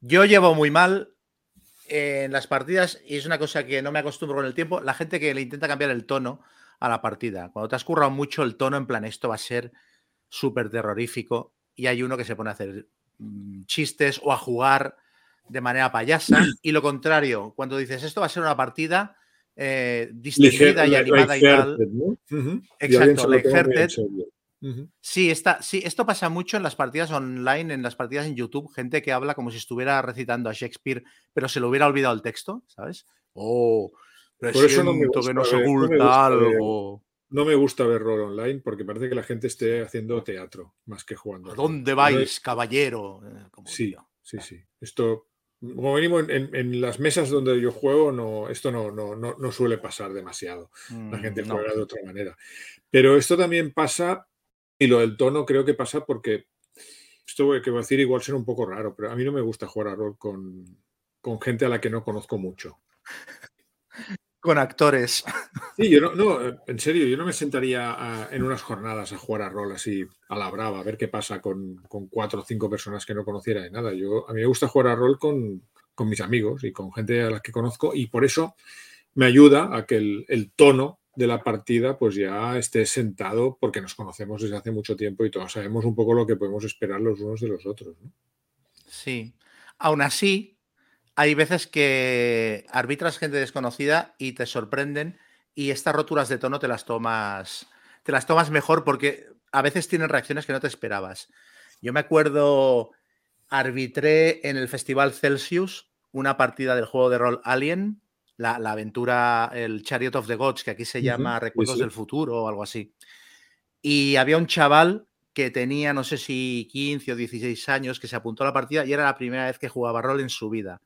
Yo llevo muy mal en las partidas y es una cosa que no me acostumbro con el tiempo. La gente que le intenta cambiar el tono a la partida. Cuando te has currado mucho el tono, en plan, esto va a ser súper terrorífico. Y hay uno que se pone a hacer mm, chistes o a jugar de manera payasa. Y lo contrario, cuando dices esto va a ser una partida eh, distinguida y animada y tal. Exacto, Sí, está, sí, esto pasa mucho en las partidas online, en las partidas en YouTube, gente que habla como si estuviera recitando a Shakespeare, pero se le hubiera olvidado el texto, ¿sabes? Oh, Por eso no me gusta que no oculta algo. no me gusta ver rol online porque parece que la gente esté haciendo teatro más que jugando. ¿A dónde vais, caballero? Eh, sí, sí, sí. Esto, como venimos en, las mesas donde yo juego, no, esto no, no, no, suele pasar demasiado. La gente mm, juega de otra manera. Pero esto también pasa y lo del tono creo que pasa porque esto que voy a decir igual será un poco raro, pero a mí no me gusta jugar a rol con, gente a la que no conozco mucho. Con actores. Sí, yo no, no, en serio, yo no me sentaría en unas jornadas a jugar a rol así a la brava, a ver qué pasa con, cuatro o cinco personas que no conociera de nada. Yo, a mí me gusta jugar a rol con, mis amigos y con gente a la que conozco y por eso me ayuda a que el, el tono de la partida pues ya esté sentado porque nos conocemos desde hace mucho tiempo y todos sabemos un poco lo que podemos esperar los unos de los otros. Sí. Aún así, hay veces que arbitras gente desconocida y te sorprenden y estas roturas de tono te las tomas te las tomas mejor porque a veces tienen reacciones que no te esperabas. Yo me acuerdo arbitré en el Festival Celsius una partida del juego de rol Alien la, aventura, el Chariot of the Gods, que aquí se llama Recuerdos del Futuro o algo así. Y había un chaval que tenía, no sé si 15 o 16 años, que se apuntó a la partida y era la primera vez que jugaba rol en su vida.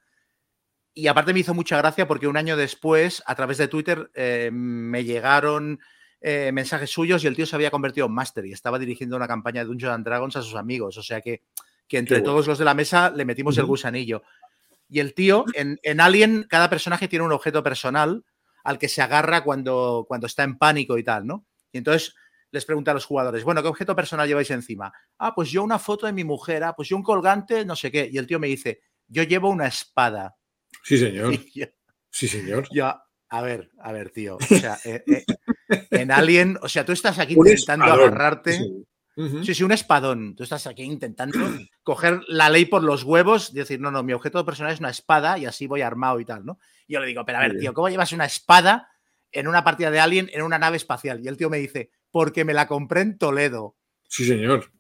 Y aparte me hizo mucha gracia porque un año después, a través de Twitter, eh, me llegaron eh, mensajes suyos y el tío se había convertido en máster y estaba dirigiendo una campaña de Dungeons and Dragons a sus amigos. O sea que, que entre todos los de la mesa le metimos el gusanillo. Y el tío, en, Alien, cada personaje tiene un objeto personal al que se agarra cuando, cuando está en pánico y tal, ¿no? Y entonces les pregunta a los jugadores, bueno, ¿qué objeto personal lleváis encima? Ah, pues yo una foto de mi mujer, ah, pues yo un colgante, no sé qué. Y el tío me dice, yo llevo una espada. Sí, señor. sí, señor. Ya, a ver, a ver, tío. O sea, eh, eh, en Alien, o sea, tú estás aquí intentando agarrarte. Sí. Sí, un espadón. Tú estás aquí intentando coger la ley por los huevos y decir, no, no, mi objeto personal es una espada y así voy armado y tal, ¿no? Y yo le digo, pero a ver, tío, ¿cómo llevas una espada en una partida de Alien en una nave espacial? Y el tío me dice, porque me la compré en Toledo. Sí, señor.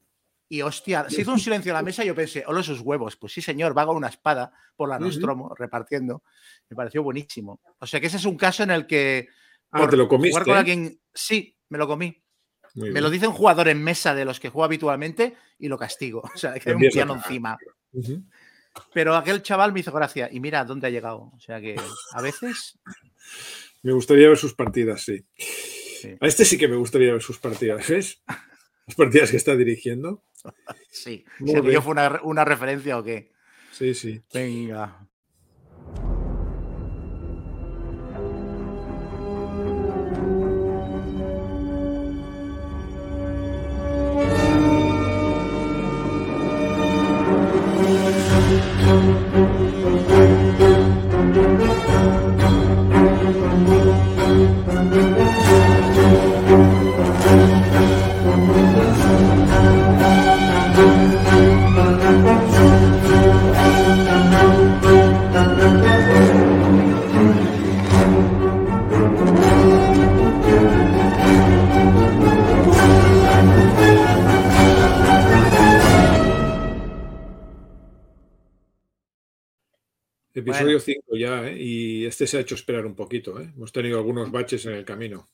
Y hostia, se hizo un silencio en la mesa y yo pensé, hola esos huevos. Pues sí, señor, vago una espada por la Nostromo repartiendo. Me pareció buenísimo. O sea que ese es un caso en el que. Ah, te lo comiste. Jugar con alguien. Sí, me lo comí me lo dice un jugador en mesa de los que juego habitualmente y lo castigo. O sea, que hay un piano encima. Pero aquel chaval me hizo gracia y mira dónde ha llegado. O sea que a veces. Me gustaría ver sus partidas, sí. A este sí que me gustaría ver sus partidas, ¿ves? Las partidas que está dirigiendo. Sí. ¿Se fue una, una referencia o qué? Sí, sí. Venga. Episodio 5 ya, ¿eh? y este se ha hecho esperar un poquito. ¿eh? Hemos tenido algunos baches en el camino.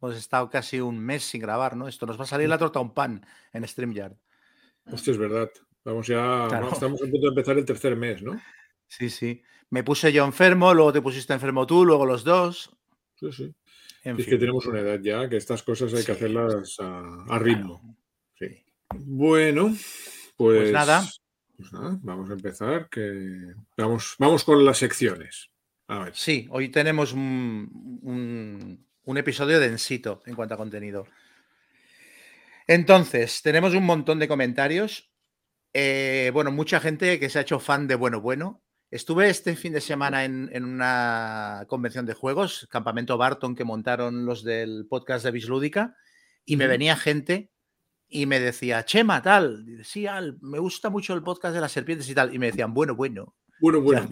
Hemos estado casi un mes sin grabar, ¿no? Esto nos va a salir la torta un pan en StreamYard. Hostia, es verdad. Vamos ya, estamos a punto de empezar el tercer mes, ¿no? Sí, sí. Me puse yo enfermo, luego te pusiste enfermo tú, luego los dos. Sí, sí. es que tenemos una edad ya, que estas cosas hay que hacerlas a, ritmo. Sí. Bueno, pues, pues nada. Pues vamos a empezar. Que... Vamos, vamos con las secciones. Sí, hoy tenemos un, episodio densito en cuanto a contenido. Entonces, tenemos un montón de comentarios Eh, bueno, mucha gente que se ha hecho fan de Bueno Bueno. Estuve este fin de semana en, una convención de juegos, campamento Barton que montaron los del podcast de Bislúdica, y me venía gente y me decía, Chema, tal, sí, me gusta mucho el podcast de las serpientes y tal, y me decían, bueno, bueno. Bueno, bueno.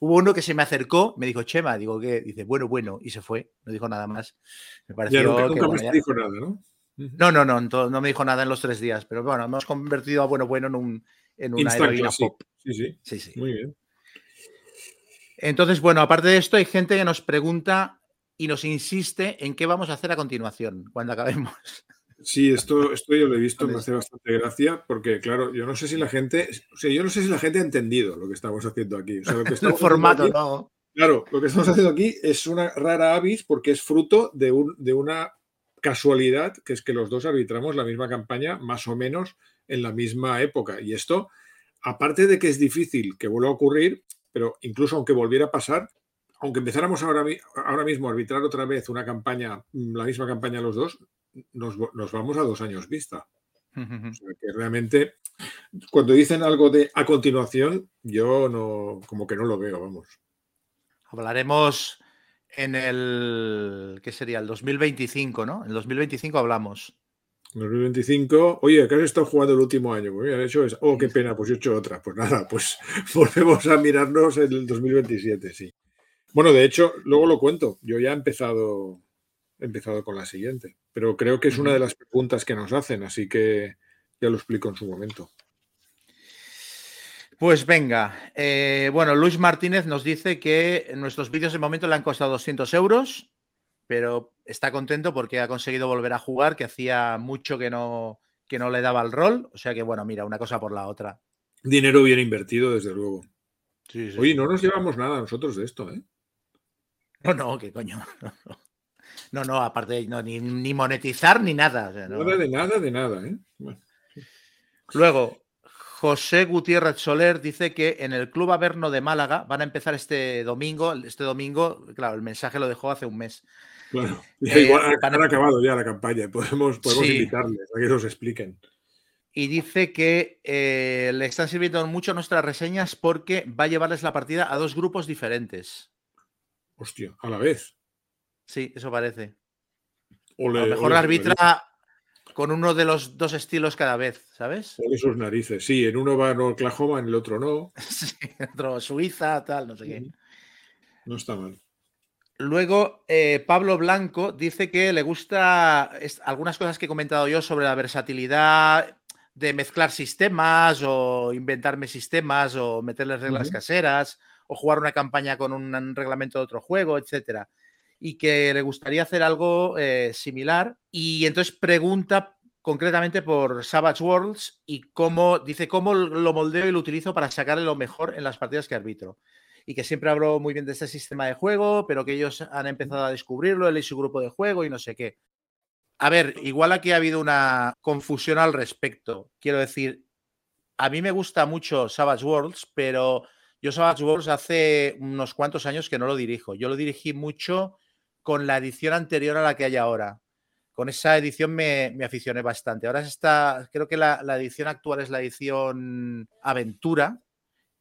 hubo uno que se me acercó, me dijo, Chema, digo, ¿qué? Dice, bueno, bueno, y se fue, no dijo nada más. Me pareció ya, nunca, me dijo nada, ¿no? No, no, no, no me dijo nada en los tres días, pero bueno, hemos convertido a bueno, bueno en, un, en una heroína pop. Sí, sí, sí, sí. Muy bien. Entonces, bueno, aparte de esto, hay gente que nos pregunta y nos insiste en qué vamos a hacer a continuación cuando acabemos. Sí, esto, esto yo lo he visto, me hace bastante gracia, porque claro, yo no sé si la gente, o sea, yo no sé si la gente ha entendido lo que estamos haciendo aquí. O sea, lo que El formato, ¿no? Claro, lo que estamos haciendo aquí es una rara avis porque es fruto de, un, de una casualidad, que es que los dos arbitramos la misma campaña más o menos en la misma época. Y esto, aparte de que es difícil que vuelva a ocurrir, pero incluso aunque volviera a pasar, aunque empezáramos ahora, ahora mismo a arbitrar otra vez una campaña, la misma campaña los dos, nos, vamos a dos años vista. O sea que realmente, cuando dicen algo de a continuación, yo no, como que no lo veo, vamos. Hablaremos en el, ¿qué sería? El 2025, ¿no? En el 2025 hablamos. 2025, oye, ¿qué has estado jugando el último año? Pues mira, hecho es, oh, qué pena, pues he hecho otra. Pues nada, pues volvemos a mirarnos en el 2027, sí. Bueno, de hecho, luego lo cuento. Yo ya he empezado, he empezado con la siguiente, pero creo que es una de las preguntas que nos hacen, así que ya lo explico en su momento. Pues venga, eh, bueno, Luis Martínez nos dice que nuestros vídeos de momento le han costado 200 euros, pero está contento porque ha conseguido volver a jugar, que hacía mucho que no, que no le daba el rol. O sea que, bueno, mira, una cosa por la otra. Dinero bien invertido, desde luego. Oye, no nos llevamos nada nosotros de esto, ¿eh? No, no, qué coño. No, no, aparte, no, ni, monetizar ni nada. Nada de nada, de nada, ¿eh? Luego, José Gutiérrez Soler dice que en el Club Averno de Málaga van a empezar este domingo. Este domingo, claro, el mensaje lo dejó hace un mes. Claro, eh, igual han acabado ya la campaña. Podemos, invitarles a que nos expliquen. Y dice que eh, le están sirviendo mucho nuestras reseñas porque va a llevarles la partida a dos grupos diferentes. Hostia, a la vez. Sí, eso parece. a lo mejor la arbitra con uno de los dos estilos cada vez, ¿sabes? Con esos narices, sí, en uno va en Oklahoma, en el otro no. sí, en otro Suiza, tal, no sé qué. No está mal. Luego, eh, Pablo Blanco dice que le gusta algunas cosas que he comentado yo sobre la versatilidad de mezclar sistemas o inventarme sistemas o meterles reglas caseras o jugar una campaña con un reglamento de otro juego, etcétera y que le gustaría hacer algo eh, similar. Y entonces pregunta concretamente por Savage Worlds y cómo, dice, cómo lo moldeo y lo utilizo para sacarle lo mejor en las partidas que arbitro. Y que siempre hablo muy bien de este sistema de juego, pero que ellos han empezado a descubrirlo, él y su grupo de juego y no sé qué. A ver, igual aquí ha habido una confusión al respecto. Quiero decir, a mí me gusta mucho Savage Worlds, pero yo Savage Worlds hace unos cuantos años que no lo dirijo. Yo lo dirigí mucho con la edición anterior a la que hay ahora. Con esa edición me, aficioné bastante. Ahora está, creo que la, edición actual es la edición Aventura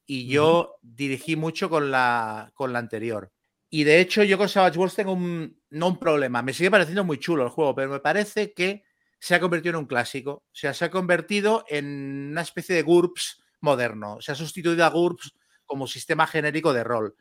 y yo dirigí mucho con la, con la anterior. Y de hecho yo con Savage Worlds tengo un, no un problema, me sigue pareciendo muy chulo el juego, pero me parece que se ha convertido en un clásico. O sea, se ha convertido en una especie de GURPS moderno. Se ha sustituido a GURPS como sistema genérico de rol.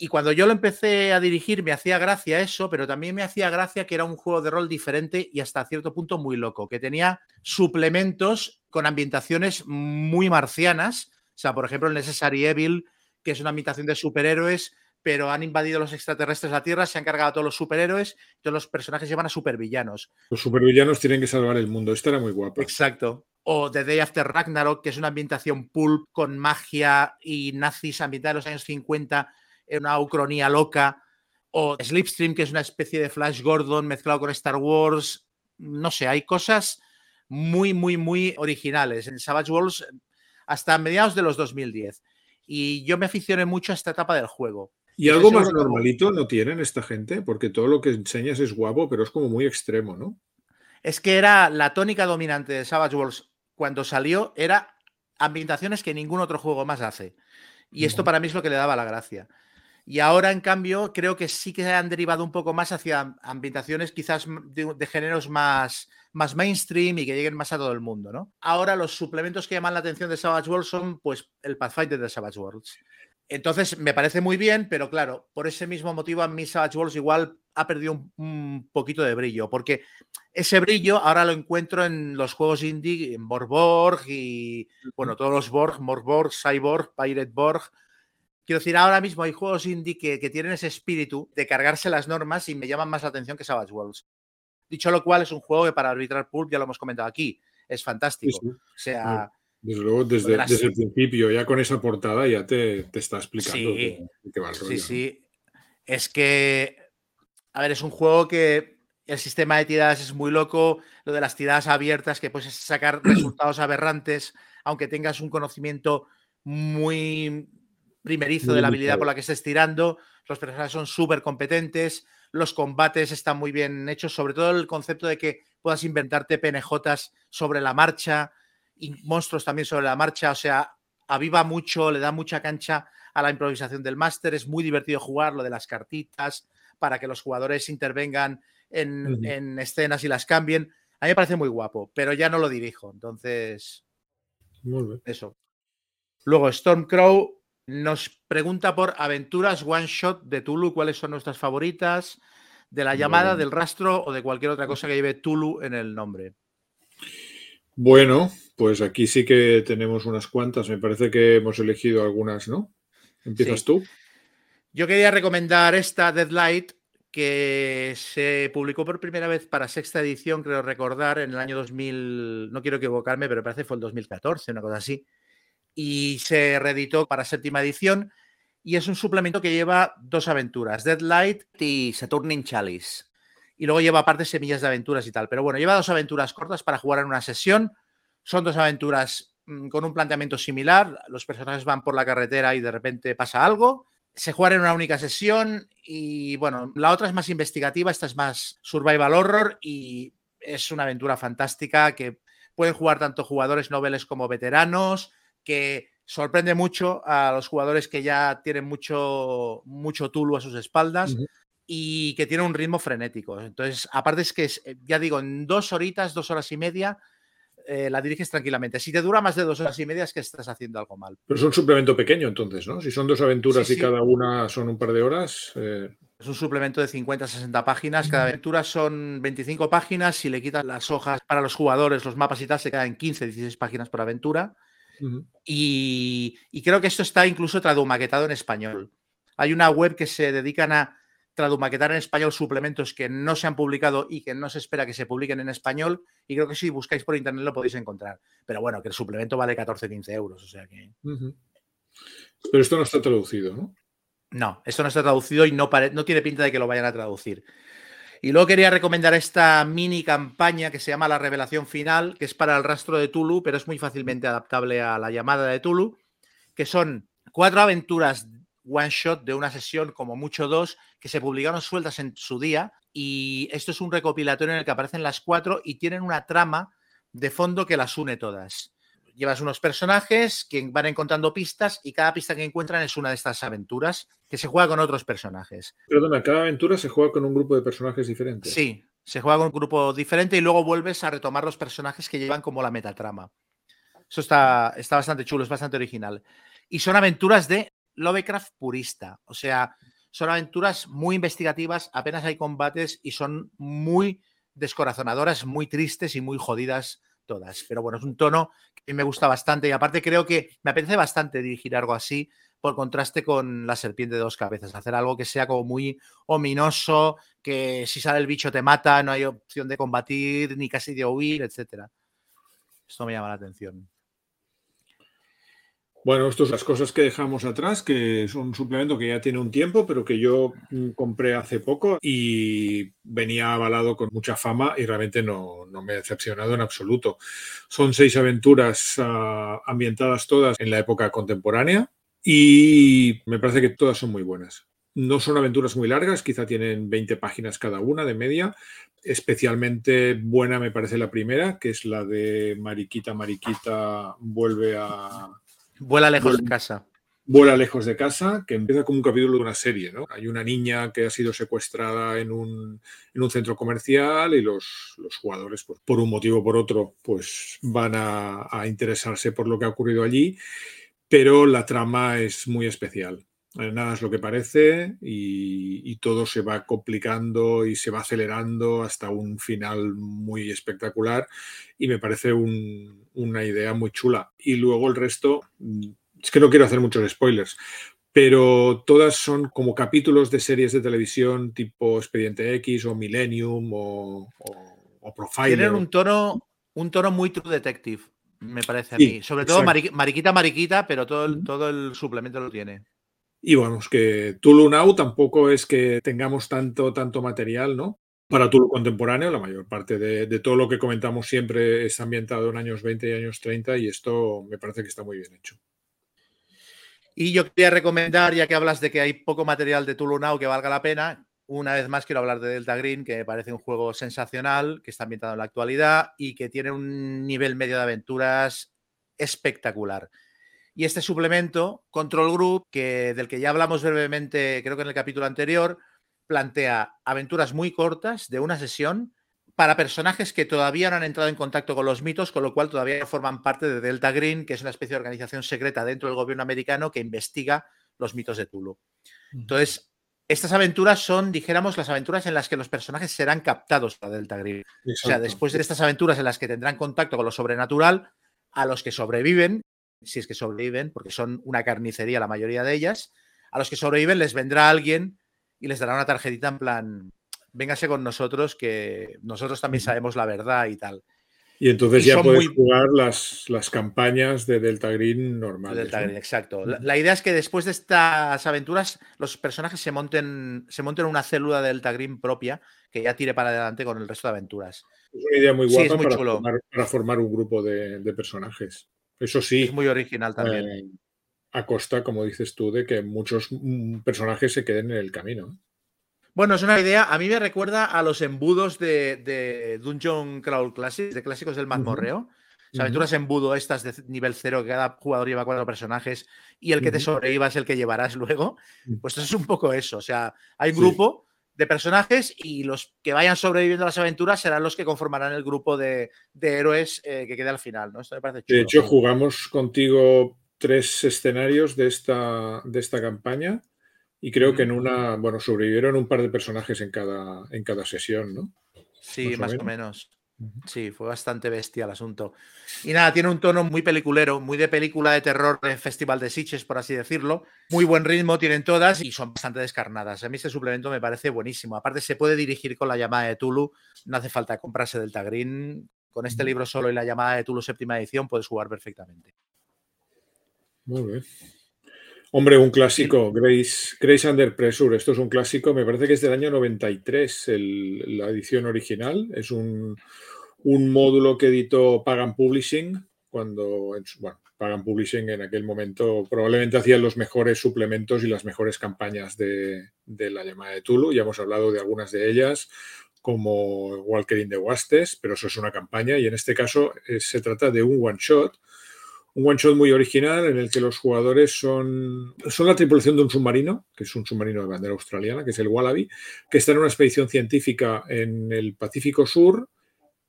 Y cuando yo lo empecé a dirigir me hacía gracia eso, pero también me hacía gracia que era un juego de rol diferente y hasta cierto punto muy loco, que tenía suplementos con ambientaciones muy marcianas. O sea, por ejemplo, el Necessary Evil, que es una ambientación de superhéroes, pero han invadido los extraterrestres la Tierra, se han cargado a todos los superhéroes, todos los personajes llevan a supervillanos. Los supervillanos tienen que salvar el mundo. Esto era muy guapo. Exacto. O The Day After Ragnarok, que es una ambientación pulp con magia y nazis ambientada en los años 50 una ucronía loca, o Slipstream, que es una especie de Flash Gordon mezclado con Star Wars. No sé, hay cosas muy, muy, muy originales en Savage Worlds hasta mediados de los 2010. Y yo me aficioné mucho a esta etapa del juego. ¿Y algo más normalito no tienen esta gente? Porque todo lo que enseñas es guapo, pero es como muy extremo, ¿no? Es que era la tónica dominante de Savage Worlds cuando salió, era ambientaciones que ningún otro juego más hace. Y esto para mí es lo que le daba la gracia. Y ahora, en cambio, creo que sí que han derivado un poco más hacia ambientaciones quizás de, géneros más, más mainstream y que lleguen más a todo el mundo, ¿no? Ahora los suplementos que llaman la atención de Savage Worlds son pues el Pathfinder de Savage Worlds. Entonces, me parece muy bien, pero claro, por ese mismo motivo a mí Savage Worlds igual ha perdido un, poquito de brillo, porque ese brillo ahora lo encuentro en los juegos indie, en Borborg y, bueno, todos los Borg, Morborg, Cyborg, Pirate Borg, Quiero decir, ahora mismo hay juegos indie que, tienen ese espíritu de cargarse las normas y me llaman más la atención que Savage Worlds. Dicho lo cual, es un juego que para arbitrar pulp, ya lo hemos comentado aquí, es fantástico. O sea. Desde luego, desde, el principio, ya con esa portada ya te, está explicando sí, Sí, sí. Es que. A ver, es un juego que el sistema de tiradas es muy loco. Lo de las tiradas abiertas, que puedes sacar resultados aberrantes, aunque tengas un conocimiento muy primerizo de la habilidad por la que estés tirando, los personajes son súper competentes, los combates están muy bien hechos, sobre todo el concepto de que puedas inventarte PNJs sobre la marcha y monstruos también sobre la marcha, o sea, aviva mucho, le da mucha cancha a la improvisación del máster, es muy divertido jugar lo de las cartitas para que los jugadores intervengan en, en escenas y las cambien. A mí me parece muy guapo, pero ya no lo dirijo, entonces... Muy bien. Eso. Luego Stormcrow, nos pregunta por aventuras one shot de Tulu, cuáles son nuestras favoritas, de la llamada, del rastro o de cualquier otra cosa que lleve Tulu en el nombre. Bueno, pues aquí sí que tenemos unas cuantas. Me parece que hemos elegido algunas, ¿no? ¿Empiezas tú? Yo quería recomendar esta Deadlight que se publicó por primera vez para sexta edición, creo recordar, en el año 2000, no quiero equivocarme, pero parece que fue el 2014, una cosa así y se reeditó para séptima edición. Y es un suplemento que lleva dos aventuras, Deadlight y Saturnin Chalice. Y luego lleva aparte semillas de aventuras y tal. Pero bueno, lleva dos aventuras cortas para jugar en una sesión. Son dos aventuras mm, con un planteamiento similar. Los personajes van por la carretera y de repente pasa algo. Se juega en una única sesión y bueno, la otra es más investigativa, esta es más survival horror y es una aventura fantástica que pueden jugar tanto jugadores noveles como veteranos que sorprende mucho a los jugadores que ya tienen mucho, mucho Tulu a sus espaldas. Y que tiene un ritmo frenético. Entonces, aparte es que, eh, ya digo, en dos horitas, dos horas y media, eh, la diriges tranquilamente. Si te dura más de dos horas y media es que estás haciendo algo mal. Pero es un suplemento pequeño entonces, ¿no? Si son dos aventuras y cada una son un par de horas. Eh, es un suplemento de 50 60 páginas. Cada aventura son 25 páginas. Si le quitas las hojas para los jugadores, los mapas y tal, se quedan 15, 16 páginas por aventura y, creo que esto está incluso tradumaquetado en español. Hay una web que se dedican a tradumaquetar en español suplementos que no se han publicado y que no se espera que se publiquen en español. Y creo que si buscáis por internet lo podéis encontrar. Pero bueno, que el suplemento vale 14-15 euros. O sea que. Pero esto no está traducido, ¿no? No, esto no está traducido y no, no tiene pinta de que lo vayan a traducir. Y luego quería recomendar esta mini campaña que se llama La Revelación Final, que es para el rastro de Tulu, pero es muy fácilmente adaptable a la llamada de Tulu, que son cuatro aventuras one shot de una sesión, como mucho dos, que se publicaron sueltas en su día. Y esto es un recopilatorio en el que aparecen las cuatro y tienen una trama de fondo que las une todas llevas unos personajes que van encontrando pistas y cada pista que encuentran es una de estas aventuras que se juega con otros personajes. Perdona, cada aventura se juega con un grupo de personajes diferentes. Sí, se juega con un grupo diferente y luego vuelves a retomar los personajes que llevan como la metatrama. Eso está, está bastante chulo, es bastante original. Y son aventuras de Lovecraft purista. O sea, son aventuras muy investigativas, apenas hay combates y son muy descorazonadoras, muy tristes y muy jodidas todas. Pero bueno, es un tono que me gusta bastante y aparte creo que me apetece bastante dirigir algo así por contraste con la serpiente de dos cabezas, hacer algo que sea como muy ominoso, que si sale el bicho te mata, no hay opción de combatir ni casi de huir, etcétera. Esto me llama la atención. Bueno, estas son las cosas que dejamos atrás, que es un suplemento que ya tiene un tiempo, pero que yo mm, compré hace poco y venía avalado con mucha fama y realmente no, me ha decepcionado en absoluto. Son seis aventuras ah, ambientadas todas en la época contemporánea y me parece que todas son muy buenas. No son aventuras muy largas, quizá tienen 20 páginas cada una de media. especialmente buena me parece la primera, que es la de Mariquita, Mariquita vuelve a... Vuela lejos de casa. Vuela lejos de casa, que empieza como un capítulo de una serie, ¿no? Hay una niña que ha sido secuestrada en un, centro comercial y los, jugadores, pues, por un motivo o por otro, pues van a interesarse por lo que ha ocurrido allí, pero la trama es muy especial. Nada es lo que parece y, todo se va complicando y se va acelerando hasta un final muy espectacular y me parece una idea muy chula. Y luego el resto, mm, es que no quiero hacer muchos spoilers, pero todas son como capítulos de series de televisión tipo Expediente X o Millennium o, o, Tienen un tono, un tono muy True Detective, me parece a mí. Sobre todo Mariquita Mariquita, pero todo todo el suplemento lo tiene. Y bueno, que Tulu Now tampoco es que tengamos tanto, tanto material, ¿no? Para Tulu contemporáneo, la mayor parte de, todo lo que comentamos siempre está ambientado en años 20 y años 30 y esto me parece que está muy bien hecho. Y yo quería recomendar, ya que hablas de que hay poco material de Tulu Now que valga la pena, una vez más quiero hablar de Delta Green, que me parece un juego sensacional, que está ambientado en la actualidad y que tiene un nivel medio de aventuras espectacular. Y este suplemento, Control Group, que, del que ya hablamos brevemente, creo que en el capítulo anterior, plantea aventuras muy cortas de una sesión para personajes que todavía no han entrado en contacto con los mitos, con lo cual todavía forman parte de Delta Green, que es una especie de organización secreta dentro del gobierno americano que investiga los mitos de Tulu. Entonces, estas aventuras son, dijéramos, las aventuras en las que los personajes serán captados para Delta Green. O sea, después de estas aventuras en las que tendrán contacto con lo sobrenatural, a los que sobreviven si es que sobreviven, porque son una carnicería la mayoría de ellas, a los que sobreviven les vendrá alguien y les dará una tarjetita en plan, véngase con nosotros, que nosotros también sabemos la verdad y tal. Y entonces ya puedes jugar las, las, campañas de Delta Green normales. Delta Green, exacto. La, idea es que después de estas aventuras, los personajes se monten, se monten una célula de Delta Green propia que ya tire para adelante con el resto de aventuras. Es una idea muy guapa para, formar, un grupo de, de personajes. Eso sí. Es muy original también. Eh, a costa, como dices tú, de que muchos mm, personajes se queden en el camino. Bueno, es una idea. A mí me recuerda a los embudos de, Dungeon Crawl Classics, de clásicos del mazmorreo. aventuras embudo estas de nivel cero, que cada jugador lleva cuatro personajes y el que te sobreviva es el que llevarás luego. Pues eso es un poco eso. O sea, hay un grupo de personajes y los que vayan sobreviviendo a las aventuras serán los que conformarán el grupo de, héroes eh, que quede al final. ¿no? Esto me parece De hecho, jugamos contigo tres escenarios de esta, de esta campaña y creo que en una, bueno, sobrevivieron un par de personajes en cada, en cada sesión, ¿no? Sí, más, o menos. Sí, fue bastante bestia el asunto. Y nada, tiene un tono muy peliculero, muy de película de terror de Festival de Sitges, por así decirlo. Muy buen ritmo tienen todas y son bastante descarnadas. A mí este suplemento me parece buenísimo. Aparte, se puede dirigir con la llamada de Tulu. No hace falta comprarse Delta Green. Con este libro solo y la llamada de Tulu séptima edición puedes jugar perfectamente. Muy bien. Hombre, un clásico, Grace, Grace Under Pressure. Esto es un clásico, me parece que es del año 93, la edición original. Es un, un módulo que editó Pagan Publishing, cuando, bueno, Pagan Publishing en aquel momento probablemente hacían los mejores suplementos y las mejores campañas de, la llamada de Tulu. Ya hemos hablado de algunas de ellas, como Walker in the Wastes, pero eso es una campaña y en este caso eh, se trata de un one shot. Un one shot muy original en el que los jugadores son, son la tripulación de un submarino, que es un submarino de bandera australiana, que es el Wallaby, que está en una expedición científica en el Pacífico Sur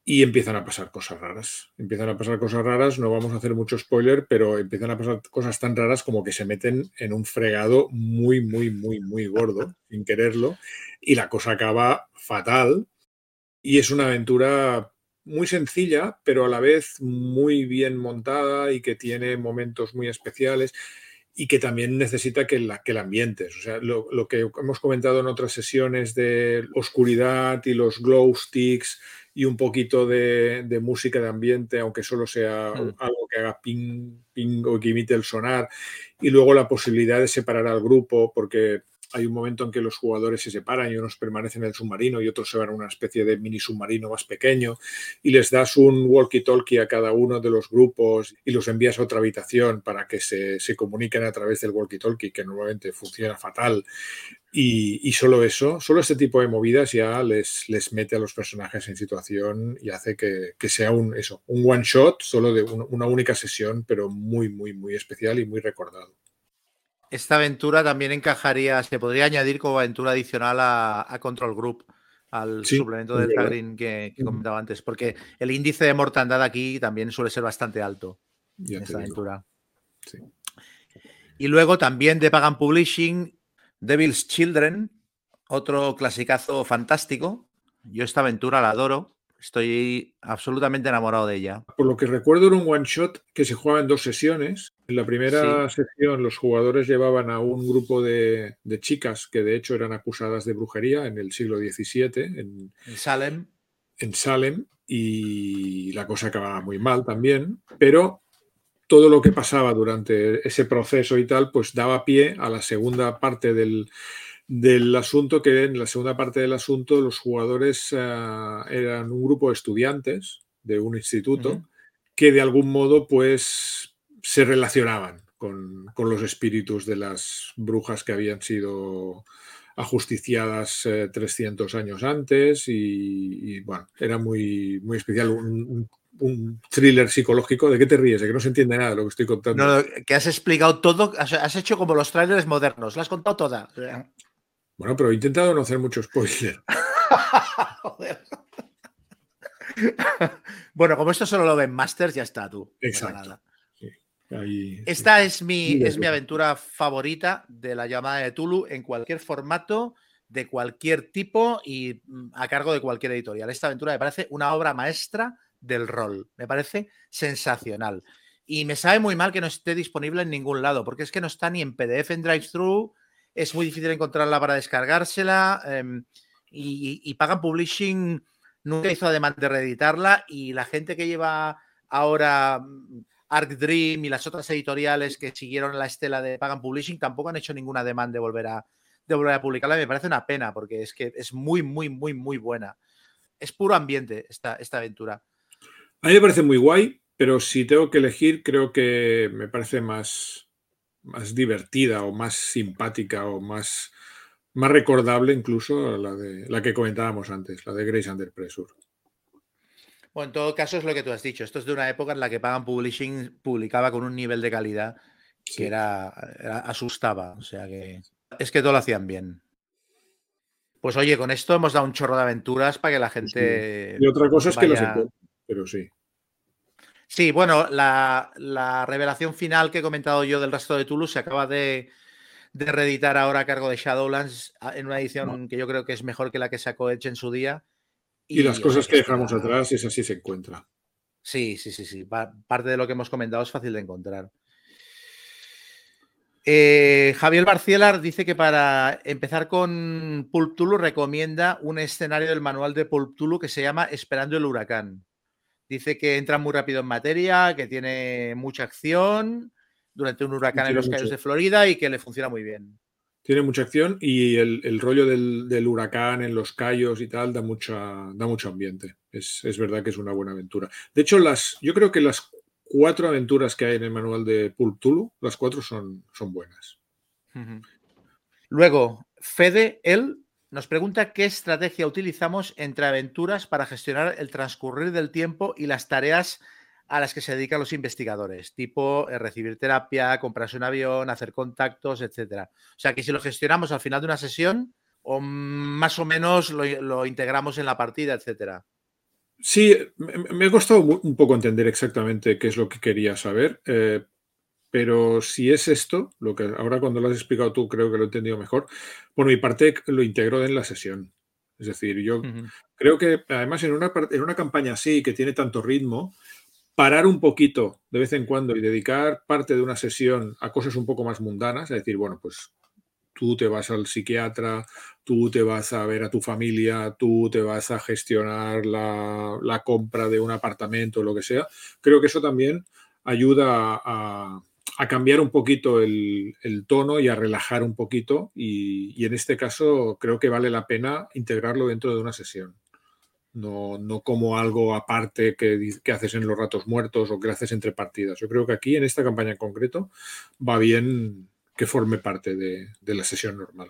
y empiezan a pasar cosas raras. Empiezan a pasar cosas raras, no vamos a hacer mucho spoiler, pero empiezan a pasar cosas tan raras como que se meten en un fregado muy, muy, muy, muy gordo, sin quererlo, y la cosa acaba fatal. Y es una aventura muy sencilla, pero a la vez muy bien montada y que tiene momentos muy especiales y que también necesita que la, que ambientes. O sea, lo, lo, que hemos comentado en otras sesiones de oscuridad y los glow sticks y un poquito de, música de ambiente, aunque solo sea mm. algo que haga ping, ping o que imite el sonar. Y luego la posibilidad de separar al grupo, porque hay un momento en que los jugadores se separan y unos permanecen en el submarino y otros se van a una especie de mini submarino más pequeño y les das un walkie-talkie a cada uno de los grupos y los envías a otra habitación para que se, se comuniquen a través del walkie-talkie, que normalmente funciona fatal. Y, solo eso, solo este tipo de movidas ya les, les mete a los personajes en situación y hace que, sea un, eso, un one shot, solo de una única sesión, pero muy, muy, muy especial y muy recordado. Esta aventura también encajaría, se podría añadir como aventura adicional a, Control Group, al suplemento del Green que, comentaba antes, porque el índice de mortandad aquí también suele ser bastante alto en esta aventura. Y luego también de Pagan Publishing Devil's Children, otro clasicazo fantástico. Yo esta aventura la adoro. Estoy absolutamente enamorado de ella. Por lo que recuerdo era un one shot que se jugaba en dos sesiones. En la primera sesión los jugadores llevaban a un grupo de, chicas que de hecho eran acusadas de brujería en el siglo XVII. En, en Salem. En Salem. Y la cosa acababa muy mal también. Pero todo lo que pasaba durante ese proceso y tal, pues daba pie a la segunda parte del, asunto, que en la segunda parte del asunto los jugadores eh, eran un grupo de estudiantes de un instituto que de algún modo pues se relacionaban con, los espíritus de las brujas que habían sido ajusticiadas 300 eh, años antes y, bueno, era muy, muy especial, un, un thriller psicológico. ¿De qué te ríes? De que no se entiende nada de lo que estoy contando. No, que has explicado todo, has, hecho como los trailers modernos, lo has contado toda. Bueno, pero he intentado no hacer mucho spoiler. bueno, como esto solo lo ven Masters, ya está tú. Exacto. Esta es mi, es mi aventura favorita de la llamada de Tulu en cualquier formato, de cualquier tipo y mm, a cargo de cualquier editorial. Esta aventura me parece una obra maestra del rol. Me parece sensacional. Y me sabe muy mal que no esté disponible en ningún lado, porque es que no está ni en PDF en DriveThru, es muy difícil encontrarla para descargársela em, y, Pagan Publishing nunca hizo además de reeditarla y la gente que lleva ahora mm, Arc Dream y las otras editoriales que siguieron la estela de Pagan Publishing tampoco han hecho ninguna demanda de volver a, de volver a publicarla. Me parece una pena porque es que es muy, muy, muy, muy buena. Es puro ambiente esta, esta aventura. A mí me parece muy guay, pero si tengo que elegir, creo que me parece más, más divertida o más simpática o más, más recordable incluso la, de, la que comentábamos antes, la de Grace Under Pressure. Bueno, en todo caso es lo que tú has dicho. Esto es de una época en la que Pagan Publishing publicaba con un nivel de calidad que era, asustaba. O sea que es que todo lo hacían bien. Pues oye, con esto hemos dado un chorro de aventuras para que la gente. Y otra cosa es que las pero sí. Sí, bueno, la, revelación final que he comentado yo del resto de Toulouse se acaba de, reeditar ahora a cargo de Shadowlands en una edición que yo creo que es mejor que la que sacó Edge en su día. Y, las cosas que dejamos atrás, esa sí se encuentra. Sí, sí, sí, sí. Parte de lo que hemos comentado es fácil de encontrar. Eh, Javier Barcielar dice que para empezar con Pulp Tulu recomienda un escenario del manual de Pulp Tulu que se llama Esperando el huracán. Dice que entra muy rápido en materia, que tiene mucha acción durante un huracán en los Cayos de Florida y que le funciona muy bien. Tiene mucha acción y el, rollo del, huracán en los Cayos y tal da, mucha, da mucho ambiente. Es, verdad que es una buena aventura. De hecho, las, yo creo que las cuatro aventuras que hay en el manual de Pulp Tulu, las cuatro son, son buenas. Luego, Fede, él nos pregunta qué estrategia utilizamos entre aventuras para gestionar el transcurrir del tiempo y las tareas a las que se dedican los investigadores, tipo eh, recibir terapia, comprarse un avión, hacer contactos, etcétera. O sea que si lo gestionamos al final de una sesión, o más o menos lo, integramos en la partida, etcétera. Sí, me, ha costado un poco entender exactamente qué es lo que quería saber. Eh, pero si es esto, lo que ahora cuando lo has explicado tú creo que lo he entendido mejor, por mi parte lo integro en la sesión. Es decir, yo creo que además en una, en una campaña así que tiene tanto ritmo, parar un poquito de vez en cuando y dedicar parte de una sesión a cosas un poco más mundanas, es decir, bueno, pues tú te vas al psiquiatra, tú te vas a ver a tu familia, tú te vas a gestionar la, la compra de un apartamento o lo que sea, creo que eso también ayuda a, a cambiar un poquito el, tono y a relajar un poquito y, en este caso creo que vale la pena integrarlo dentro de una sesión. No, no como algo aparte que, haces en los ratos muertos o que haces entre partidas. Yo creo que aquí, en esta campaña en concreto, va bien que forme parte de, de la sesión normal.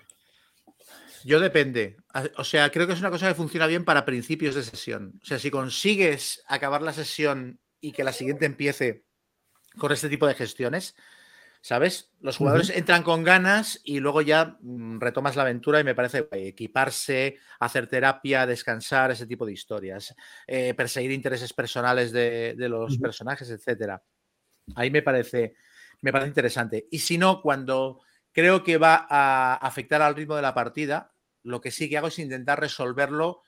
Yo depende. O sea, creo que es una cosa que funciona bien para principios de sesión. O sea, si consigues acabar la sesión y que la siguiente empiece con este tipo de gestiones, ¿sabes? Los jugadores entran con ganas y luego ya mm, retomas la aventura y me parece equiparse, hacer terapia, descansar, ese tipo de historias, eh, perseguir intereses personales de, los personajes, etcétera. Ahí me parece, me parece interesante. Y si no, cuando creo que va a afectar al ritmo de la partida, lo que sí que hago es intentar resolverlo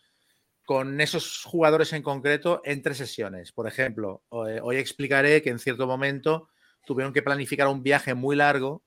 con esos jugadores en concreto en tres sesiones. Por ejemplo, eh, hoy explicaré que en cierto momento tuvieron que planificar un viaje muy largo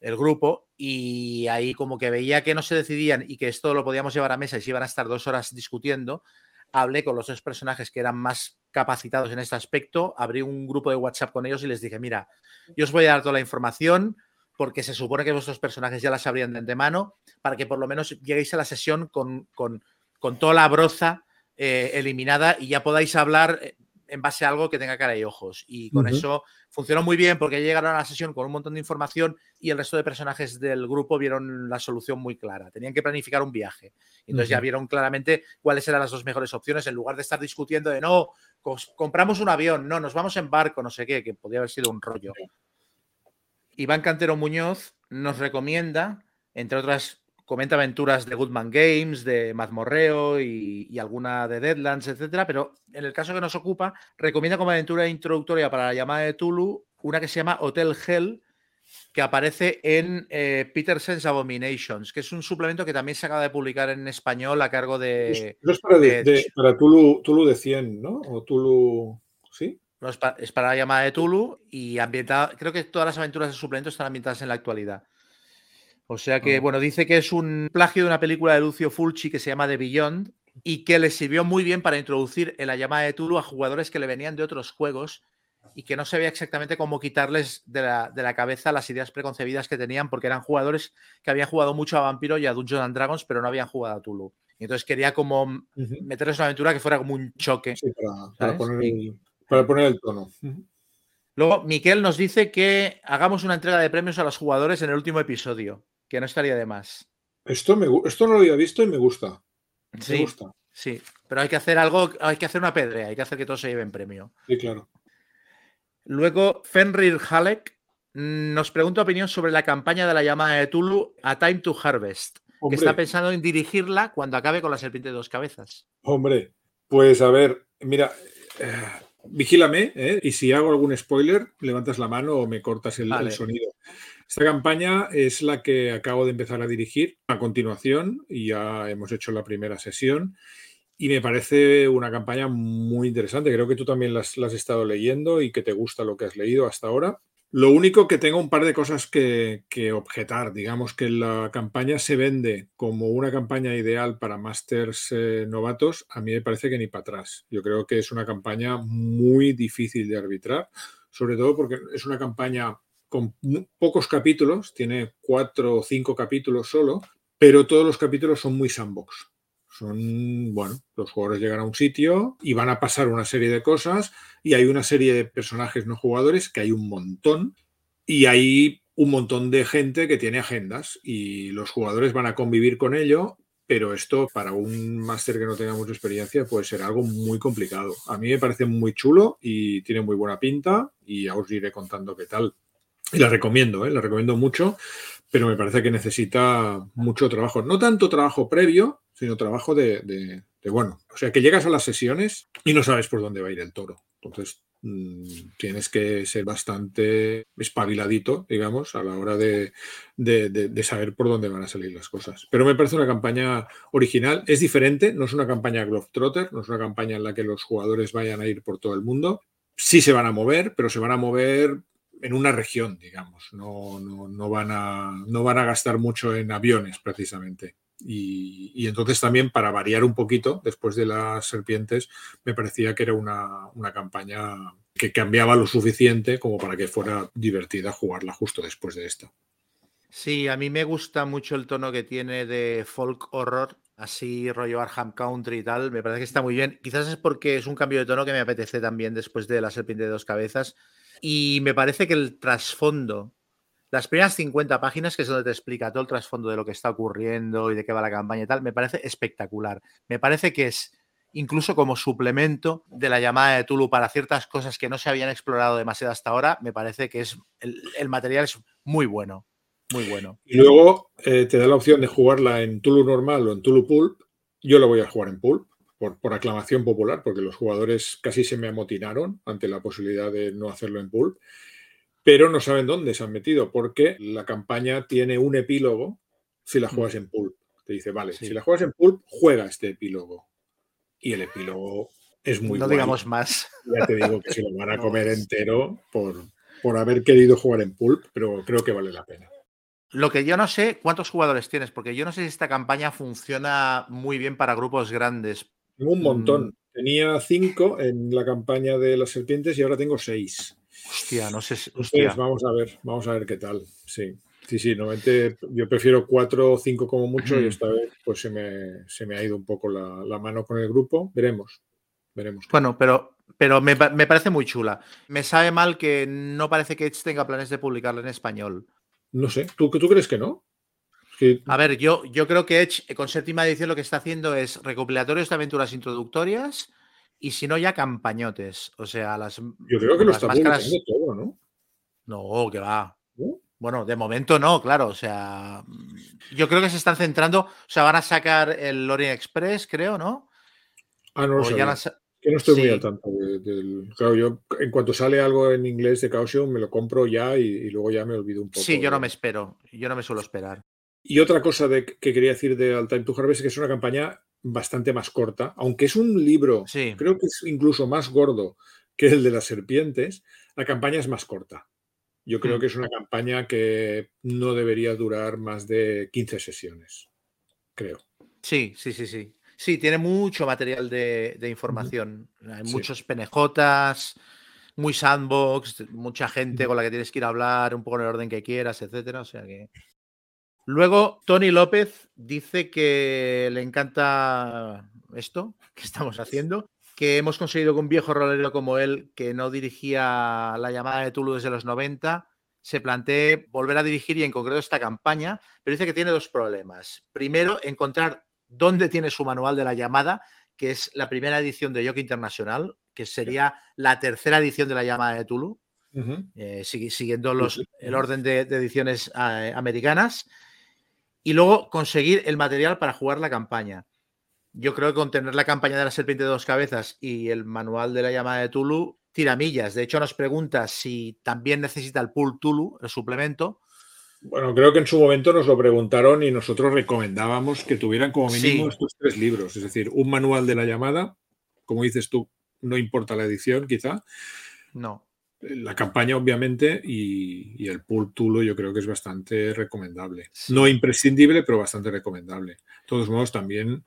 el grupo y ahí como que veía que no se decidían y que esto lo podíamos llevar a mesa y se iban a estar dos horas discutiendo, hablé con los dos personajes que eran más capacitados en este aspecto, abrí un grupo de WhatsApp con ellos y les dije, mira, yo os voy a dar toda la información porque se supone que vuestros personajes ya la sabrían de antemano, para que por lo menos lleguéis a la sesión con, con con toda la broza eh, eliminada y ya podáis hablar eh, en base a algo que tenga cara y ojos. Y con eso funcionó muy bien porque llegaron a la sesión con un montón de información y el resto de personajes del grupo vieron la solución muy clara. Tenían que planificar un viaje. Entonces ya vieron claramente cuáles eran las dos mejores opciones en lugar de estar discutiendo de no, compramos un avión, no, nos vamos en barco, no sé qué, que podría haber sido un rollo. Iván Cantero Muñoz nos recomienda, entre otras comenta aventuras de Goodman Games, de Mazmorreo y, y, alguna de Deadlands, etcétera, pero en el caso que nos ocupa, recomienda como aventura introductoria para la llamada de Tulu una que se llama Hotel Hell, que aparece en eh, Peterson's Abominations, que es un suplemento que también se acaba de publicar en español a cargo de. es para, de, para Tulu, Tulu de 100, ¿no? O Tulu. ¿Sí? No, es, para, es, para, la llamada de Tulu y ambientada. Creo que todas las aventuras de suplemento están ambientadas en la actualidad. O sea que, bueno, dice que es un plagio de una película de Lucio Fulci que se llama The Beyond y que le sirvió muy bien para introducir en la llamada de Tulu a jugadores que le venían de otros juegos y que no sabía exactamente cómo quitarles de la, cabeza las ideas preconcebidas que tenían, porque eran jugadores que habían jugado mucho a Vampiro y a Dungeons and Dragons, pero no habían jugado a Tulu. Y entonces quería como meterles una aventura que fuera como un choque. para, poner el, tono. Luego, Miquel nos dice que hagamos una entrega de premios a los jugadores en el último episodio que no estaría de más. Esto, me, esto no lo había visto y me gusta. Sí, gusta. sí, pero hay que hacer algo, hay que hacer una pedrea, hay que hacer que todos se lleven premio. Sí, claro. Luego, Fenrir Halleck nos pregunta opinión sobre la campaña de la llamada de Tulu A Time to Harvest, que está pensando en dirigirla cuando acabe con la serpiente de dos cabezas. Hombre, pues a ver, mira, eh, vigílame, ¿eh? y si hago algún spoiler, levantas la mano o me cortas el sonido. Esta campaña es la que acabo de empezar a dirigir a continuación y ya hemos hecho la primera sesión y me parece una campaña muy interesante. Creo que tú también la has, estado leyendo y que te gusta lo que has leído hasta ahora. Lo único que tengo un par de cosas que, objetar. Digamos que la campaña se vende como una campaña ideal para masters eh, novatos. A mí me parece que ni para atrás. Yo creo que es una campaña muy difícil de arbitrar, sobre todo porque es una campaña con pocos capítulos, tiene cuatro o cinco capítulos solo, pero todos los capítulos son muy sandbox. Son, bueno, los jugadores llegan a un sitio y van a pasar una serie de cosas y hay una serie de personajes no jugadores que hay un montón y hay un montón de gente que tiene agendas y los jugadores van a convivir con ello, pero esto para un máster que no tenga mucha experiencia puede ser algo muy complicado. A mí me parece muy chulo y tiene muy buena pinta y ya os iré contando qué tal. Y la recomiendo, ¿eh? la recomiendo mucho, pero me parece que necesita mucho trabajo. No tanto trabajo previo, sino trabajo de, bueno. O sea, que llegas a las sesiones y no sabes por dónde va a ir el toro. Entonces, mm, tienes que ser bastante espabiladito, digamos, a la hora de, de, saber por dónde van a salir las cosas. Pero me parece una campaña original. Es diferente, no es una campaña Globetrotter, no es una campaña en la que los jugadores vayan a ir por todo el mundo. Sí se van a mover, pero se van a mover en una región, digamos. No, no, van a, no van a gastar mucho en aviones, precisamente. Y, entonces también para variar un poquito, después de las serpientes, me parecía que era una, campaña que cambiaba lo suficiente como para que fuera divertida jugarla justo después de esta. Sí, a mí me gusta mucho el tono que tiene de folk horror, así rollo Arkham Country y tal. Me parece que está muy bien. Quizás es porque es un cambio de tono que me apetece también después de La Serpiente de Dos Cabezas. Y me parece que el trasfondo, las primeras 50 páginas, que es donde te explica todo el trasfondo de lo que está ocurriendo y de qué va la campaña y tal, me parece espectacular. Me parece que es incluso como suplemento de la llamada de Tulu para ciertas cosas que no se habían explorado demasiado hasta ahora, me parece que es el material es muy bueno. Muy bueno. Y luego eh, te da la opción de jugarla en Tulu normal o en Tulu Pulp. Yo lo voy a jugar en Pulp por, por, aclamación popular, porque los jugadores casi se me amotinaron ante la posibilidad de no hacerlo en Pulp. Pero no saben dónde se han metido, porque la campaña tiene un epílogo si la juegas en Pulp. Te dice, vale, si la juegas en Pulp, juega este epílogo. Y el epílogo es muy No digamos más. Ya te digo que se lo van a comer entero por, por haber querido jugar en Pulp, pero creo que vale la pena. Lo que yo no sé, ¿cuántos jugadores tienes? Porque yo no sé si esta campaña funciona muy bien para grupos grandes. Tengo un montón. Mm. Tenía cinco en la campaña de las serpientes y ahora tengo seis. Hostia, no sé. Hostia. vamos a ver, vamos a ver qué tal. Sí. Sí, sí, normalmente yo prefiero cuatro o cinco como mucho y esta vez pues se me, se me ha ido un poco la, la, mano con el grupo. Veremos, veremos. Bueno, pero, pero me, me, parece muy chula. Me sabe mal que no parece que Edge tenga planes de publicarla en español. No sé, ¿tú, tú crees que no? A ver, yo, yo creo que Edge con séptima edición lo que está haciendo es recopilatorios de aventuras introductorias y si no ya campañotes. O sea, las. Yo creo que lo está máscaras... todo, ¿no? No, que va. Bueno, de momento no, claro. O sea, yo creo que se están centrando. O sea, van a sacar el Lorient Express, creo, ¿no? Ah, no lo sé. Que no estoy muy al tanto del. Claro, yo en cuanto sale algo en inglés de Caution me lo compro ya y, luego ya me olvido un poco. Sí, yo no me espero. Yo no me suelo esperar. Y otra cosa de, que quería decir de All Time to Harvest es que es una campaña bastante más corta, aunque es un libro, creo que es incluso más gordo que el de las serpientes, la campaña es más corta. Yo creo mm. que es una campaña que no debería durar más de 15 sesiones, creo. Sí, sí, sí, sí. Sí, tiene mucho material de, información. Hay muchos penejotas, muy sandbox, mucha gente con la que tienes que ir a hablar, un poco en el orden que quieras, etcétera. O sea que. Luego, Tony López dice que le encanta esto que estamos haciendo, que hemos conseguido que un viejo rolero como él, que no dirigía la llamada de Tulu desde los 90, se plantee volver a dirigir y en concreto esta campaña, pero dice que tiene dos problemas. Primero, encontrar dónde tiene su manual de la llamada, que es la primera edición de Yoke Internacional, que sería la tercera edición de la llamada de Tulu, eh, siguiendo los, el orden de, ediciones eh, americanas, y luego conseguir el material para jugar la campaña. Yo creo que con tener la campaña de la serpiente de dos cabezas y el manual de la llamada de Tulu, tiramillas. De hecho, nos pregunta si también necesita el pool Tulu, el suplemento, bueno, creo que en su momento nos lo preguntaron y nosotros recomendábamos que tuvieran como mínimo estos tres libros, es decir, un manual de la llamada, como dices tú, no importa la edición quizá. No. La campaña, obviamente, y, el pool Tulo yo creo que es bastante recomendable. No imprescindible, pero bastante recomendable. De todos modos, también,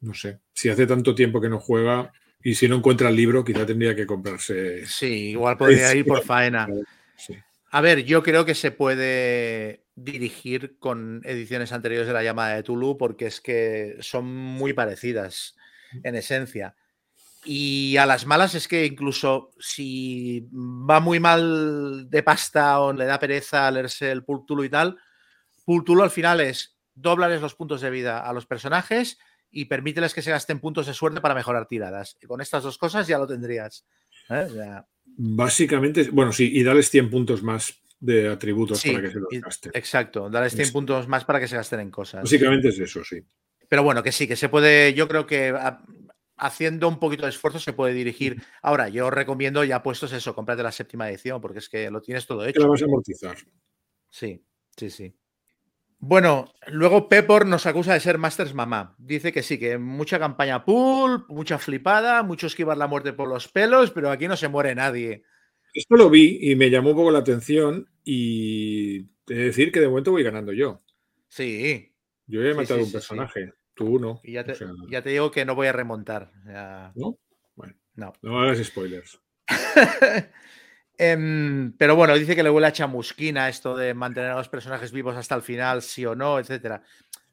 no sé, si hace tanto tiempo que no juega y si no encuentra el libro, quizá tendría que comprarse. Sí, igual podría ir por faena. Sí. A ver, yo creo que se puede dirigir con ediciones anteriores de la llamada de Tulu porque es que son muy parecidas en esencia. Y a las malas es que incluso si va muy mal de pasta o le da pereza leerse el Tulu y tal, Tulu al final es doblarles los puntos de vida a los personajes y permíteles que se gasten puntos de suerte para mejorar tiradas. Y con estas dos cosas ya lo tendrías. ¿eh? Básicamente, bueno, sí, y darles 100 puntos más de atributos para que se los gasten. Exacto, darles 100 puntos más para que se gasten en cosas. Básicamente es eso, sí. Pero bueno, que sí, que se puede, yo creo que haciendo un poquito de esfuerzo se puede dirigir. Ahora, yo recomiendo ya puestos eso, cómprate la séptima edición, porque es que lo tienes todo hecho. Lo vas a amortizar. Sí, sí, sí. Bueno, luego Pepor nos acusa de ser Masters Mamá. Dice que sí, que mucha campaña pool, mucha flipada, mucho esquivar la muerte por los pelos, pero aquí no se muere nadie. Esto lo vi y me llamó un poco la atención y te de decir que de momento voy ganando yo. Sí. Yo he matado un personaje, tú no. Y ya te, digo que no voy a remontar. ¿No? Bueno, no. no hagas spoilers. Em, pero bueno, dice que le huele a chamusquina esto de mantener a los personajes vivos hasta el final, sí o no, etcétera.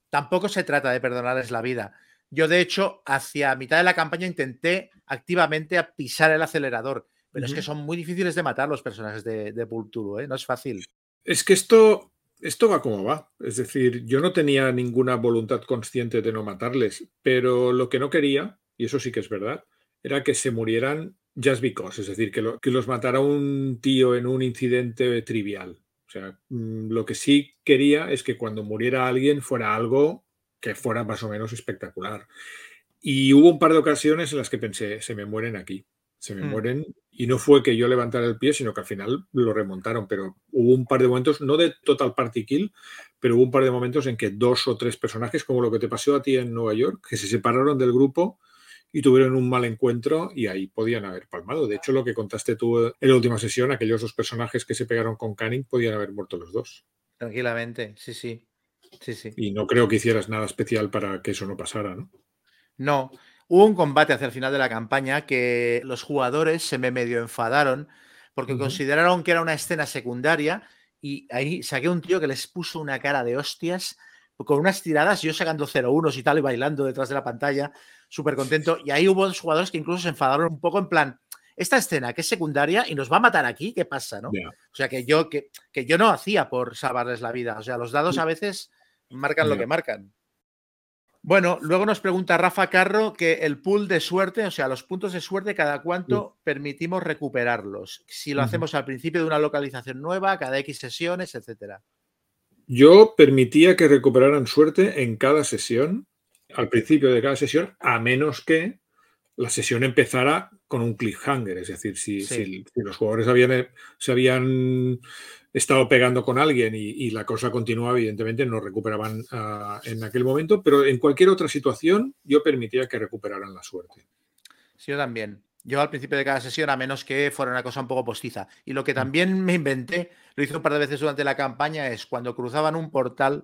Tampoco se trata de perdonarles la vida. Yo, de hecho, hacia mitad de la campaña intenté activamente pisar el acelerador, pero es que son muy difíciles de matar los personajes de, de ¿eh? no es fácil. Es que esto, esto va como va. Es decir, yo no tenía ninguna voluntad consciente de no matarles, pero lo que no quería, y eso sí que es verdad, era que se murieran just because, es decir, que, que los matara un tío en un incidente trivial. O sea, mm, lo que sí quería es que cuando muriera alguien fuera algo que fuera más o menos espectacular. Y hubo un par de ocasiones en las que pensé, se me mueren aquí, se me hmm. mueren. Y no fue que yo levantara el pie, sino que al final lo remontaron. Pero hubo un par de momentos, no de total party kill, pero hubo un par de momentos en que dos o tres personajes, como lo que te pasó a ti en Nueva York, que se separaron del grupo y tuvieron un mal encuentro y ahí podían haber palmado. De hecho, lo que contaste tú en la última sesión, aquellos dos personajes que se pegaron con Canning podían haber muerto los dos. Tranquilamente, sí, sí. Sí, sí. Y no creo que hicieras nada especial para que eso no pasara, ¿no? No. Hubo un combate hacia el final de la campaña que los jugadores se me medio enfadaron porque consideraron que era una escena secundaria y ahí saqué un tío que les puso una cara de hostias con unas tiradas, yo sacando 0-1 y tal y bailando detrás de la pantalla, súper contento. Y ahí hubo dos jugadores que incluso se enfadaron un poco en plan, esta escena que es secundaria y nos va a matar aquí, ¿qué pasa? ¿no? O sea, que yo, que, que, yo no hacía por salvarles la vida. O sea, los dados a veces marcan lo que marcan. Bueno, luego nos pregunta Rafa Carro que el pool de suerte, o sea, los puntos de suerte, cada cuánto permitimos recuperarlos. Si lo hacemos al principio de una localización nueva, cada X sesiones, etcétera. Yo permitía que recuperaran suerte en cada sesión, al principio de cada sesión, a menos que la sesión empezara con un cliffhanger. Es decir, si, si, los jugadores habían, se habían estado pegando con alguien y, la cosa continuaba, evidentemente no recuperaban ah, en aquel momento, pero en cualquier otra situación yo permitía que recuperaran la suerte. Sí, yo también. Yo al principio de cada sesión, a menos que fuera una cosa un poco postiza. Y lo que mm. también me inventé, lo hice un par de veces durante la campaña, es cuando cruzaban un portal,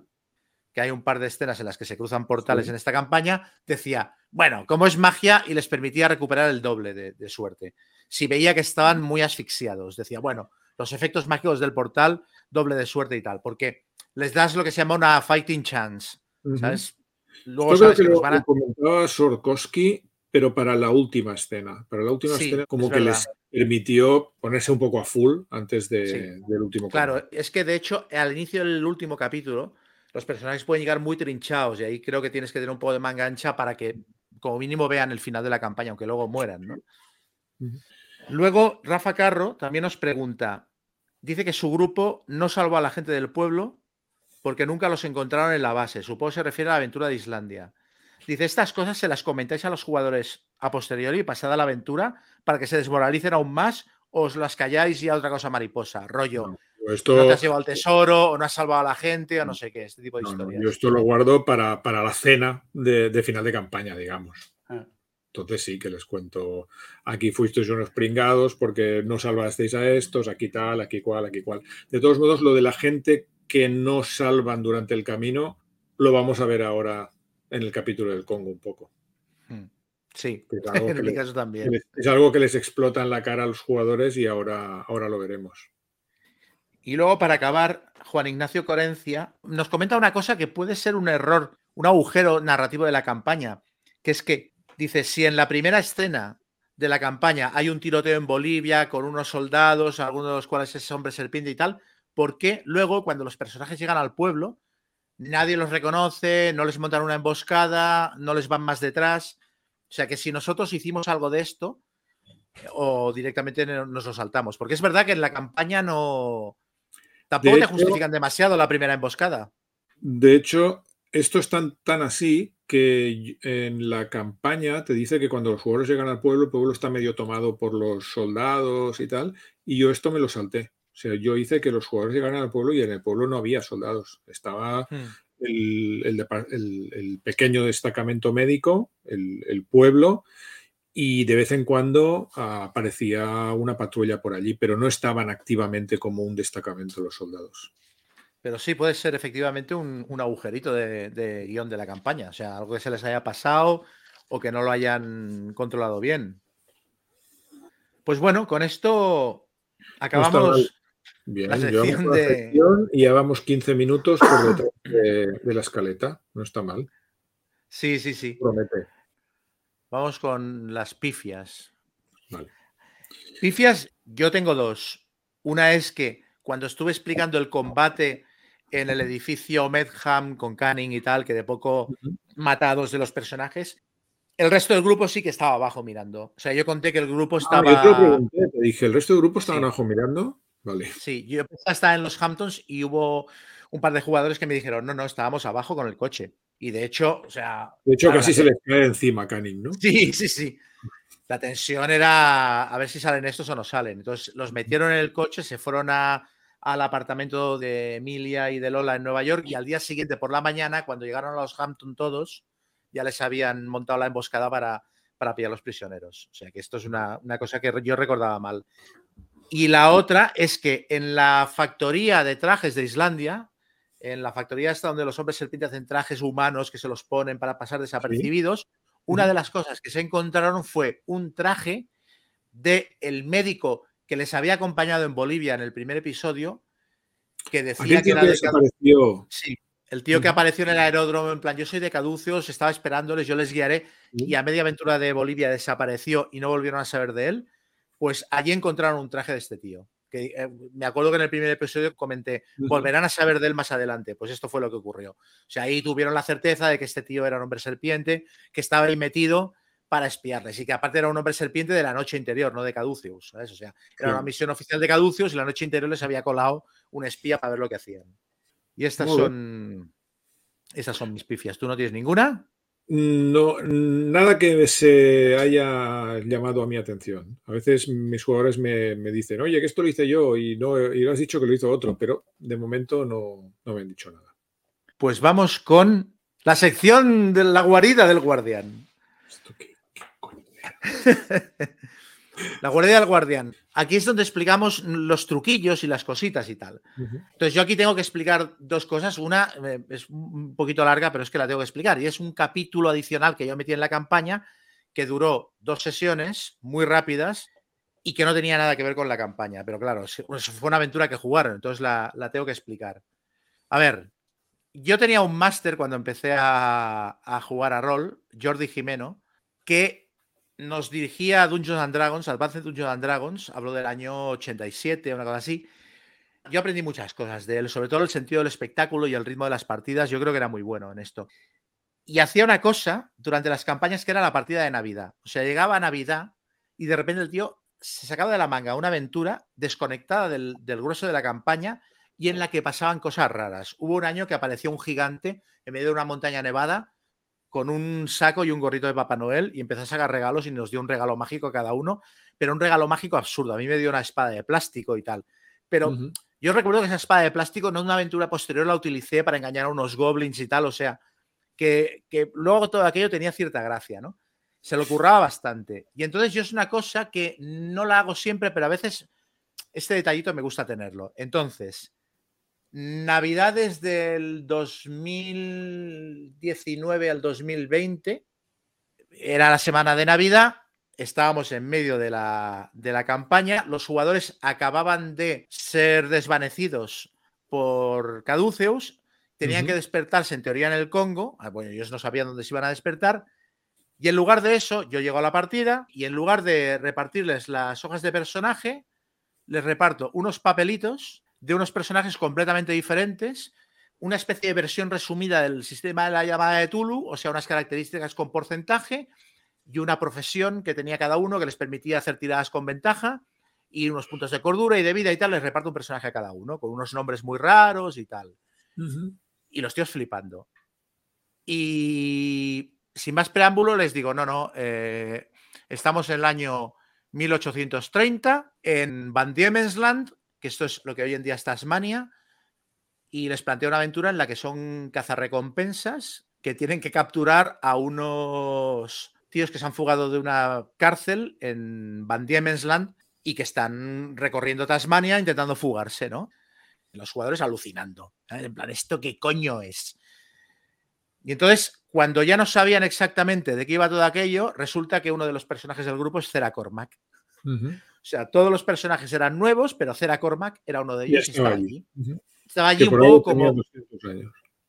que hay un par de escenas en las que se cruzan portales en esta campaña, decía, bueno, como es magia y les permitía recuperar el doble de suerte. Si veía que estaban muy asfixiados, decía, bueno, los efectos mágicos del portal, doble de suerte y tal, porque les das lo que se llama una fighting chance, ¿sabes? Luego que, lo, van a... comentaba Sorkowski, pero para la última escena. Para la última escena, como que les permitió ponerse un poco a full antes del último Claro, es que de hecho, al inicio del último capítulo, los personajes pueden llegar muy trinchados y ahí creo que tienes que tener un poco de manga ancha para que, como mínimo, vean el final de la campaña, aunque luego mueran, ¿no? Luego, Rafa Carro también nos pregunta, dice que su grupo no salvó a la gente del pueblo porque nunca los encontraron en la base. Supongo que se refiere a la aventura de Islandia. Dice, estas cosas se las comentáis a los jugadores a posteriori, pasada la aventura, para que se desmoralicen aún más, o os las calláis y a otra cosa mariposa, rollo. No, esto... no te has llevado al tesoro, o no has salvado a la gente, o no sé qué, este tipo de historias. yo esto lo guardo para, para la cena de final de campaña, digamos. Entonces sí que les cuento, aquí fuisteis unos pringados porque no salvasteis a estos, aquí tal, aquí cual, aquí cual. De todos modos, lo de la gente que no salvan durante el camino, lo vamos a ver ahora en el capítulo del Congo un poco. Hmm. Sí, en mi caso también. Es algo que les explota en la cara a los jugadores y ahora, ahora lo veremos. Y luego, para acabar, Juan Ignacio Corencia nos comenta una cosa que puede ser un error, un agujero narrativo de la campaña, que es que Dice, si en la primera escena de la campaña hay un tiroteo en Bolivia con unos soldados, algunos de los cuales es hombre serpiente y tal, ¿por qué luego cuando los personajes llegan al pueblo nadie los reconoce, no les montan una emboscada, no les van más detrás? O sea que si nosotros hicimos algo de esto, o directamente nos lo saltamos. Porque es verdad que en la campaña no. Tampoco te justifican demasiado la primera emboscada. De hecho, esto es tan, tan así que en la campaña te dice que cuando los jugadores llegan al pueblo, el pueblo está medio tomado por los soldados y tal, y yo esto me lo salté. O sea, yo hice que los jugadores llegaran al pueblo y en el pueblo no había soldados. Estaba hmm. el, pequeño destacamento médico, el, pueblo, y de vez en cuando aparecía una patrulla por allí, pero no estaban activamente como un destacamento los soldados. Pero sí puede ser efectivamente un, agujerito de, guion de la campaña. O sea, algo que se les haya pasado o que no lo hayan controlado bien. Pues bueno, con esto acabamos Bien, la sección de... y ya vamos 15 minutos por detrás de, la escaleta. No está mal. Sí, sí, sí. Promete. Vamos con las pifias. Vale. Pifias, yo tengo dos. Una es que cuando estuve explicando el combate en el edificio Medham con Canning y tal, que de poco matados de los personajes, el resto del grupo sí que estaba abajo mirando. O sea, yo conté que el grupo ah, estaba. te dije, ¿el resto del grupo estaba abajo mirando? Sí, yo estaba en los Hamptons y hubo un par de jugadores que me dijeron, no, no, estábamos abajo con el coche. Y de hecho, o sea. De hecho, casi se les cae encima Canning, ¿no? Sí, sí, sí. La tensión era a ver si salen estos o no salen. Entonces los metieron en el coche, se fueron al apartamento de Emilia y de Lola en Nueva York y al día siguiente por la mañana, cuando llegaron a los Hampton todos, ya les habían montado la emboscada para, para pillar a los prisioneros. O sea que esto es una, una cosa que yo recordaba mal. Y la otra es que en la factoría de trajes de Islandia, en la factoría esta donde los hombres serpiente hacen trajes humanos que se los ponen para pasar desapercibidos, una de las cosas que se encontraron fue un traje del el médico que les había acompañado en Bolivia en el primer episodio, que decía que era de Sí, el tío que apareció en el aeródromo, en plan, yo soy de Caduceos, estaba esperándoles, yo les guiaré, y a media aventura de Bolivia desapareció y no volvieron a saber de él pues allí encontraron un traje de este tío. Que, eh, me acuerdo que en el primer episodio comenté, volverán a saber de él más adelante. Pues esto fue lo que ocurrió. O sea, ahí tuvieron la certeza de que este tío era un hombre serpiente, que estaba ahí metido para espiarles y que aparte era un hombre serpiente de la noche interior, no de Caduceus. O sea, era una misión oficial de Caduceus y la noche interior les había colado un espía para ver lo que hacían. Y estas son. Esas son mis pifias. ¿Tú no tienes ninguna? No, nada que se haya llamado a mi atención. A veces mis jugadores me, dicen, oye, que esto lo hice yo y no y has dicho que lo hizo otro, pero de momento no, no me han dicho nada. Pues vamos con la sección de la guarida del guardián. ¿Esto qué, La guardia del guardián. Aquí es donde explicamos los truquillos y las cositas y tal. Entonces yo aquí tengo que explicar dos cosas. Una eh, es un poquito larga, pero es que la tengo que explicar. Y es un capítulo adicional que yo metí en la campaña que duró dos sesiones muy rápidas y que no tenía nada que ver con la campaña. Pero claro, fue una aventura que jugaron, entonces la, tengo que explicar. A ver, yo tenía un máster cuando empecé a, a jugar a rol, Jordi Jimeno, que nos dirigía a Dungeons and Dragons, Advanced Dungeons and Dragons, hablo del año 87, una cosa así. Yo aprendí muchas cosas de él, sobre todo el sentido del espectáculo y el ritmo de las partidas. Yo creo que era muy bueno en esto. Y hacía una cosa durante las campañas que era la partida de Navidad. O sea, llegaba Navidad y de repente el tío se sacaba de la manga una aventura desconectada del grueso de la campaña y en la que pasaban cosas raras. Hubo un año que apareció un gigante en medio de una montaña nevada con un saco y un gorrito de Papá Noel y empezó a sacar regalos y nos dio un regalo mágico a cada uno, pero un regalo mágico absurdo. A mí me dio una espada de plástico y tal. Pero yo recuerdo que esa espada de plástico, no en una aventura posterior, la utilicé para engañar a unos goblins y tal, o sea, que, que luego todo aquello tenía cierta gracia, ¿no? Se lo curraba bastante. Y entonces yo es una cosa que no la hago siempre, pero a veces este detallito me gusta tenerlo. Entonces, Navidades del 2019 al 2020, era la semana de Navidad, estábamos en medio de la, campaña, los jugadores acababan de ser desvanecidos por Caduceus, tenían que despertarse en teoría en el Congo, ah, bueno, ellos no sabían dónde se iban a despertar, y en lugar de eso, yo llego a la partida y en lugar de repartirles las hojas de personaje, les reparto unos papelitos de unos personajes completamente diferentes, una especie de versión resumida del sistema de la llamada de Tulu, o sea, unas características con porcentaje y una profesión que tenía cada uno que les permitía hacer tiradas con ventaja y unos puntos de cordura y de vida y tal, les reparto un personaje a cada uno, con unos nombres muy raros y tal. Y los tíos flipando. Y sin más preámbulo, les digo, no, no, eh, estamos en el año 1830 en Van Diemensland, que esto es lo que hoy en día es Tasmania, y les planteo una aventura en la que son cazarrecompensas que tienen que capturar a unos tíos que se han fugado de una cárcel en Van Diemensland y que están recorriendo Tasmania intentando fugarse, ¿no? Los jugadores alucinando. En plan, ¿esto qué coño es? Y entonces, cuando ya no sabían exactamente de qué iba todo aquello, resulta que uno de los personajes del grupo es Cera Cormac. Sea, todos los personajes eran nuevos, pero Cera Cormac era uno de ellos y estaba allí. Estaba allí un poco como.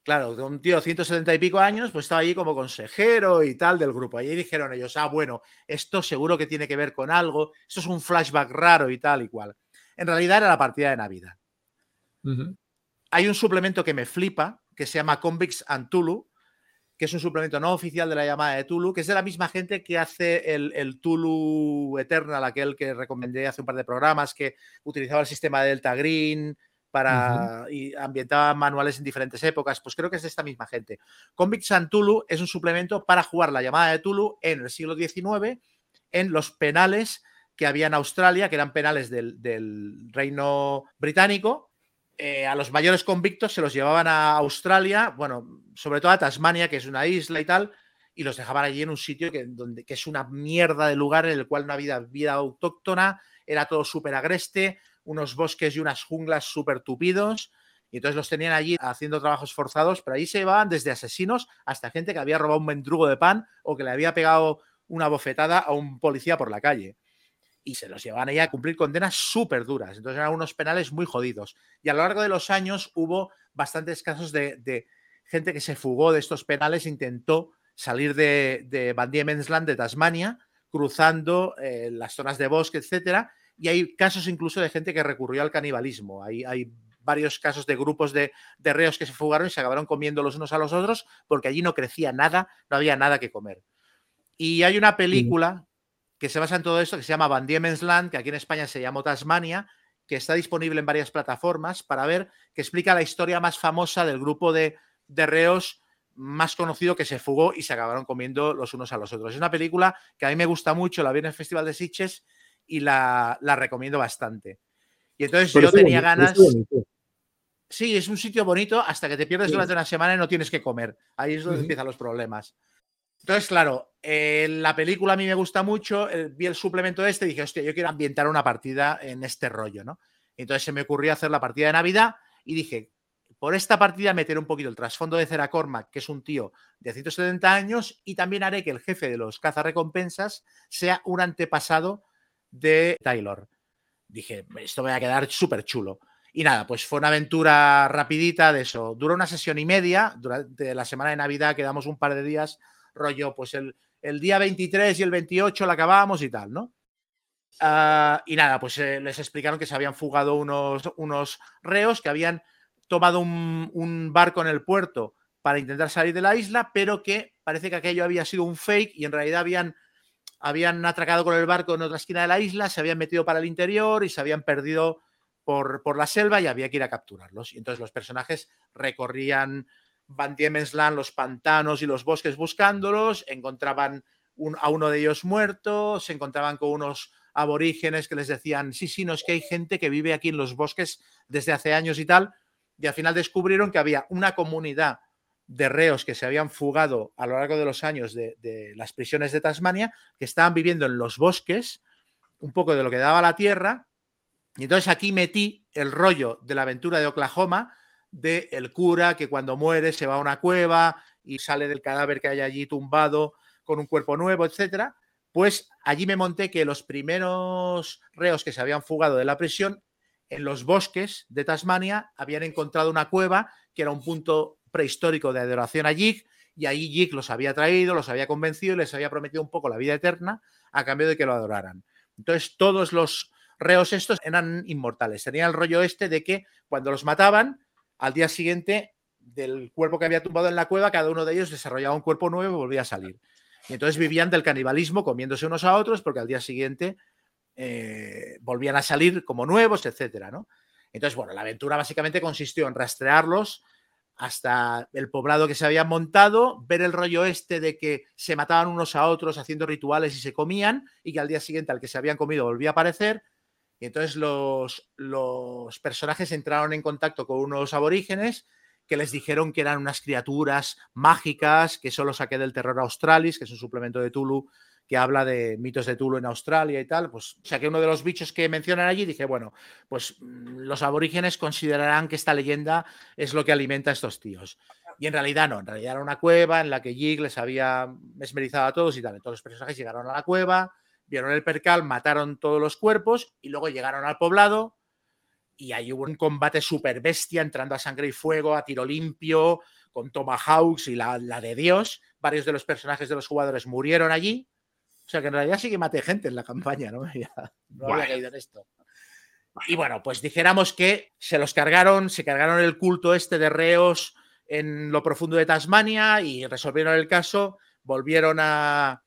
Claro, un tío de 170 y pico años, pues estaba allí como consejero y tal del grupo. Allí dijeron ellos, ah, bueno, esto seguro que tiene que ver con algo, esto es un flashback raro y tal y cual. En realidad era la partida de Navidad. Hay un suplemento que me flipa, que se llama Convicts and Tulu, que es un suplemento no oficial de la llamada de Tulu, que es de la misma gente que hace el, el, Tulu Eternal, aquel que recomendé hace un par de programas, que utilizaba el sistema de Delta Green, para y ambientaba manuales en diferentes épocas, pues creo que es de esta misma gente. Convicts and Tulu es un suplemento para jugar la llamada de Tulu en el siglo XIX en los penales que había en Australia, que eran penales del, reino británico. Eh, a los mayores convictos se los llevaban a Australia, bueno, sobre todo a Tasmania, que es una isla y tal, y los dejaban allí en un sitio que, donde, que es una mierda de lugar en el cual no había vida autóctona, era todo súper agreste, unos bosques y unas junglas súper tupidos. Y entonces los tenían allí haciendo trabajos forzados, pero ahí se llevaban desde asesinos hasta gente que había robado un mendrugo de pan o que le había pegado una bofetada a un policía por la calle. Y se los llevaban allá a cumplir condenas súper duras. Entonces eran unos penales muy jodidos. Y a lo largo de los años hubo bastantes casos de, gente que se fugó de estos penales, intentó salir de, de Van Diemen's de Tasmania, cruzando eh, las zonas de bosque, etcétera, y hay casos incluso de gente que recurrió al canibalismo. Hay, hay varios casos de grupos de, reos que se fugaron y se acabaron comiendo los unos a los otros porque allí no crecía nada, no había nada que comer. Y hay una película que se basa en todo esto que se llama Van Diemen's Land, que aquí en España se llamó Tasmania, que está disponible en varias plataformas para ver, que explica la historia más famosa del grupo de, de reos más conocido que se fugó y se acabaron comiendo los unos a los otros. Es una película que a mí me gusta mucho, la vi en el Festival de Sitges y la, recomiendo bastante. Y entonces yo tenía ganas. Sí, es un sitio bonito hasta que te pierdes durante una semana y no tienes que comer. Ahí es donde empiezan los problemas. Entonces, claro, la película a mí me gusta mucho. vi el suplemento este y dije, hostia, yo quiero ambientar una partida en este rollo, ¿no? Entonces se me ocurrió hacer la partida de Navidad y dije, por esta partida meter un poquito el trasfondo de Cera Cormac, que es un tío de 170 años, y también haré que el jefe de los cazarrecompensas sea un antepasado de Taylor. Dije, esto me va a quedar súper chulo. Y nada, pues fue una aventura rapidita de eso. Duró una sesión y media. Durante la semana de Navidad quedamos un par de días, rollo, pues el, el día 23 y el 28 la acabamos y tal, ¿no? Ah, y nada, pues eh, les explicaron que se habían fugado unos, unos reos que habían tomado un, un, barco en el puerto para intentar salir de la isla, pero que parece que aquello había sido un fake y en realidad habían habían atracado con el barco en otra esquina de la isla, se habían metido para el interior y se habían perdido por, por la selva y había que ir a capturarlos. Y entonces los personajes recorrían Van Diemen's Land, los pantanos y los bosques buscándolos, encontraban a uno de ellos muerto, se encontraban con unos aborígenes que les decían, sí, sí, no es que hay gente que vive aquí en los bosques desde hace años y tal, y al final descubrieron que había una comunidad de reos que se habían fugado a lo largo de los años de, las prisiones de Tasmania, que estaban viviendo en los bosques, un poco de lo que daba la tierra. Y entonces aquí metí el rollo de la aventura de Oklahoma, de el cura que cuando muere se va a una cueva y sale del cadáver que hay allí tumbado con un cuerpo nuevo, etcétera. Pues allí me monté que los primeros reos que se habían fugado de la prisión en los bosques de Tasmania habían encontrado una cueva que era un punto prehistórico de adoración a Yig y ahí Yig los había traído, los había convencido y les había prometido un poco la vida eterna a cambio de que lo adoraran. Entonces todos los reos estos eran inmortales. Tenía el rollo este de que cuando los mataban, al día siguiente del cuerpo que había tumbado en la cueva, cada uno de ellos desarrollaba un cuerpo nuevo y volvía a salir. Y entonces vivían del canibalismo comiéndose unos a otros porque al día siguiente eh, volvían a salir como nuevos, etcétera, ¿no? Entonces, bueno, la aventura básicamente consistió en rastrearlos hasta el poblado que se habían montado, ver el rollo este de que se mataban unos a otros haciendo rituales y se comían, y que al día siguiente al que se habían comido volvía a aparecer. Y entonces los, los personajes entraron en contacto con unos aborígenes que les dijeron que eran unas criaturas mágicas, que solo saqué del terror australis, que es un suplemento de Tulu que habla de mitos de Tulu en Australia y tal, pues saqué uno de los bichos que mencionan allí y dije, bueno, pues mm, los aborígenes considerarán que esta leyenda es lo que alimenta a estos tíos. Y en realidad no, en realidad era una cueva en la que Jig les había mesmerizado a todos y tal. Entonces los personajes llegaron a la cueva, vieron el percal, mataron todos los cuerpos y luego llegaron al poblado y ahí hubo un combate super bestia entrando a sangre y fuego, a tiro limpio, con tomahawks y la, de Dios. Varios de los personajes de los jugadores murieron allí. O sea que en realidad sí que maté gente en la campaña, ¿no? no había caído en esto. Y bueno, pues dijéramos que se los cargaron, se cargaron el culto este de reos en lo profundo de Tasmania y resolvieron el caso, volvieron a,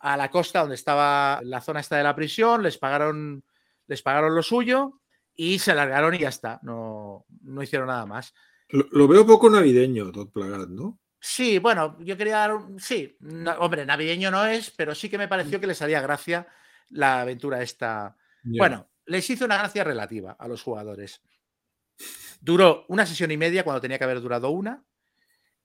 a la costa donde estaba la zona esta de la prisión, les pagaron, les pagaron lo suyo y se largaron y ya está, no, no hicieron nada más. Lo, veo poco navideño, Todd Plagat, ¿no? Sí, bueno, yo quería dar un... Sí, hombre, navideño no es, pero sí que me pareció que les haría gracia la aventura esta. Bueno, les hizo una gracia relativa a los jugadores. Duró una sesión y media cuando tenía que haber durado una.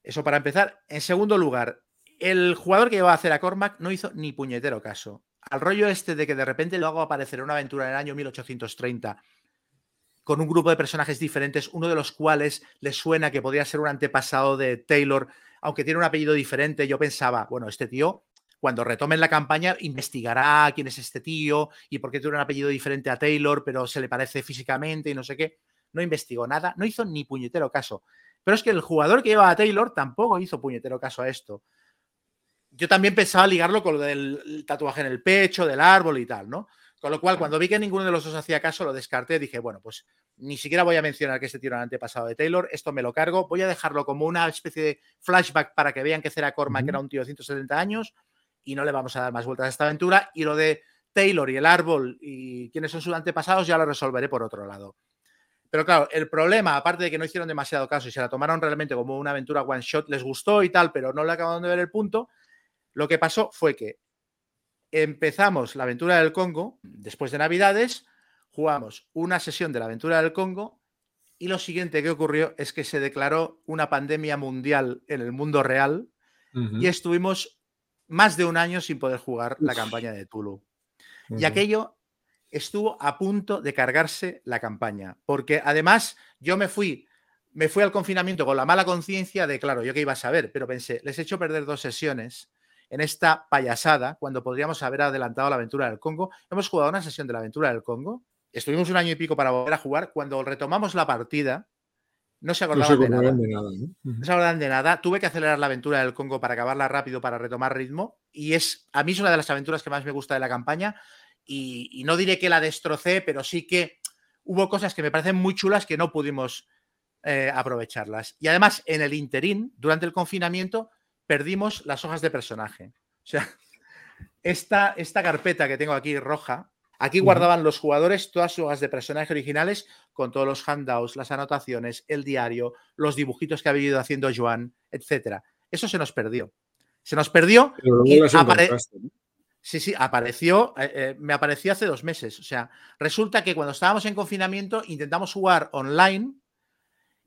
Eso para empezar. En segundo lugar, el jugador que iba a hacer a Cormac no hizo ni puñetero caso. Al rollo este de que de repente lo hago aparecer en una aventura en el año 1830 con un grupo de personajes diferentes, uno de los cuales le suena que podría ser un antepasado de Taylor, aunque tiene un apellido diferente. Yo pensaba, bueno, este tío, cuando retomen la campaña, investigará quién es este tío y por qué tiene un apellido diferente a Taylor, pero se le parece físicamente y no sé qué. No investigó nada, no hizo ni puñetero caso. Pero es que el jugador que lleva a Taylor tampoco hizo puñetero caso a esto yo también pensaba ligarlo con lo del tatuaje en el pecho, del árbol y tal, ¿no? Con lo cual, cuando vi que ninguno de los dos hacía caso, lo descarté. Dije, bueno, pues ni siquiera voy a mencionar que este tío era el antepasado de Taylor. Esto me lo cargo. Voy a dejarlo como una especie de flashback para que vean que Cera Cormac era un tío de 170 años y no le vamos a dar más vueltas a esta aventura. Y lo de Taylor y el árbol y quiénes son sus antepasados ya lo resolveré por otro lado. Pero claro, el problema, aparte de que no hicieron demasiado caso y se la tomaron realmente como una aventura one shot, les gustó y tal, pero no le acabaron de ver el punto, lo que pasó fue que empezamos la aventura del Congo después de Navidades, jugamos una sesión de la aventura del Congo y lo siguiente que ocurrió es que se declaró una pandemia mundial en el mundo real y estuvimos más de un año sin poder jugar la campaña de Tulu. Y aquello estuvo a punto de cargarse la campaña, porque además yo me fui, me fui al confinamiento con la mala conciencia de, claro, yo que iba a saber, pero pensé, les he hecho perder dos sesiones en esta payasada cuando podríamos haber adelantado la aventura del Congo. Hemos jugado una sesión de la aventura del Congo. Estuvimos un año y pico para volver a jugar. Cuando retomamos la partida, no se acordaban, de, nada. ¿no? se acordaban de nada. Tuve que acelerar la aventura del Congo para acabarla rápido, para retomar ritmo. Y es, a mí es una de las aventuras que más me gusta de la campaña. Y, no diré que la destrocé, pero sí que hubo cosas que me parecen muy chulas que no pudimos eh, aprovecharlas. Y además, en el interín, durante el confinamiento, perdimos las hojas de personaje. O sea, esta, esta carpeta que tengo aquí roja, aquí guardaban los jugadores todas sus hojas de personaje originales con todos los handouts, las anotaciones, el diario, los dibujitos que había ido haciendo Joan, etcétera. Eso se nos perdió. Se nos perdió y Sí, sí, apareció, eh, eh, me apareció hace dos meses. O sea, resulta que cuando estábamos en confinamiento intentamos jugar online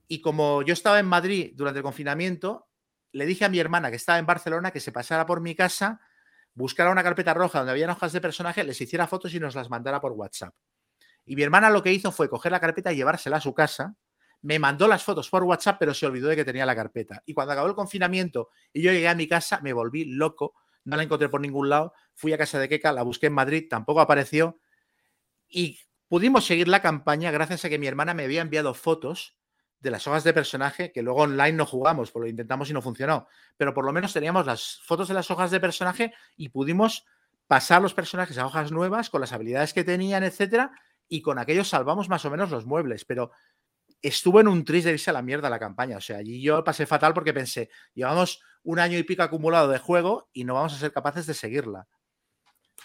y como yo estaba en Madrid durante el confinamiento, le dije a mi hermana que estaba en Barcelona que se pasara por mi casa, buscara una carpeta roja donde había hojas de personaje, les hiciera fotos y nos las mandara por WhatsApp. Y mi hermana lo que hizo fue coger la carpeta y llevársela a su casa. Me mandó las fotos por WhatsApp, pero se olvidó de que tenía la carpeta. Y cuando acabó el confinamiento y yo llegué a mi casa, me volví loco. No la encontré por ningún lado. Fui a casa de Keka, la busqué en Madrid, tampoco apareció. Y pudimos seguir la campaña gracias a que mi hermana me había enviado fotos de las hojas de personaje, que luego online no jugamos, pues lo intentamos y no funcionó, pero por lo menos teníamos las fotos de las hojas de personaje y pudimos pasar los personajes a hojas nuevas con las habilidades que tenían, etcétera, y con aquello salvamos más o menos los muebles, pero estuvo en un tris de irse a la mierda la campaña, o sea, allí yo pasé fatal porque pensé, llevamos un año y pico acumulado de juego y no vamos a ser capaces de seguirla.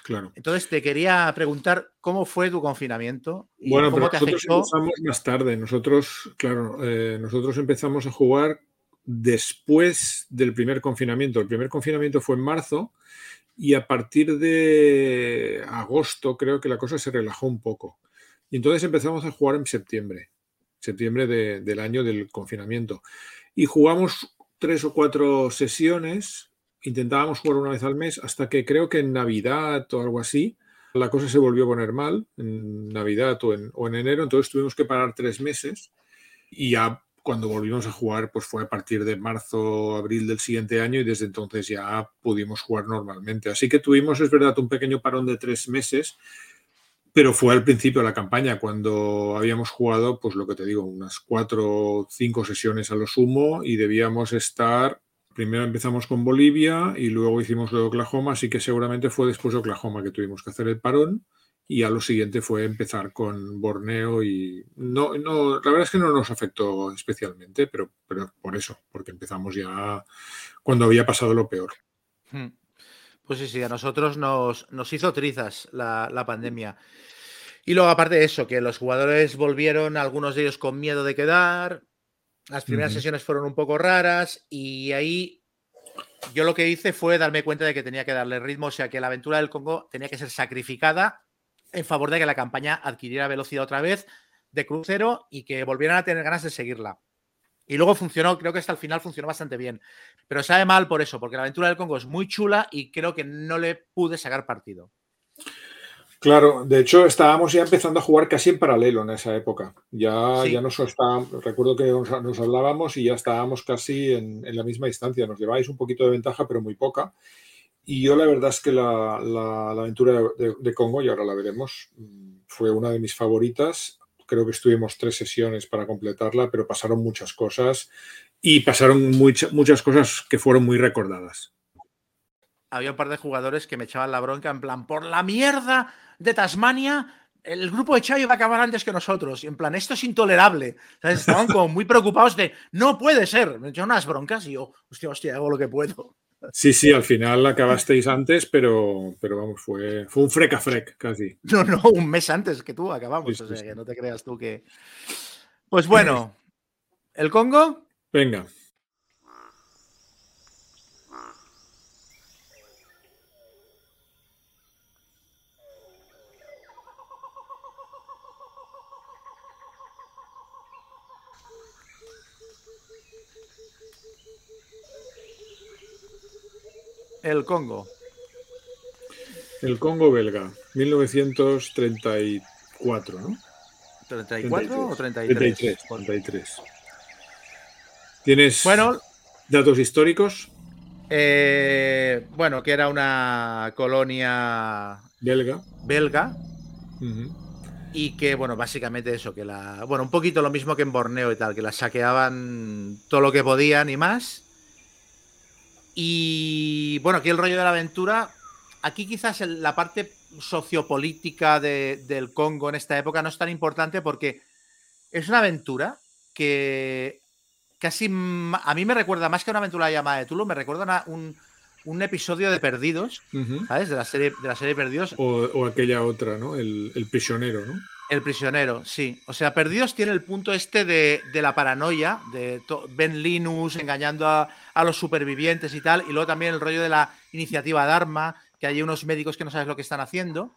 Claro. Entonces te quería preguntar cómo fue tu confinamiento y bueno, cómo te nosotros empezamos más tarde. Nosotros, claro, eh, nosotros empezamos a jugar después del primer confinamiento. El primer confinamiento fue en marzo y a partir de agosto creo que la cosa se relajó un poco. Y entonces empezamos a jugar en septiembre, septiembre del año del confinamiento. Y jugamos tres o cuatro sesiones intentábamos jugar una vez al mes hasta que creo que en Navidad o algo así, la cosa se volvió a poner mal, en Navidad o en, enero, entonces tuvimos que parar tres meses y ya cuando volvimos a jugar, pues fue a partir de marzo, abril del siguiente año y desde entonces ya pudimos jugar normalmente. Así que tuvimos, es verdad, un pequeño parón de tres meses, pero fue al principio de la campaña cuando habíamos jugado, pues lo que te digo, unas cuatro o cinco sesiones a lo sumo y debíamos estar. Primero empezamos con Bolivia y luego hicimos lo de Oklahoma, así que seguramente fue después de Oklahoma que tuvimos que hacer el parón y a lo siguiente fue empezar con Borneo y no, no, la verdad es que no nos afectó especialmente, pero, pero por eso, porque empezamos ya cuando había pasado lo peor. Hmm. Pues sí, sí, a nosotros nos, nos hizo trizas la, pandemia. Y luego, aparte de eso, que los jugadores volvieron, algunos de ellos con miedo de quedar, las primeras sesiones fueron un poco raras y ahí yo lo que hice fue darme cuenta de que tenía que darle ritmo, o sea, que la aventura del Congo tenía que ser sacrificada en favor de que la campaña adquiriera velocidad otra vez de crucero y que volvieran a tener ganas de seguirla. Y luego funcionó, creo que hasta el final funcionó bastante bien. Pero sabe mal por eso, porque la aventura del Congo es muy chula y creo que no le pude sacar partido. Claro, de hecho estábamos ya empezando a jugar casi en paralelo en esa época. Ya, ya nos recuerdo que nos, hablábamos y ya estábamos casi en, la misma distancia. Nos lleváis un poquito de ventaja, pero muy poca. Y yo la verdad es que la, aventura de, Congo, y ahora la veremos, mm, fue una de mis favoritas. Creo que estuvimos tres sesiones para completarla, pero pasaron muchas cosas y pasaron muchas cosas que fueron muy recordadas. Había un par de jugadores que me echaban la bronca en plan, por la mierda de Tasmania, el grupo de Chayo va a acabar antes que nosotros. Y en plan, esto es intolerable. Estaban como muy preocupados de, no puede ser. Me echaron unas broncas y yo, hostia, hostia, hago lo que puedo. Sí, sí, al final acabasteis antes, pero, pero vamos, fue, fue un freca frec casi. No, no, un mes antes que tú acabamos. o sea, que no te creas tú que. Pues bueno, ¿el Congo? Venga. El Congo. El Congo belga, 1934, ¿no? ¿34 o 33? 33, ¿Tienes bueno, datos históricos? Eh, bueno, que era una colonia belga. Belga. Y que, bueno, básicamente eso, que la. Bueno, un poquito lo mismo que en Borneo y tal, que la saqueaban todo lo que podían y más. Y bueno, aquí el rollo de la aventura, aquí quizás la parte sociopolítica del Congo en esta época no es tan importante porque es una aventura que casi a mí me recuerda más que una aventura llamada de Tulu, me recuerda un, episodio de Perdidos, ¿sabes? De la serie, de la serie Perdidos. O, aquella otra, ¿no? El, el prisionero, ¿no? El prisionero, sí. O sea, Perdidos tiene el punto este de, la paranoia, de Ben Linus engañando a, los supervivientes y tal, y luego también el rollo de la iniciativa Dharma, que hay unos médicos que no sabes lo que están haciendo.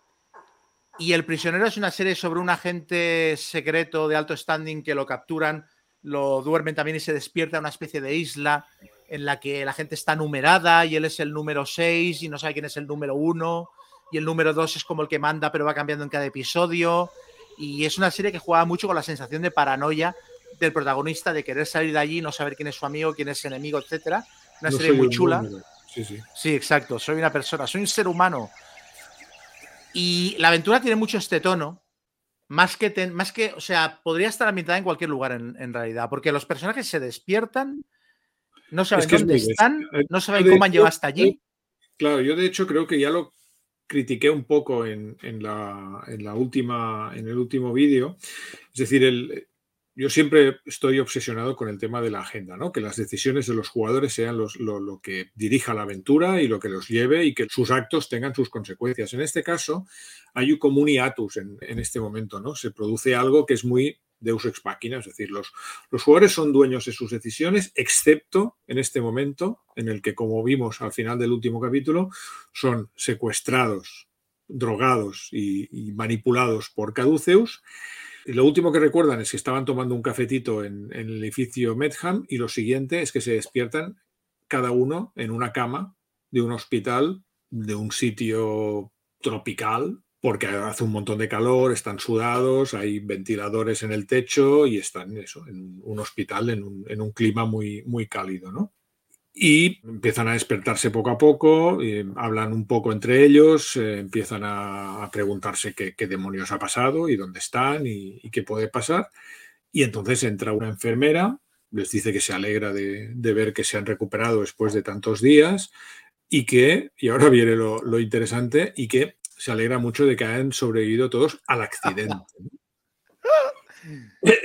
Y El prisionero es una serie sobre un agente secreto de alto standing que lo capturan, lo duermen también y se despierta en una especie de isla en la que la gente está numerada y él es el número 6 y no sabe quién es el número 1 y el número 2 es como el que manda pero va cambiando en cada episodio y es una serie que juega mucho con la sensación de paranoia del protagonista, de querer salir de allí, no saber quién es su amigo, quién es su enemigo, etcétera. Una serie muy chula. Sí, sí. sí, exacto. Soy una persona, soy un ser humano. Y la aventura tiene mucho este tono. Más que, más que, o sea, podría estar ambientada en cualquier lugar en, realidad, porque los personajes se despiertan, no saben dónde están, no saben cómo han llegado hasta allí. Claro, yo de hecho creo que ya lo critiqué un poco en, la, en, la, última, en el último vídeo. Es decir, el, yo siempre estoy obsesionado con el tema de la agenda, ¿no? que las decisiones de los jugadores sean los, lo, que dirija la aventura y lo que los lleve y que sus actos tengan sus consecuencias. En este caso, hay un hiatus en, en este momento, ¿no? Se produce algo que es muy Deus ex machina, es decir, los, los jugadores son dueños de sus decisiones, excepto en este momento en el que, como vimos al final del último capítulo, son secuestrados, drogados y, manipulados por Caduceus. Y lo último que recuerdan es que estaban tomando un cafetito en, en el edificio Medham y lo siguiente es que se despiertan cada uno en una cama de un hospital, de un sitio tropical, porque hace un montón de calor, están sudados, hay ventiladores en el techo y están eso, en un hospital en un, clima muy, muy cálido, ¿no? Y empiezan a despertarse poco a poco, hablan un poco entre ellos, eh, empiezan a, preguntarse qué, demonios ha pasado y dónde están y, qué puede pasar. Y entonces entra una enfermera, les dice que se alegra de, ver que se han recuperado después de tantos días y que, y ahora viene lo, lo interesante, y que se alegra mucho de que hayan sobrevivido todos al accidente.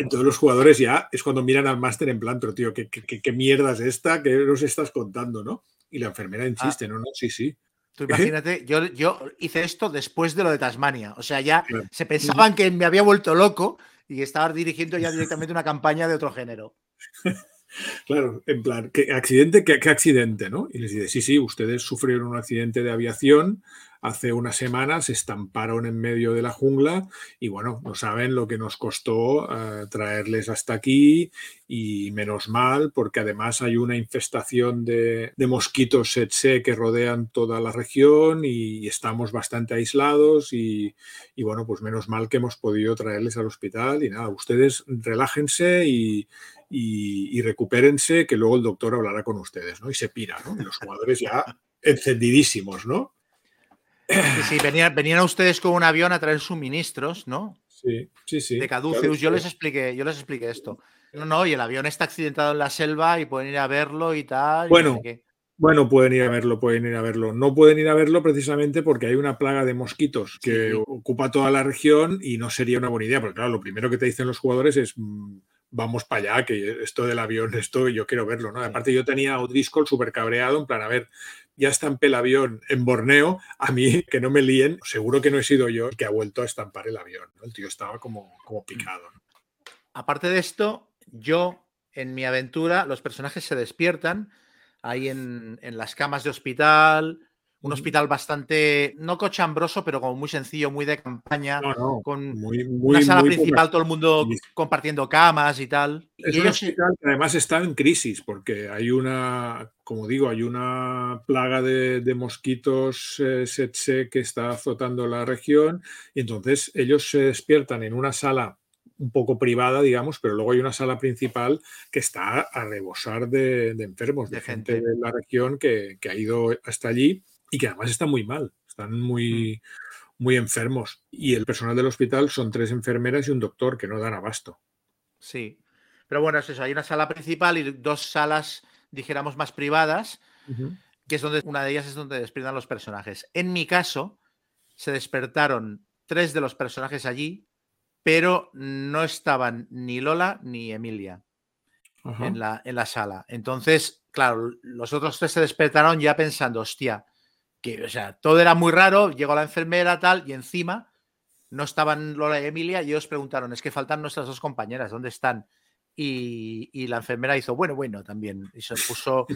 Todos los jugadores ya es cuando miran al máster en plan, pero tío, ¿qué, qué, mierda es esta? ¿Qué nos estás contando, no? Y la enfermera insiste, ah. no, no, sí, sí. Tú imagínate, yo, yo hice esto después de lo de Tasmania. O sea, ya se pensaban que me había vuelto loco y estaba dirigiendo ya directamente una campaña de otro género. Claro, en plan, ¿qué accidente? ¿Qué, accidente? ¿no? Y les dice, sí, sí, ustedes sufrieron un accidente de aviación hace unas semanas, se estamparon en medio de la jungla y bueno, no saben lo que nos costó eh, traerles hasta aquí y menos mal porque además hay una infestación de, mosquitos tsetse que rodean toda la región y, estamos bastante aislados y, y, bueno, pues menos mal que hemos podido traerles al hospital y nada, ustedes relájense y y, recupérense, que luego el doctor hablará con ustedes, ¿no? Y se pira, ¿no? Y los jugadores ya encendidísimos, ¿no? Sí, sí, venían, venían ustedes con un avión a traer suministros, ¿no? Sí, sí, sí. De Caduceus. yo les expliqué, yo les expliqué esto. No, no, y el avión está accidentado en la selva y pueden ir a verlo y tal. Bueno, bueno, pueden ir a verlo, pueden ir a verlo. No pueden ir a verlo precisamente porque hay una plaga de mosquitos que ocupa toda la región y no sería una buena idea, porque claro, lo primero que te dicen los jugadores es mm, vamos para allá, que esto del avión, esto yo quiero verlo, ¿no? Aparte yo tenía a O'Driscoll súper cabreado, en plan, a ver, ya estampé el avión en Borneo, a mí que no me líen, seguro que no he sido yo el que ha vuelto a estampar el avión, ¿no? El tío estaba como, como picado. Aparte de esto, yo en mi aventura, los personajes se despiertan ahí en, en las camas de hospital, un hospital bastante, no cochambroso, pero como muy sencillo, muy de campaña, con una sala principal, todo el mundo compartiendo camas y tal. Es un hospital que además está en crisis, porque hay una, como digo, hay una plaga de, mosquitos eh, que está azotando la región, y entonces ellos se despiertan en una sala un poco privada, digamos, pero luego hay una sala principal que está a rebosar de, enfermos, de, gente. de la región que, que, ha ido hasta allí y que además están muy mal, están muy, mm. muy enfermos. Y el personal del hospital son tres enfermeras y un doctor que no dan abasto. Sí, pero bueno, es eso, hay una sala principal y dos salas, dijéramos, más privadas, que es donde una de ellas es donde despiertan los personajes. En mi caso, se despertaron tres de los personajes allí, pero no estaban ni Lola ni Emilia en la, en la, sala. Entonces, claro, los otros tres se despertaron ya pensando, hostia, que, o sea, todo era muy raro, llegó la enfermera, tal, y encima no estaban Lola y Emilia, y ellos preguntaron, es que faltan nuestras dos compañeras, ¿dónde están? Y, la enfermera hizo, bueno, bueno, también, y se puso,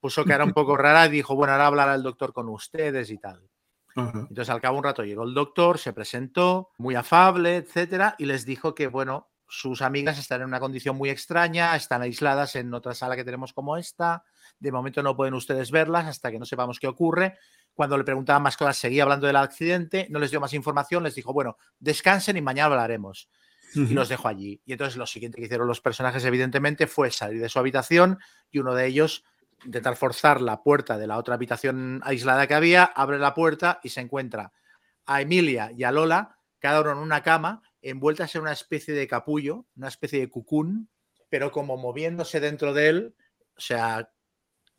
puso que era un poco rara y dijo, bueno, ahora hablará el doctor con ustedes y tal. Entonces, al cabo de un rato llegó el doctor, se presentó, muy afable, etcétera, y les dijo que, bueno, sus amigas están en una condición muy extraña, están aisladas en otra sala que tenemos como esta, de momento no pueden ustedes verlas hasta que no sepamos qué ocurre, cuando le preguntaban más cosas, seguía hablando del accidente, no les dio más información, les dijo, bueno, descansen y mañana hablaremos. Y los dejó allí. Y entonces lo siguiente que hicieron los personajes, evidentemente, fue salir de su habitación y uno de ellos intentar forzar la puerta de la otra habitación aislada que había, abre la puerta y se encuentra a Emilia y a Lola, cada uno en una cama, envueltas en una especie de capullo, una especie de cucún, pero como moviéndose dentro de él, o sea,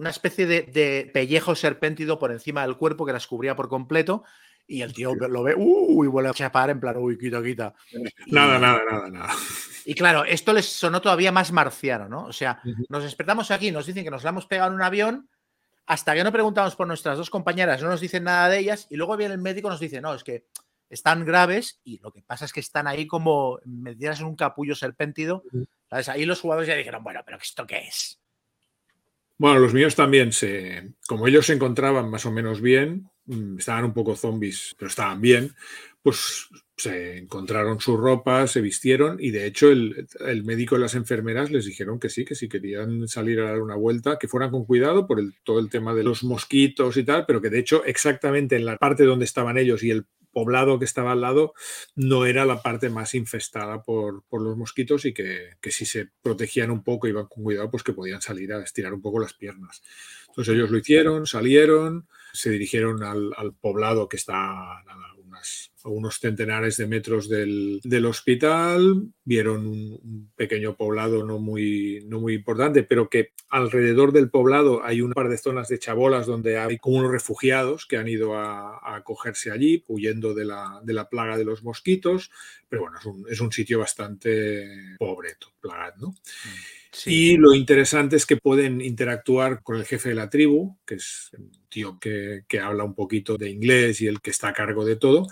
una especie de, pellejo serpéntido por encima del cuerpo que las cubría por completo. Y el tío lo ve, uy, vuelve a chapar en plan, uy, quita, quita. Nada, nada, nada, nada. Y claro, esto les sonó todavía más marciano, ¿no? O sea, nos despertamos aquí, nos dicen que nos la hemos pegado en un avión, hasta que no preguntamos por nuestras dos compañeras, no nos dicen nada de ellas, y luego viene el médico y nos dice, no, es que están graves y lo que pasa es que están ahí como metidas en un capullo serpéntido. ¿sabes? Ahí los jugadores ya dijeron, bueno, pero ¿esto qué es? Bueno, los míos también se. Como ellos se encontraban más o menos bien, mm, estaban un poco zombies, pero estaban bien, pues se encontraron su ropa, se vistieron y de hecho el, médico y las enfermeras les dijeron que sí, que si querían salir a dar una vuelta, que fueran con cuidado por el, todo el tema de los mosquitos y tal, pero que de hecho exactamente en la parte donde estaban ellos y el poblado que estaba al lado no era la parte más infestada por, los mosquitos y que, si se protegían un poco, iban con cuidado, pues que podían salir a estirar un poco las piernas. Entonces ellos lo hicieron, salieron, se dirigieron al, poblado que está a unos centenares de metros del, hospital, vieron un, pequeño poblado no muy, no muy importante, pero que alrededor del poblado hay un par de zonas de chabolas donde hay como unos refugiados que han ido a, acogerse allí, huyendo de la, de la, plaga de los mosquitos, pero bueno, es un, es un sitio bastante pobre, plagado, ¿no? Y lo interesante es que pueden interactuar con el jefe de la tribu, que es un tío que, que, habla un poquito de inglés y el que está a cargo de todo,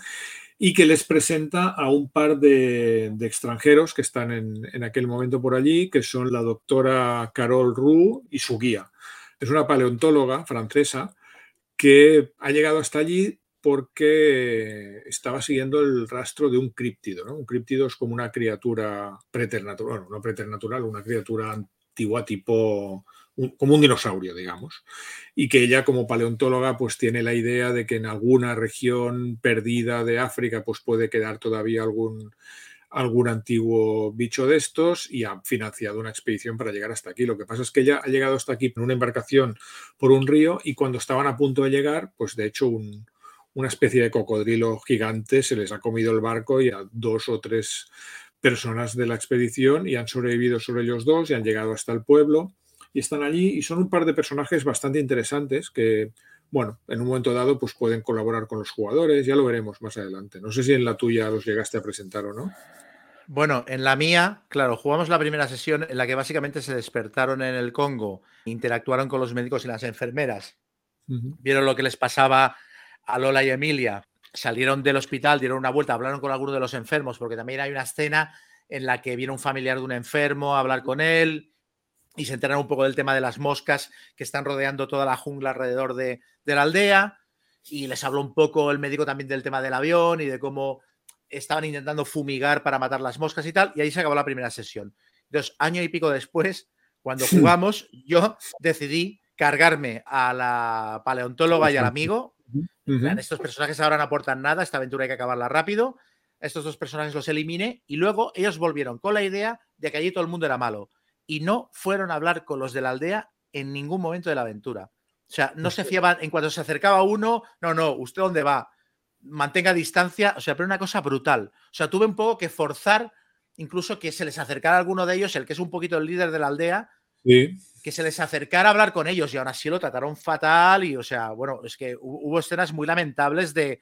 y que les presenta a un par de, extranjeros que están en, aquel momento por allí, que son la doctora Carol Roux y su guía. Es una paleontóloga francesa que ha llegado hasta allí porque estaba siguiendo el rastro de un críptido. Un críptido es como una criatura preternatural, bueno, no preternatural, una criatura antigua tipo como un dinosaurio, digamos, y que ella como paleontóloga pues tiene la idea de que en alguna región perdida de África pues puede quedar todavía algún, algún antiguo bicho de estos y ha financiado una expedición para llegar hasta aquí. Lo que pasa es que ella ha llegado hasta aquí en una embarcación por un río y cuando estaban a punto de llegar, pues de hecho una especie de cocodrilo gigante se les ha comido el barco y a dos o tres personas de la expedición y han sobrevivido sobre ellos dos y han llegado hasta el pueblo y están allí y son un par de personajes bastante interesantes que, bueno, en un momento dado pues pueden colaborar con los jugadores, ya lo veremos más adelante. No sé si en la tuya los llegaste a presentar o no. Bueno, en la mía, claro, jugamos la primera sesión en la que básicamente se despertaron en el Congo, interactuaron con los médicos y las enfermeras, vieron lo que les pasaba a Lola y Emilia, salieron del hospital, dieron una vuelta, hablaron con alguno de los enfermos, porque también hay una escena en la que viene un familiar de un enfermo a hablar con él, y se enteran un poco del tema de las moscas que están rodeando toda la jungla alrededor de, la aldea. Y les habló un poco el médico también del tema del avión y de cómo estaban intentando fumigar para matar las moscas y tal. Y ahí se acabó la primera sesión. Entonces, año y pico después, cuando jugamos, yo decidí cargarme a la paleontóloga y al amigo. Estos personajes ahora no aportan nada, esta aventura hay que acabarla rápido. Estos dos personajes los eliminé y luego ellos volvieron con la idea de que allí todo el mundo era malo y no fueron a hablar con los de la aldea en ningún momento de la aventura. O sea, no se fiaban, en cuanto se acercaba uno, no, no, ¿usted dónde va? Mantenga distancia, o sea, pero una cosa brutal. O sea, tuve un poco que forzar incluso que se les acercara a alguno de ellos, el que es un poquito el líder de la aldea, que se les acercara a hablar con ellos y aún así lo trataron fatal y, o sea, bueno, es que hubo escenas muy lamentables de,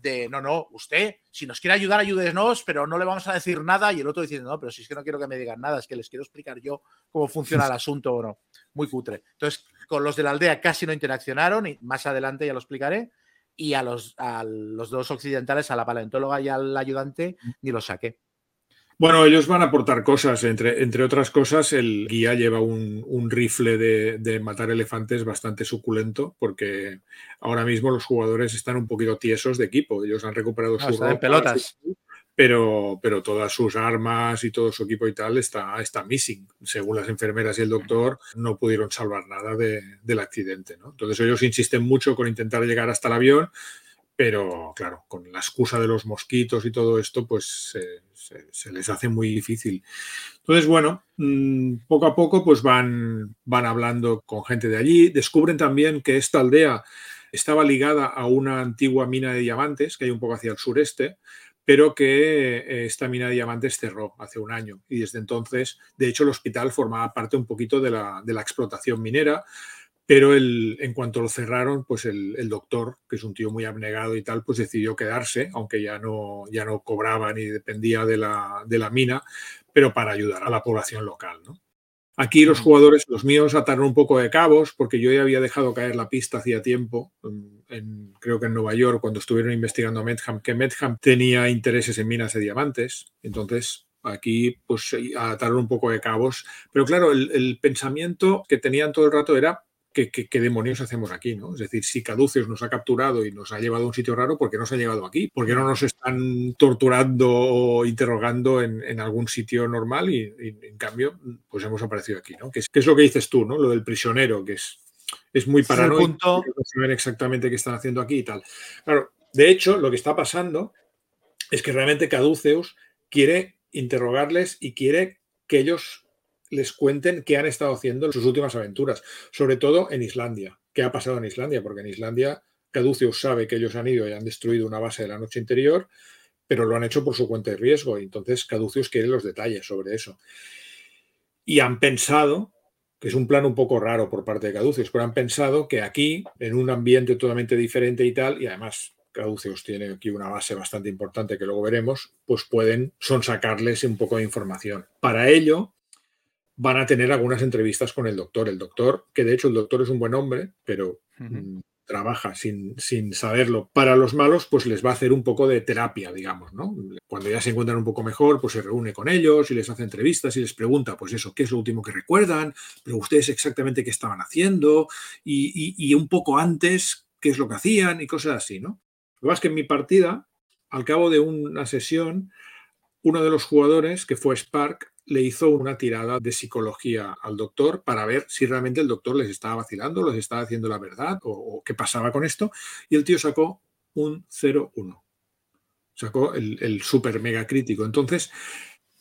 de no, no, usted, si nos quiere ayudar, ayúdenos, pero no le vamos a decir nada. Y el otro diciendo, no, pero si es que no quiero que me digan nada, es que les quiero explicar yo cómo funciona el asunto o no. Muy cutre. Entonces, con los de la aldea casi no interaccionaron y más adelante ya lo explicaré. Y a los, a los dos occidentales, a la paleontóloga y al ayudante, ni los saqué. Bueno, ellos van a aportar cosas, entre, entre otras cosas, el guía lleva un, rifle de, matar elefantes bastante suculento, porque ahora mismo los jugadores están un poquito tiesos de equipo. Ellos han recuperado sus pelotas. pero, pero todas sus armas y todo su equipo y tal está, está missing. Según las enfermeras y el doctor, no pudieron salvar nada del accidente. Entonces ellos insisten mucho con intentar llegar hasta el avión pero claro, con la excusa de los mosquitos y todo esto, pues se, les hace muy difícil. Entonces, bueno, mm, poco a poco pues van, van hablando con gente de allí, descubren también que esta aldea estaba ligada a una antigua mina de diamantes que hay un poco hacia el sureste, pero que eh, esta mina de diamantes cerró hace un año. Y desde entonces, de hecho, el hospital formaba parte un poquito de la explotación minera pero el, en cuanto lo cerraron, pues el, doctor, que es un tío muy abnegado y tal, pues decidió quedarse, aunque ya no, ya no cobraba ni dependía de la, de la mina, pero para ayudar a la población local. ¿no? Aquí los jugadores, los míos, ataron un poco de cabos porque yo ya había dejado caer la pista hacía tiempo, en, creo que en Nueva York, cuando estuvieron investigando a Medham, que Medham tenía intereses en minas de diamantes. Entonces, aquí pues ataron un poco de cabos. Pero claro, el, el pensamiento que tenían todo el rato era ¿qué, demonios hacemos aquí? ¿no? Es decir, si Caduceus nos ha capturado y nos ha llevado a un sitio raro, ¿por qué nos ha llevado aquí? ¿Por qué no nos están torturando o interrogando en, algún sitio normal y, en cambio pues hemos aparecido aquí? ¿no? ¿Qué es, lo que dices tú, ¿no? lo del prisionero, que es, es muy paranoico, no saben exactamente qué están haciendo aquí y tal. Claro, De hecho, lo que está pasando es que realmente Caduceus quiere interrogarles y quiere que ellos les cuenten qué han estado haciendo en sus últimas aventuras, sobre todo en Islandia. ¿Qué ha pasado en Islandia? Porque en Islandia Caduceus sabe que ellos han ido y han destruido una base de la noche interior, pero lo han hecho por su cuenta de riesgo. Y entonces Caduceus quiere los detalles sobre eso. Y han pensado, que es un plan un poco raro por parte de Caduceus, pero han pensado que aquí, en un ambiente totalmente diferente y tal, y además Caduceus tiene aquí una base bastante importante que luego veremos, pues pueden son sacarles un poco de información. Para ello, van a tener algunas entrevistas con el doctor. El doctor, que de hecho el doctor es un buen hombre, pero mm, trabaja sin, sin, saberlo. Para los malos, pues les va a hacer un poco de terapia, digamos, ¿no? Cuando ya se encuentran un poco mejor, pues se reúne con ellos y les hace entrevistas y les pregunta, pues eso, ¿qué es lo último que recuerdan? Pero ustedes exactamente qué estaban haciendo y, y, un poco antes, qué es lo que hacían y cosas así, ¿no? Lo que pasa es que en mi partida, al cabo de una sesión, uno de los jugadores, que fue Spark, le hizo una tirada de psicología al doctor para ver si realmente el doctor les estaba vacilando, les estaba haciendo la verdad o, qué pasaba con esto. Y el tío sacó un 0-1. Sacó el, el super mega crítico. Entonces,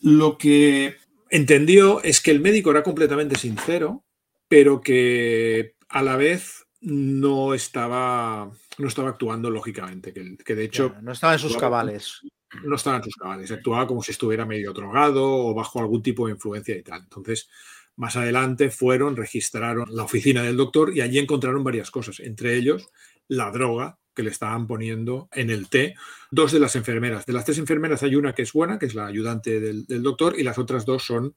lo que entendió es que el médico era completamente sincero, pero que a la vez no estaba, no estaba actuando lógicamente, que, que de hecho... no estaba en sus cabales no estaba en sus cabales, actuaba como si estuviera medio drogado o bajo algún tipo de influencia y tal. Entonces, más adelante fueron, registraron la oficina del doctor y allí encontraron varias cosas, entre ellos la droga que le estaban poniendo en el té dos de las enfermeras. De las tres enfermeras hay una que es buena, que es la ayudante del, del doctor, y las otras dos son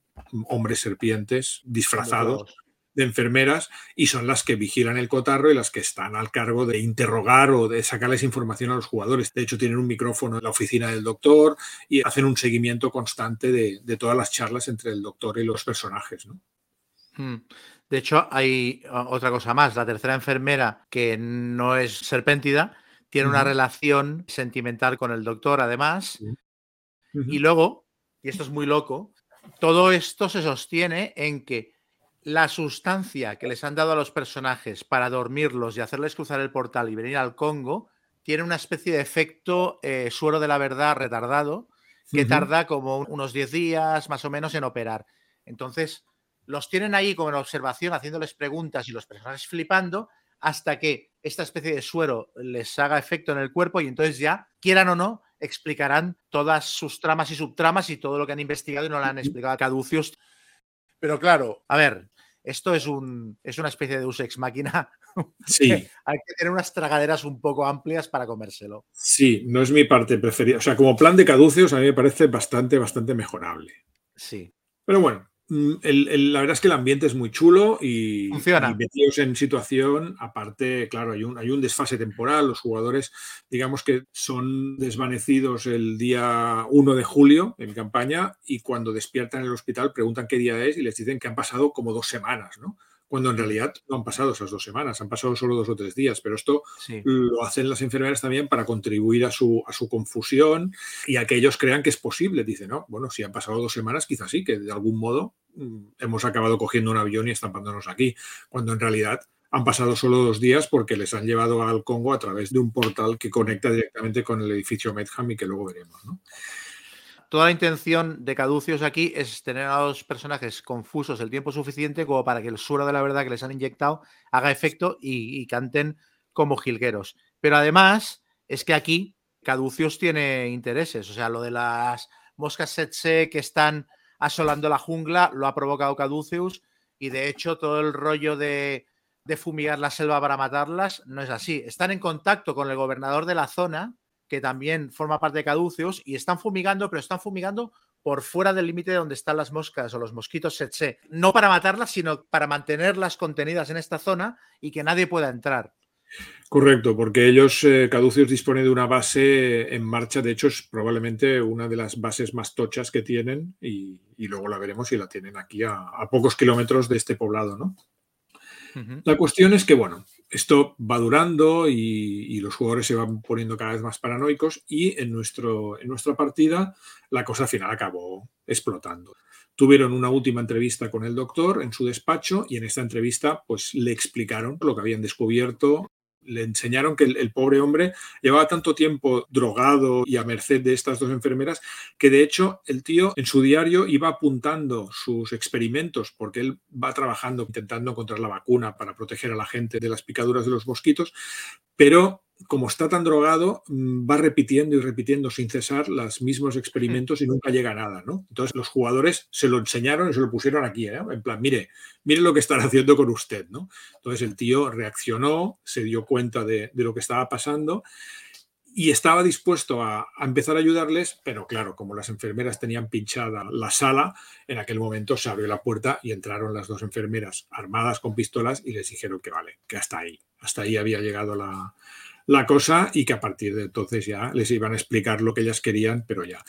hombres serpientes disfrazados de enfermeras y son las que vigilan el cotarro y las que están al cargo de interrogar o de sacarles información a los jugadores. De hecho, tienen un micrófono en la oficina del doctor y hacen un seguimiento constante de, todas las charlas entre el doctor y los personajes. Hmm. De hecho, hay otra cosa más. La tercera enfermera, que no es serpéntida, tiene una relación sentimental con el doctor, además. Y luego, y esto es muy loco, todo esto se sostiene en que la sustancia que les han dado a los personajes para dormirlos y hacerles cruzar el portal y venir al Congo tiene una especie de efecto eh, suero de la verdad retardado que tarda como unos 10 días más o menos en operar. Entonces, los tienen ahí como en observación, haciéndoles preguntas y los personajes flipando hasta que esta especie de suero les haga efecto en el cuerpo y entonces ya, quieran o no, explicarán todas sus tramas y subtramas y todo lo que han investigado y no lo han explicado a Caducios pero claro, a ver, esto es, un, es una especie de usex máquina. Sí. Hay que tener unas tragaderas un poco amplias para comérselo. Sí, no es mi parte preferida. O sea, como plan de caduceos a mí me parece bastante, bastante mejorable. Sí. Pero bueno, Mm, la verdad es que el ambiente es muy chulo y, Funciona. metidos en situación, aparte, claro, hay un, hay un desfase temporal, los jugadores, digamos que son desvanecidos el día 1 de julio en campaña y cuando despiertan en el hospital preguntan qué día es y les dicen que han pasado como dos semanas, ¿no? Cuando en realidad no han pasado esas dos semanas, han pasado solo dos o tres días, pero esto lo hacen las enfermeras también para contribuir a su, a su confusión y a que ellos crean que es posible. Dicen, no, bueno, si han pasado dos semanas, quizás sí, que de algún modo mm, hemos acabado cogiendo un avión y estampándonos aquí, cuando en realidad han pasado solo dos días porque les han llevado al Congo a través de un portal que conecta directamente con el edificio Medham y que luego veremos. ¿no? Toda la intención de Caducios aquí es tener a los personajes confusos el tiempo suficiente como para que el suero de la verdad que les han inyectado haga efecto y, canten como jilgueros. Pero además es que aquí Caducios tiene intereses, o sea, lo de las moscas setse que están asolando la jungla lo ha provocado Caduceus y de hecho todo el rollo de, de fumigar la selva para matarlas no es así. Están en contacto con el gobernador de la zona que también forma parte de Caduceus, y están fumigando, pero están fumigando por fuera del límite donde están las moscas o los mosquitos. No para matarlas, sino para mantenerlas contenidas en esta zona y que nadie pueda entrar. Correcto, porque ellos, eh, Caduceus dispone de una base en marcha, de hecho es probablemente una de las bases más tochas que tienen y, luego la veremos si la tienen aquí a, a, pocos kilómetros de este poblado, ¿no? La cuestión es que, bueno, esto va durando y, los jugadores se van poniendo cada vez más paranoicos y en, nuestro, en nuestra partida la cosa final acabó explotando. Tuvieron una última entrevista con el doctor en su despacho y en esta entrevista pues le explicaron lo que habían descubierto Le enseñaron que el, pobre hombre llevaba tanto tiempo drogado y a merced de estas dos enfermeras que de hecho el tío en su diario iba apuntando sus experimentos porque él va trabajando intentando encontrar la vacuna para proteger a la gente de las picaduras de los mosquitos, pero como está tan drogado, mm, va repitiendo y repitiendo sin cesar los mismos experimentos y nunca llega a nada, ¿no? Entonces los jugadores se lo enseñaron y se lo pusieron aquí, ¿eh? En plan, mire, mire lo que están haciendo con usted, ¿no? Entonces el tío reaccionó, se dio cuenta de, lo que estaba pasando y estaba dispuesto a, a, empezar a ayudarles, pero claro, como las enfermeras tenían pinchada la sala, en aquel momento se abrió la puerta y entraron las dos enfermeras armadas con pistolas y les dijeron que vale, que hasta ahí, hasta ahí había llegado la, la cosa y que a partir de entonces ya les iban a explicar lo que ellas querían, pero ya.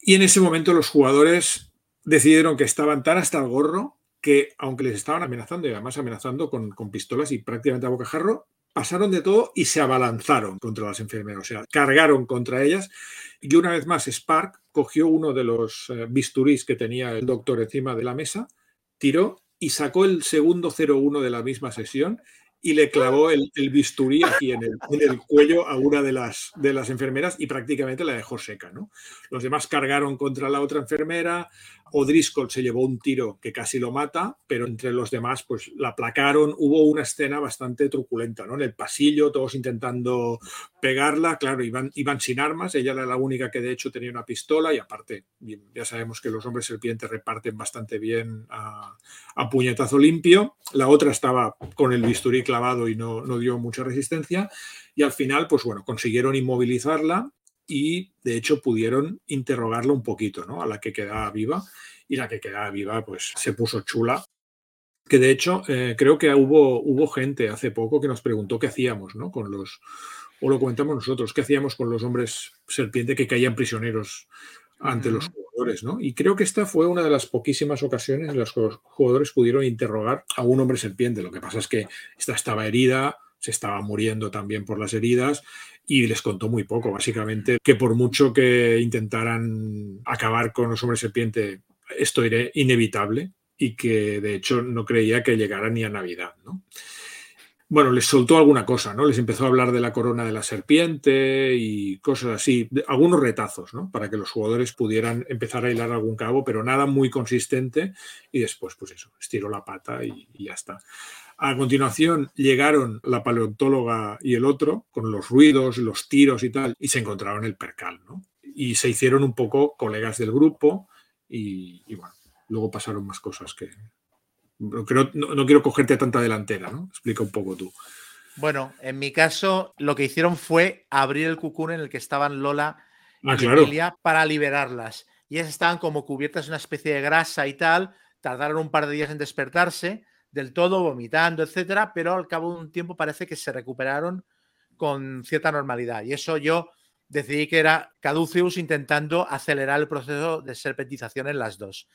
Y en ese momento los jugadores decidieron que estaban tan hasta el gorro que, aunque les estaban amenazando y además amenazando con, pistolas y prácticamente a bocajarro, pasaron de todo y se abalanzaron contra las enfermeras, o sea, cargaron contra ellas. Y una vez más, Spark cogió uno de los eh, bisturís que tenía el doctor encima de la mesa, tiró y sacó el segundo 01 de la misma sesión y le clavó el, bisturí aquí en el, en el, cuello a una de las, de las enfermeras y prácticamente la dejó seca. ¿no? Los demás cargaron contra la otra enfermera, O'Driscoll se llevó un tiro que casi lo mata, pero entre los demás pues la aplacaron. Hubo una escena bastante truculenta, ¿no? En el pasillo, todos intentando pegarla. Claro, iban, iban sin armas. Ella era la única que de hecho tenía una pistola y aparte, ya sabemos que los hombres serpientes reparten bastante bien a, puñetazo limpio. La otra estaba con el bisturí clavado y no, no dio mucha resistencia. Y al final, pues bueno, consiguieron inmovilizarla y de hecho pudieron interrogarlo un poquito, ¿no? A la que quedaba viva y la que quedaba viva pues se puso chula. Que de hecho eh, creo que hubo, hubo gente hace poco que nos preguntó qué hacíamos, ¿no? Con los, o lo comentamos nosotros, qué hacíamos con los hombres serpiente que caían prisioneros ante los jugadores, ¿no? Y creo que esta fue una de las poquísimas ocasiones en las que los jugadores pudieron interrogar a un hombre serpiente. Lo que pasa es que esta estaba herida, se estaba muriendo también por las heridas y les contó muy poco, básicamente, que por mucho que intentaran acabar con los hombres serpiente, esto era inevitable y que de hecho no creía que llegara ni a Navidad, ¿no? Bueno, les soltó alguna cosa, ¿no? Les empezó a hablar de la corona de la serpiente y cosas así, algunos retazos, ¿no? Para que los jugadores pudieran empezar a hilar algún cabo, pero nada muy consistente y después, pues eso, estiró la pata y ya está. A continuación llegaron la paleontóloga y el otro, con los ruidos, los tiros y tal, y se encontraron el percal, ¿no? Y se hicieron un poco colegas del grupo y, bueno, luego pasaron más cosas que... No, no, quiero cogerte tanta delantera, ¿no? Explica un poco tú. Bueno, en mi caso lo que hicieron fue abrir el cucún en el que estaban Lola y ah, para liberarlas. Y ellas estaban como cubiertas de una especie de grasa y tal, tardaron un par de días en despertarse del todo, vomitando, etcétera, pero al cabo de un tiempo parece que se recuperaron con cierta normalidad. Y eso yo decidí que era Caduceus intentando acelerar el proceso de serpentización en las dos.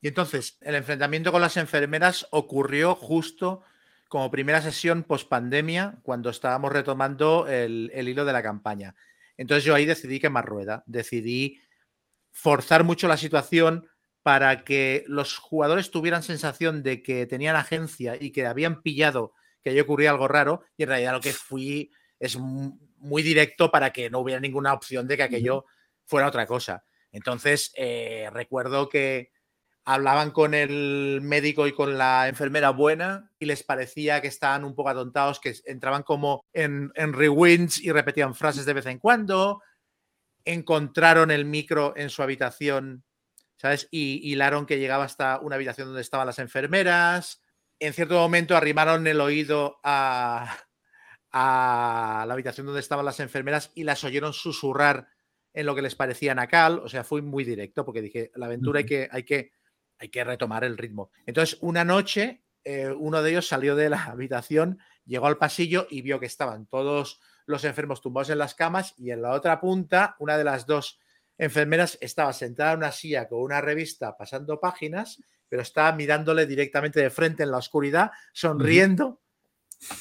Y entonces, el enfrentamiento con las enfermeras ocurrió justo como primera sesión post pandemia, cuando estábamos retomando el, el hilo de la campaña. Entonces yo ahí decidí quemar rueda, decidí forzar mucho la situación, para que los jugadores tuvieran sensación de que tenían agencia y que habían pillado que ahí ocurría algo raro, y en realidad lo que fui es muy directo para que no hubiera ninguna opción de que aquello fuera otra cosa. Entonces, eh, recuerdo que hablaban con el médico y con la enfermera buena y les parecía que estaban un poco atontados, que entraban como en, en rewinds y repetían frases de vez en cuando. Encontraron el micro en su habitación ¿sabes? Y hilaron que llegaba hasta una habitación donde estaban las enfermeras. En cierto momento arrimaron el oído a, a la habitación donde estaban las enfermeras y las oyeron susurrar en lo que les parecía nacal. O sea, fui muy directo porque dije, la aventura hay, que, hay, que, hay que retomar el ritmo. Entonces, una noche, eh, uno de ellos salió de la habitación, llegó al pasillo y vio que estaban todos los enfermos tumbados en las camas y en la otra punta, una de las dos enfermeras estaba sentada en una silla con una revista pasando páginas, pero estaba mirándole directamente de frente en la oscuridad, sonriendo,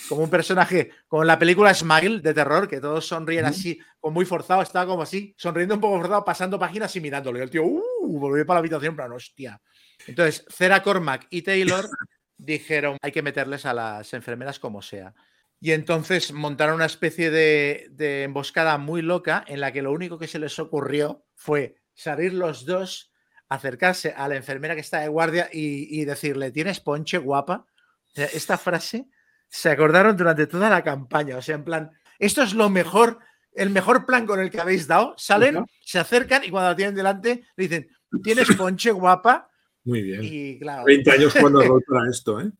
como un personaje, como en la película Smile de terror, que todos sonríen así, como muy forzado, estaba como así, sonriendo un poco forzado, pasando páginas y mirándole. Y el tío, uh, volvió para la habitación, hostia. Entonces, Cera Cormac y Taylor dijeron, hay que meterles a las enfermeras como sea. Y entonces montaron una especie de, emboscada muy loca en la que lo único que se les ocurrió fue salir los dos, acercarse a la enfermera que está de guardia y, decirle, ¿tienes ponche guapa? esta frase se acordaron durante toda la campaña. O sea, en plan, esto es lo mejor, el mejor plan con el que habéis dado. Salen, se acercan y cuando la tienen delante le dicen, ¿tienes ponche guapa? Muy bien. Y claro. 20 años cuando para esto, ¿eh?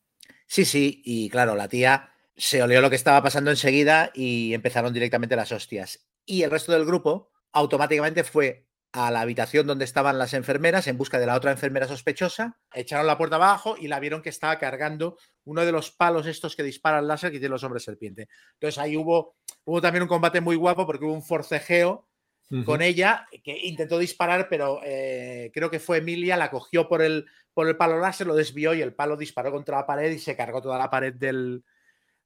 Sí, sí, y claro, la tía se olió lo que estaba pasando enseguida y empezaron directamente las hostias. Y el resto del grupo automáticamente fue a la habitación donde estaban las enfermeras en busca de la otra enfermera sospechosa, echaron la puerta abajo y la vieron que estaba cargando uno de los palos estos que disparan láser que tienen los hombres serpiente. Entonces ahí hubo, hubo también un combate muy guapo porque hubo un forcejeo con ella que intentó disparar, pero eh, creo que fue Emilia, la cogió por el, por el palo láser, lo desvió y el palo disparó contra la pared y se cargó toda la pared del,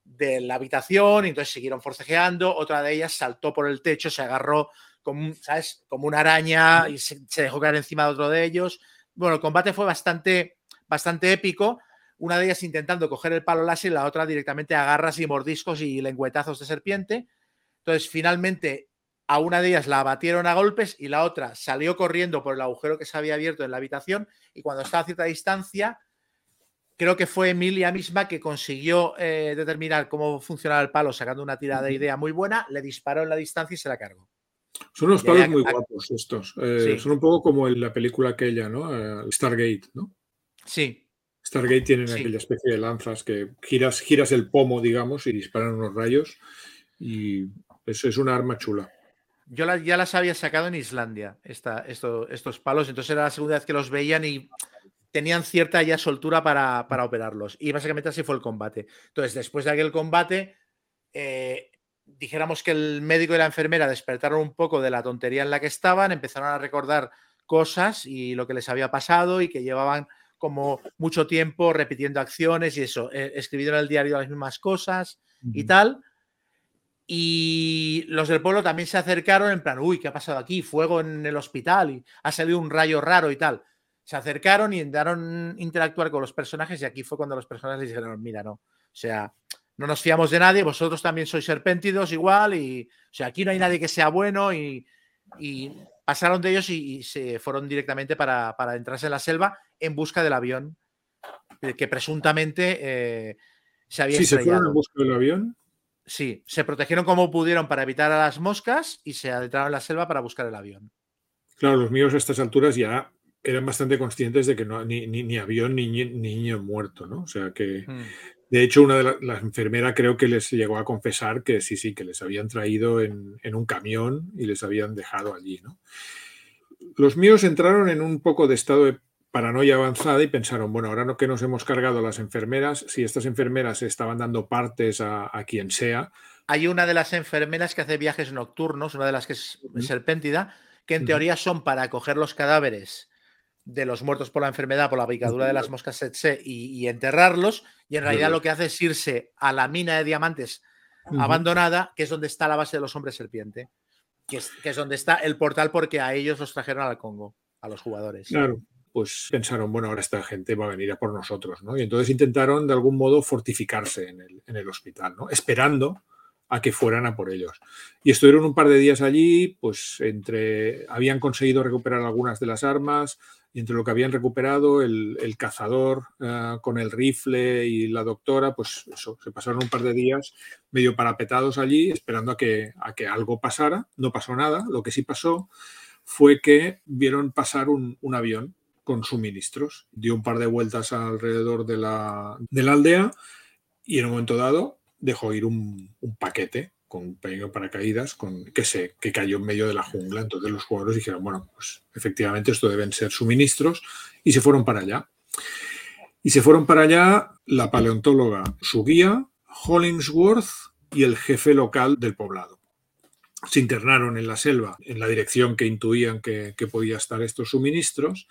de la habitación y entonces siguieron forcejeando. Otra de ellas saltó por el techo, se agarró como, ¿sabes? como una araña y se, dejó caer encima de otro de ellos. Bueno, el combate fue bastante, bastante épico. Una de ellas intentando coger el palo láser y la otra directamente agarras y mordiscos y lengüetazos de serpiente. Entonces, finalmente, a una de ellas la abatieron a golpes y la otra salió corriendo por el agujero que se había abierto en la habitación y cuando estaba a cierta distancia creo que fue Emilia misma que consiguió eh, determinar cómo funcionaba el palo sacando una tirada de idea muy buena, le disparó en la distancia y se la cargó. Son unos palos muy guapos estos. Eh, son un poco como en la película aquella, ¿no? Eh, Stargate, ¿no? Sí. Stargate tienen aquella especie de lanzas que giras, giras el pomo, digamos, y disparan unos rayos. Y eso es una arma chula. Yo ya las había sacado en Islandia, esta, estos palos, entonces era la segunda vez que los veían y tenían cierta ya soltura para, operarlos. Y básicamente así fue el combate. Entonces, después de aquel combate, eh, dijéramos que el médico y la enfermera despertaron un poco de la tontería en la que estaban, empezaron a recordar cosas y lo que les había pasado y que llevaban como mucho tiempo repitiendo acciones y eso, eh, escribiendo en el diario las mismas cosas y tal. Y los del pueblo también se acercaron en plan, uy, ¿qué ha pasado aquí? Fuego en el hospital y ha salido un rayo raro y tal se acercaron y intentaron interactuar con los personajes y aquí fue cuando los personajes les dijeron, mira, no, o sea, no nos fiamos de nadie, vosotros también sois serpéntidos igual y, o sea, aquí no hay nadie que sea bueno y, pasaron de ellos y, se fueron directamente para, para, entrarse en la selva en busca del avión que presuntamente eh, se había sí, se fueron en busca del avión. Sí, se protegieron como pudieron para evitar a las moscas y se adentraron en la selva para buscar el avión. Claro, los míos a estas alturas ya eran bastante conscientes de que no, ni, ni, avión ni, niño muerto, ¿no? O sea que, hmm. De hecho, una de las enfermeras creo que les llegó a confesar que sí, sí, que les habían traído en, un camión y les habían dejado allí, ¿no? Los míos entraron en un poco de estado de paranoia avanzada y pensaron, bueno, ahora no que nos hemos cargado las enfermeras, si estas enfermeras estaban dando partes a, quien sea. Hay una de las enfermeras que hace viajes nocturnos, una de las que es serpéntida, que en teoría son para coger los cadáveres de los muertos por la enfermedad, por la picadura de las moscas setse y, enterrarlos. Y en realidad lo que hace es irse a la mina de diamantes abandonada, que es donde está la base de los hombres serpiente, que es, que es donde está el portal porque a ellos los trajeron al Congo, a los jugadores. Claro pues pensaron, bueno, ahora esta gente va a venir a por nosotros, ¿no? Y entonces intentaron de algún modo fortificarse en el, en el hospital, ¿no? Esperando a que fueran a por ellos. Y estuvieron un par de días allí, pues entre, habían conseguido recuperar algunas de las armas, y entre lo que habían recuperado, el, cazador eh, con el rifle y la doctora, pues eso, se pasaron un par de días medio parapetados allí, esperando a que, a que algo pasara. No pasó nada. Lo que sí pasó fue que vieron pasar un, avión con suministros. Dio un par de vueltas alrededor de la, de la aldea y en un momento dado dejó ir un paquete con un pequeño paracaídas con, que, se, que cayó en medio de la jungla. Entonces los jugadores dijeron, bueno, pues efectivamente esto deben ser suministros y se fueron para allá. Y se fueron para allá la paleontóloga, su guía, Hollingsworth y el jefe local del poblado. Se internaron en la selva, en la dirección que intuían que, que podía estar estos suministros,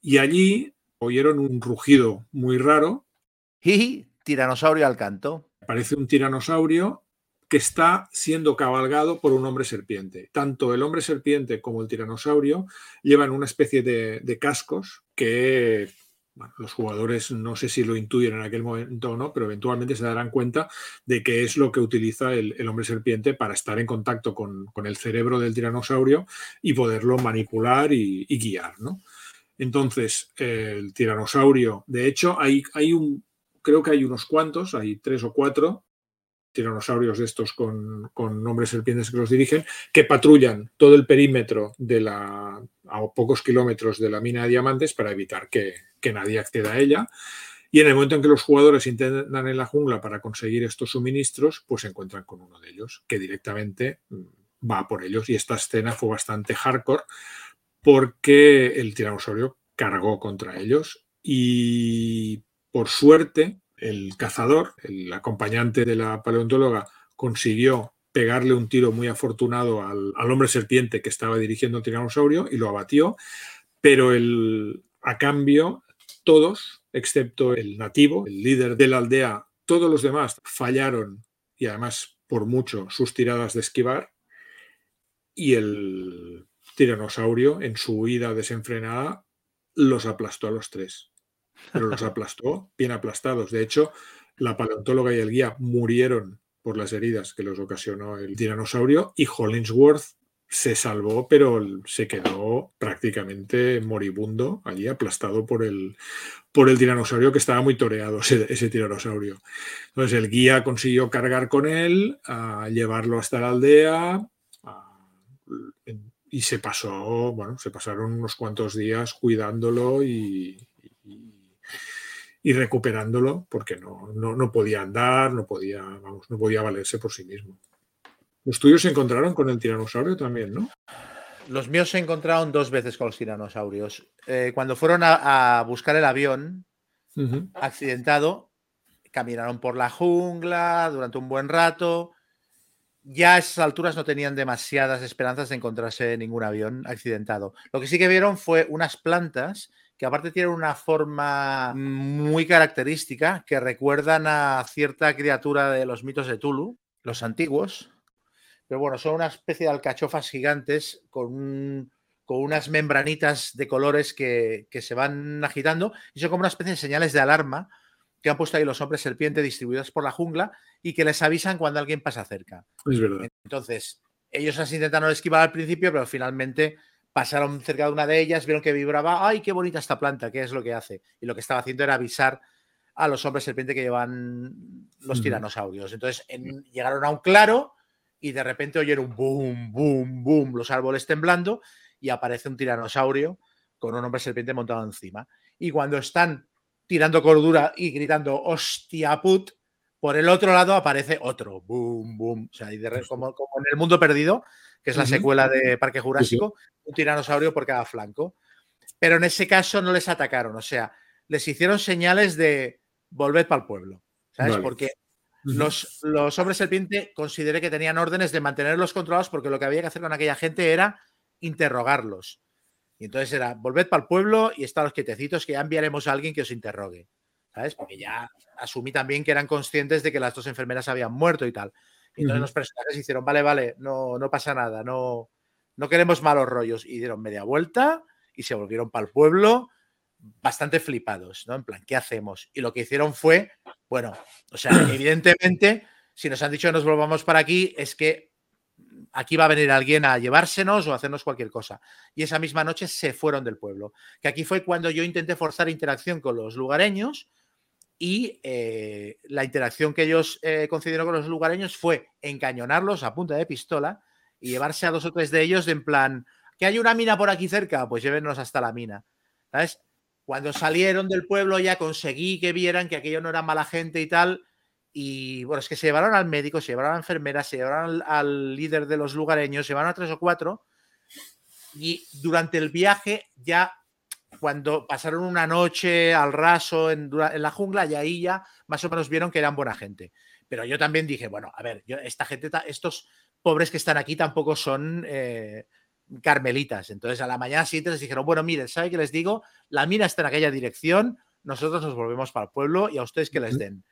y allí oyeron un rugido muy raro. Y tiranosaurio al canto. Parece un tiranosaurio que está siendo cabalgado por un hombre serpiente. Tanto el hombre serpiente como el tiranosaurio llevan una especie de, cascos que los jugadores no sé si lo intuyen en aquel momento o no, pero eventualmente se darán cuenta de que es lo que utiliza el, hombre serpiente para estar en contacto con, el cerebro del tiranosaurio y poderlo manipular y, guiar. Entonces, el tiranosaurio, de hecho, hay, hay un, creo que hay unos cuantos, hay tres o cuatro tiranosaurios estos con, con hombres serpientes que los dirigen, que patrullan todo el perímetro de la, a pocos kilómetros de la mina de diamantes para evitar que, que nadie acceda a ella. Y en el momento en que los jugadores intentan en la jungla para conseguir estos suministros, pues se encuentran con uno de ellos, que directamente mm, va por ellos. Y esta escena fue bastante hardcore porque el tiranosaurio cargó contra ellos y por suerte el cazador, el acompañante de la paleontóloga, consiguió pegarle un tiro muy afortunado al, hombre serpiente que estaba dirigiendo un tiranosaurio y lo abatió, pero el, a cambio todos, excepto el nativo, el líder de la aldea, todos los demás fallaron y además por mucho sus tiradas de esquivar y el tiranosaurio en su huida desenfrenada los aplastó a los tres pero los aplastó, bien aplastados. De hecho, la paleontóloga y el guía murieron por las heridas que les ocasionó el tiranosaurio y Hollingsworth se salvó, pero se quedó prácticamente moribundo allí, aplastado por el, por el tiranosaurio que estaba muy toreado, ese, tiranosaurio. Entonces el guía consiguió cargar con él, a llevarlo hasta la aldea y se pasó, bueno, se pasaron unos cuantos días cuidándolo y, y recuperándolo porque no, no, podía andar, no podía, vamos, no podía valerse por sí mismo. Los tuyos se encontraron con el tiranosaurio también, ¿no? Los míos se encontraron dos veces con los tiranosaurios. Eh, cuando fueron a, buscar el avión accidentado, caminaron por la jungla durante un buen rato. Ya a esas alturas no tenían demasiadas esperanzas de encontrarse ningún avión accidentado. Lo que sí que vieron fue unas plantas que aparte tienen una forma muy característica que recuerdan a cierta criatura de los mitos de Tulu, los antiguos. Pero bueno, son una especie de alcachofas gigantes con, con unas membranitas de colores que, se van agitando y son como una especie de señales de alarma que han puesto ahí los hombres serpiente distribuidos por la jungla y que les avisan cuando alguien pasa cerca. Es verdad. Entonces, ellos así intentaron esquivar al principio, pero finalmente pasaron cerca de una de ellas, vieron que vibraba, ¡ay, qué bonita esta planta! ¿Qué es lo que hace? Y lo que estaba haciendo era avisar a los hombres serpiente que llevan los tiranosaurios. Entonces llegaron a un claro y de repente oyeron boom, boom, boom, los árboles temblando y aparece un tiranosaurio con un hombre serpiente montado encima. Y cuando están tirando cordura y gritando hostia put, por el otro lado aparece otro, boom, boom. O sea, como, en el mundo perdido, que es la secuela de Parque Jurásico, un tiranosaurio por cada flanco. Pero en ese caso no les atacaron, o sea, les hicieron señales de volver para el pueblo, ¿sabes? Porque los, los, hombres serpiente consideré que tenían órdenes de mantenerlos controlados porque lo que había que hacer con aquella gente era interrogarlos. Y entonces era, volved para el pueblo y estaros quietecitos que ya enviaremos a alguien que os interrogue. ¿Sabes? Porque ya asumí también que eran conscientes de que las dos enfermeras habían muerto y tal. Y entonces los personajes hicieron, vale, vale, no, no pasa nada, no, no queremos malos rollos. Y dieron media vuelta y se volvieron para el pueblo bastante flipados, ¿no? En plan, ¿qué hacemos? Y lo que hicieron fue, bueno, o sea, evidentemente, si nos han dicho que nos volvamos para aquí, es que aquí va a venir alguien a llevársenos o a hacernos cualquier cosa. Y esa misma noche se fueron del pueblo. Que aquí fue cuando yo intenté forzar interacción con los lugareños y eh, la interacción que ellos eh, concedieron con los lugareños fue encañonarlos a punta de pistola y llevarse a dos o tres de ellos de en plan, que hay una mina por aquí cerca, pues llévenos hasta la mina. ¿Sabes? Cuando salieron del pueblo ya conseguí que vieran que aquello no era mala gente y tal. Y bueno, es que se llevaron al médico, se llevaron a la enfermera, se llevaron al, líder de los lugareños, se llevaron a tres o cuatro. Y durante el viaje ya cuando pasaron una noche al raso en, la jungla y ahí ya más o menos vieron que eran buena gente. Pero yo también dije, bueno, a ver, yo, esta gente, estos pobres que están aquí tampoco son eh, carmelitas. Entonces a la mañana siguiente les dijeron, bueno, miren, ¿sabe qué les digo? La mina está en aquella dirección, nosotros nos volvemos para el pueblo y a ustedes que les den.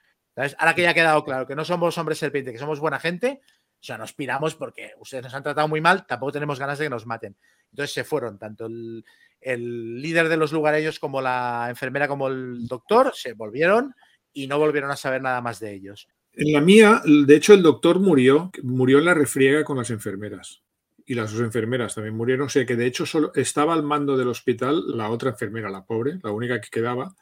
Ahora que ya ha quedado claro que no somos hombres serpiente, que somos buena gente, O sea, nos piramos porque ustedes nos han tratado muy mal, tampoco tenemos ganas de que nos maten. Entonces se fueron, tanto el, el líder de los lugareños como la enfermera como el doctor, se volvieron y no volvieron a saber nada más de ellos. En la mía, de hecho, el doctor murió, murió en la refriega con las enfermeras. Y las dos enfermeras también murieron. O sea que de hecho solo estaba al mando del hospital la otra enfermera, la pobre, la única que quedaba.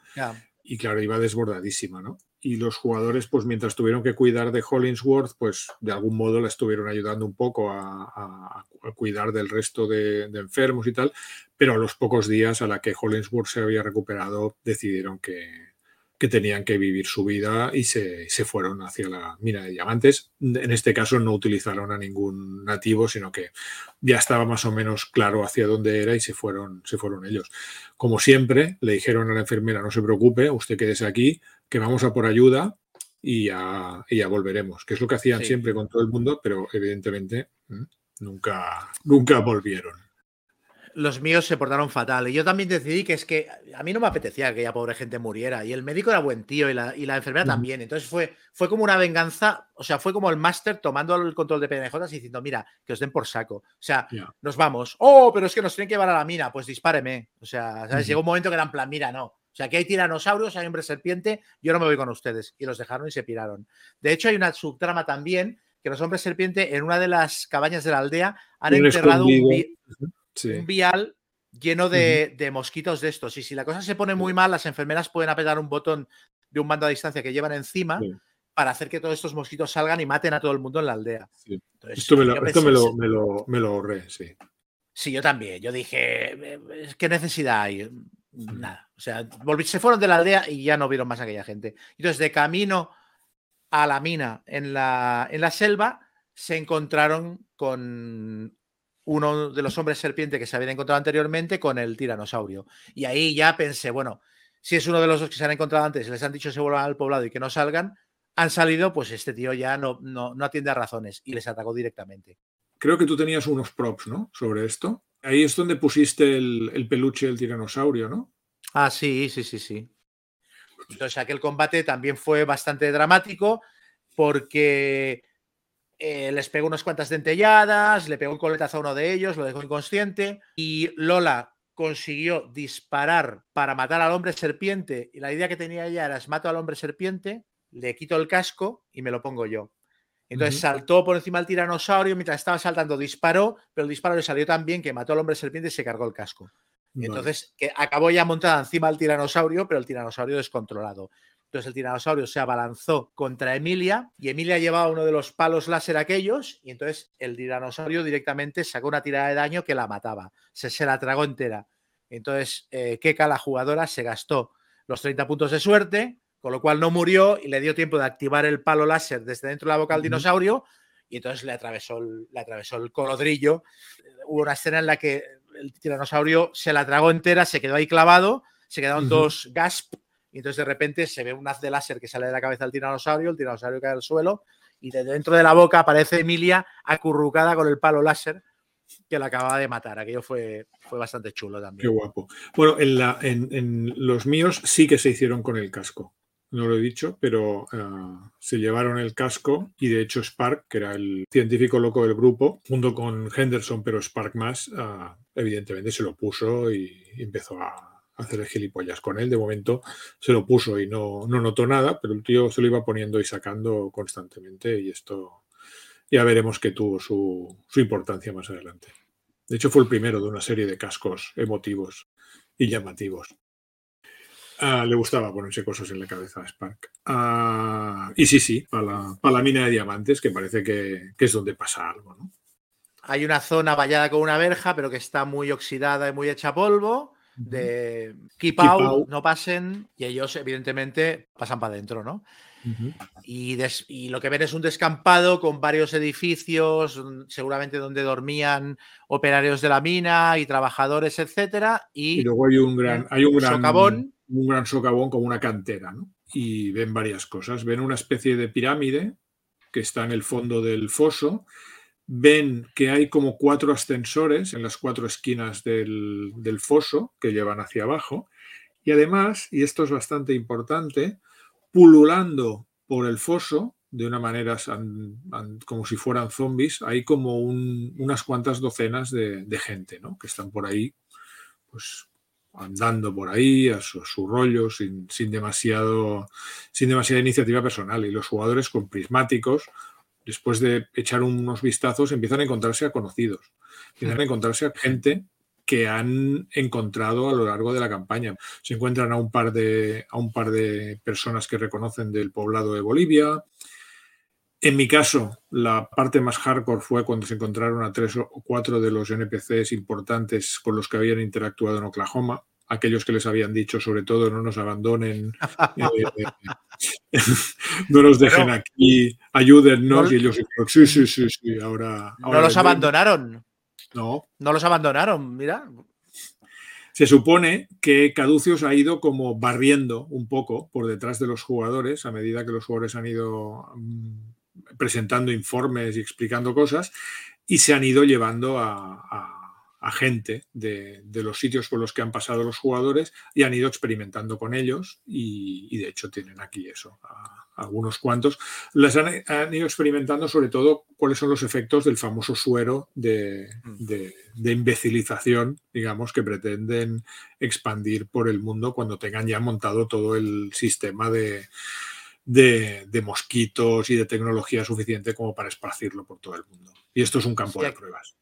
Y claro, iba desbordadísima, ¿no? Y los jugadores, pues mientras tuvieron que cuidar de Hollingsworth, pues de algún modo la estuvieron ayudando un poco a, cuidar del resto de, de, enfermos y tal. Pero a los pocos días a la que Hollingsworth se había recuperado, decidieron que, que tenían que vivir su vida y se, fueron hacia la mina de diamantes. En este caso no utilizaron a ningún nativo, sino que ya estaba más o menos claro hacia dónde era y se fueron, se fueron ellos. Como siempre, le dijeron a la enfermera, no se preocupe, usted quédese aquí, que vamos a por ayuda y ya, volveremos, que es lo que hacían siempre con todo el mundo, pero evidentemente mm, nunca, nunca volvieron los míos se portaron fatal. Y yo también decidí que es que a mí no me apetecía que aquella pobre gente muriera. Y el médico era buen tío y la, enfermera también. Entonces fue, fue como una venganza, o sea, fue como el máster tomando el control de PNJ y diciendo, mira, que os den por saco. O sea, nos vamos. Oh, pero es que nos tienen que llevar a la mina. Pues dispáreme. O sea, ¿sabes? llegó un momento que era en plan, mira, no. O sea, que hay tiranosaurios, hay hombre serpiente, yo no me voy con ustedes. Y los dejaron y se piraron. De hecho, hay una subtrama también que los hombres serpiente en una de las cabañas de la aldea han enterrado un, un vial lleno de, mosquitos de estos. Y si la cosa se pone muy mal, las enfermeras pueden apretar un botón de un mando a distancia que llevan encima para hacer que todos estos mosquitos salgan y maten a todo el mundo en la aldea. esto, me lo, me, ahorré, sí. Sí, yo también. Yo dije, ¿qué necesidad hay? Nada. O sea, se fueron de la aldea y ya no vieron más a aquella gente. Entonces, de camino a la mina en la, en la selva, se encontraron con uno de los hombres serpiente que se habían encontrado anteriormente con el tiranosaurio. Y ahí ya pensé, bueno, si es uno de los dos que se han encontrado antes, les han dicho que se vuelvan al poblado y que no salgan, han salido, pues este tío ya no, no, atiende a razones y les atacó directamente. Creo que tú tenías unos props, ¿no? Sobre esto. Ahí es donde pusiste el, el peluche del tiranosaurio, ¿no? Ah, sí, sí, sí, sí. Entonces aquel combate también fue bastante dramático porque eh, les pegó unas cuantas dentelladas, le pegó un coletazo a uno de ellos, lo dejó inconsciente y Lola consiguió disparar para matar al hombre serpiente y la idea que tenía ella era, mato al hombre serpiente, le quito el casco y me lo pongo yo. Entonces saltó por encima del tiranosaurio, mientras estaba saltando disparó, pero el disparo le salió tan bien que mató al hombre serpiente y se cargó el casco. Entonces, que acabó ya montada encima del tiranosaurio, pero el tiranosaurio descontrolado. Entonces el tiranosaurio se abalanzó contra Emilia y Emilia llevaba uno de los palos láser aquellos y entonces el tiranosaurio directamente sacó una tirada de daño que la mataba. Se, se la tragó entera. Entonces eh, Keka, la jugadora, se gastó los 30 puntos de suerte, con lo cual no murió y le dio tiempo de activar el palo láser desde dentro de la boca al dinosaurio y entonces le atravesó el, le atravesó el colodrillo. Hubo una escena en la que el tiranosaurio se la tragó entera, se quedó ahí clavado, se quedaron dos gasp y entonces de repente se ve un haz de láser que sale de la cabeza del tiranosaurio, el tiranosaurio cae al suelo y de dentro de la boca aparece Emilia acurrucada con el palo láser que la acababa de matar. Aquello fue, fue bastante chulo también. Qué guapo. Bueno, en, los míos sí que se hicieron con el casco. No lo he dicho, pero eh, se llevaron el casco y de hecho Spark, que era el científico loco del grupo, junto con Henderson, pero Spark más, eh, evidentemente se lo puso y empezó a, hacer gilipollas con él. De momento se lo puso y no, no notó nada, pero el tío se lo iba poniendo y sacando constantemente y esto ya veremos que tuvo su, importancia más adelante. De hecho, fue el primero de una serie de cascos emotivos y llamativos. Ah, le gustaba ponerse cosas en la cabeza a Spark. Ah, y sí, sí, para la, mina de diamantes, que parece que, es donde pasa algo. Hay una zona vallada con una verja, pero que está muy oxidada y muy hecha polvo de keep, out, no pasen, y ellos evidentemente pasan para adentro, ¿no? y, y, lo que ven es un descampado con varios edificios, mm, seguramente donde dormían operarios de la mina y trabajadores, etcétera. Y, luego hay un gran, hay un gran socavón. Un gran socavón como una cantera, ¿no? Y ven varias cosas. Ven una especie de pirámide que está en el fondo del foso ven que hay como cuatro ascensores en las cuatro esquinas del, foso que llevan hacia abajo. Y además, y esto es bastante importante, pululando por el foso de una manera como si fueran zombies, hay como unas cuantas docenas de, gente, ¿no? Que están por ahí, pues andando por ahí a su, rollo sin, demasiado, sin demasiada iniciativa personal. Y los jugadores con prismáticos, después de echar unos vistazos, empiezan a encontrarse a conocidos, empiezan a encontrarse a gente que han encontrado a lo largo de la campaña. Se encuentran a un par de, a un par de personas que reconocen del poblado de Bolivia. En mi caso, la parte más hardcore fue cuando se encontraron a tres o cuatro de los NPCs importantes con los que habían interactuado en Oklahoma, aquellos que les habían dicho, sobre todo, no nos abandonen, eh, no nos dejen aquí, ayúdennos. y ellos dijeron, sí, sí, sí, sí, ahora. no los abandonaron. No. No los abandonaron, mira. Se supone que Caducius ha ido como barriendo un poco por detrás de los jugadores a medida que los jugadores han ido mm, presentando informes y explicando cosas y se han ido llevando a a gente de, los sitios por los que han pasado los jugadores y han ido experimentando con ellos y, de hecho tienen aquí eso, algunos cuantos. Les han, ido experimentando sobre todo cuáles son los efectos del famoso suero mm. de, imbecilización, digamos, que pretenden expandir por el mundo cuando tengan ya montado todo el sistema de, de, mosquitos y de tecnología suficiente como para esparcirlo por todo el mundo. Y esto es un campo de pruebas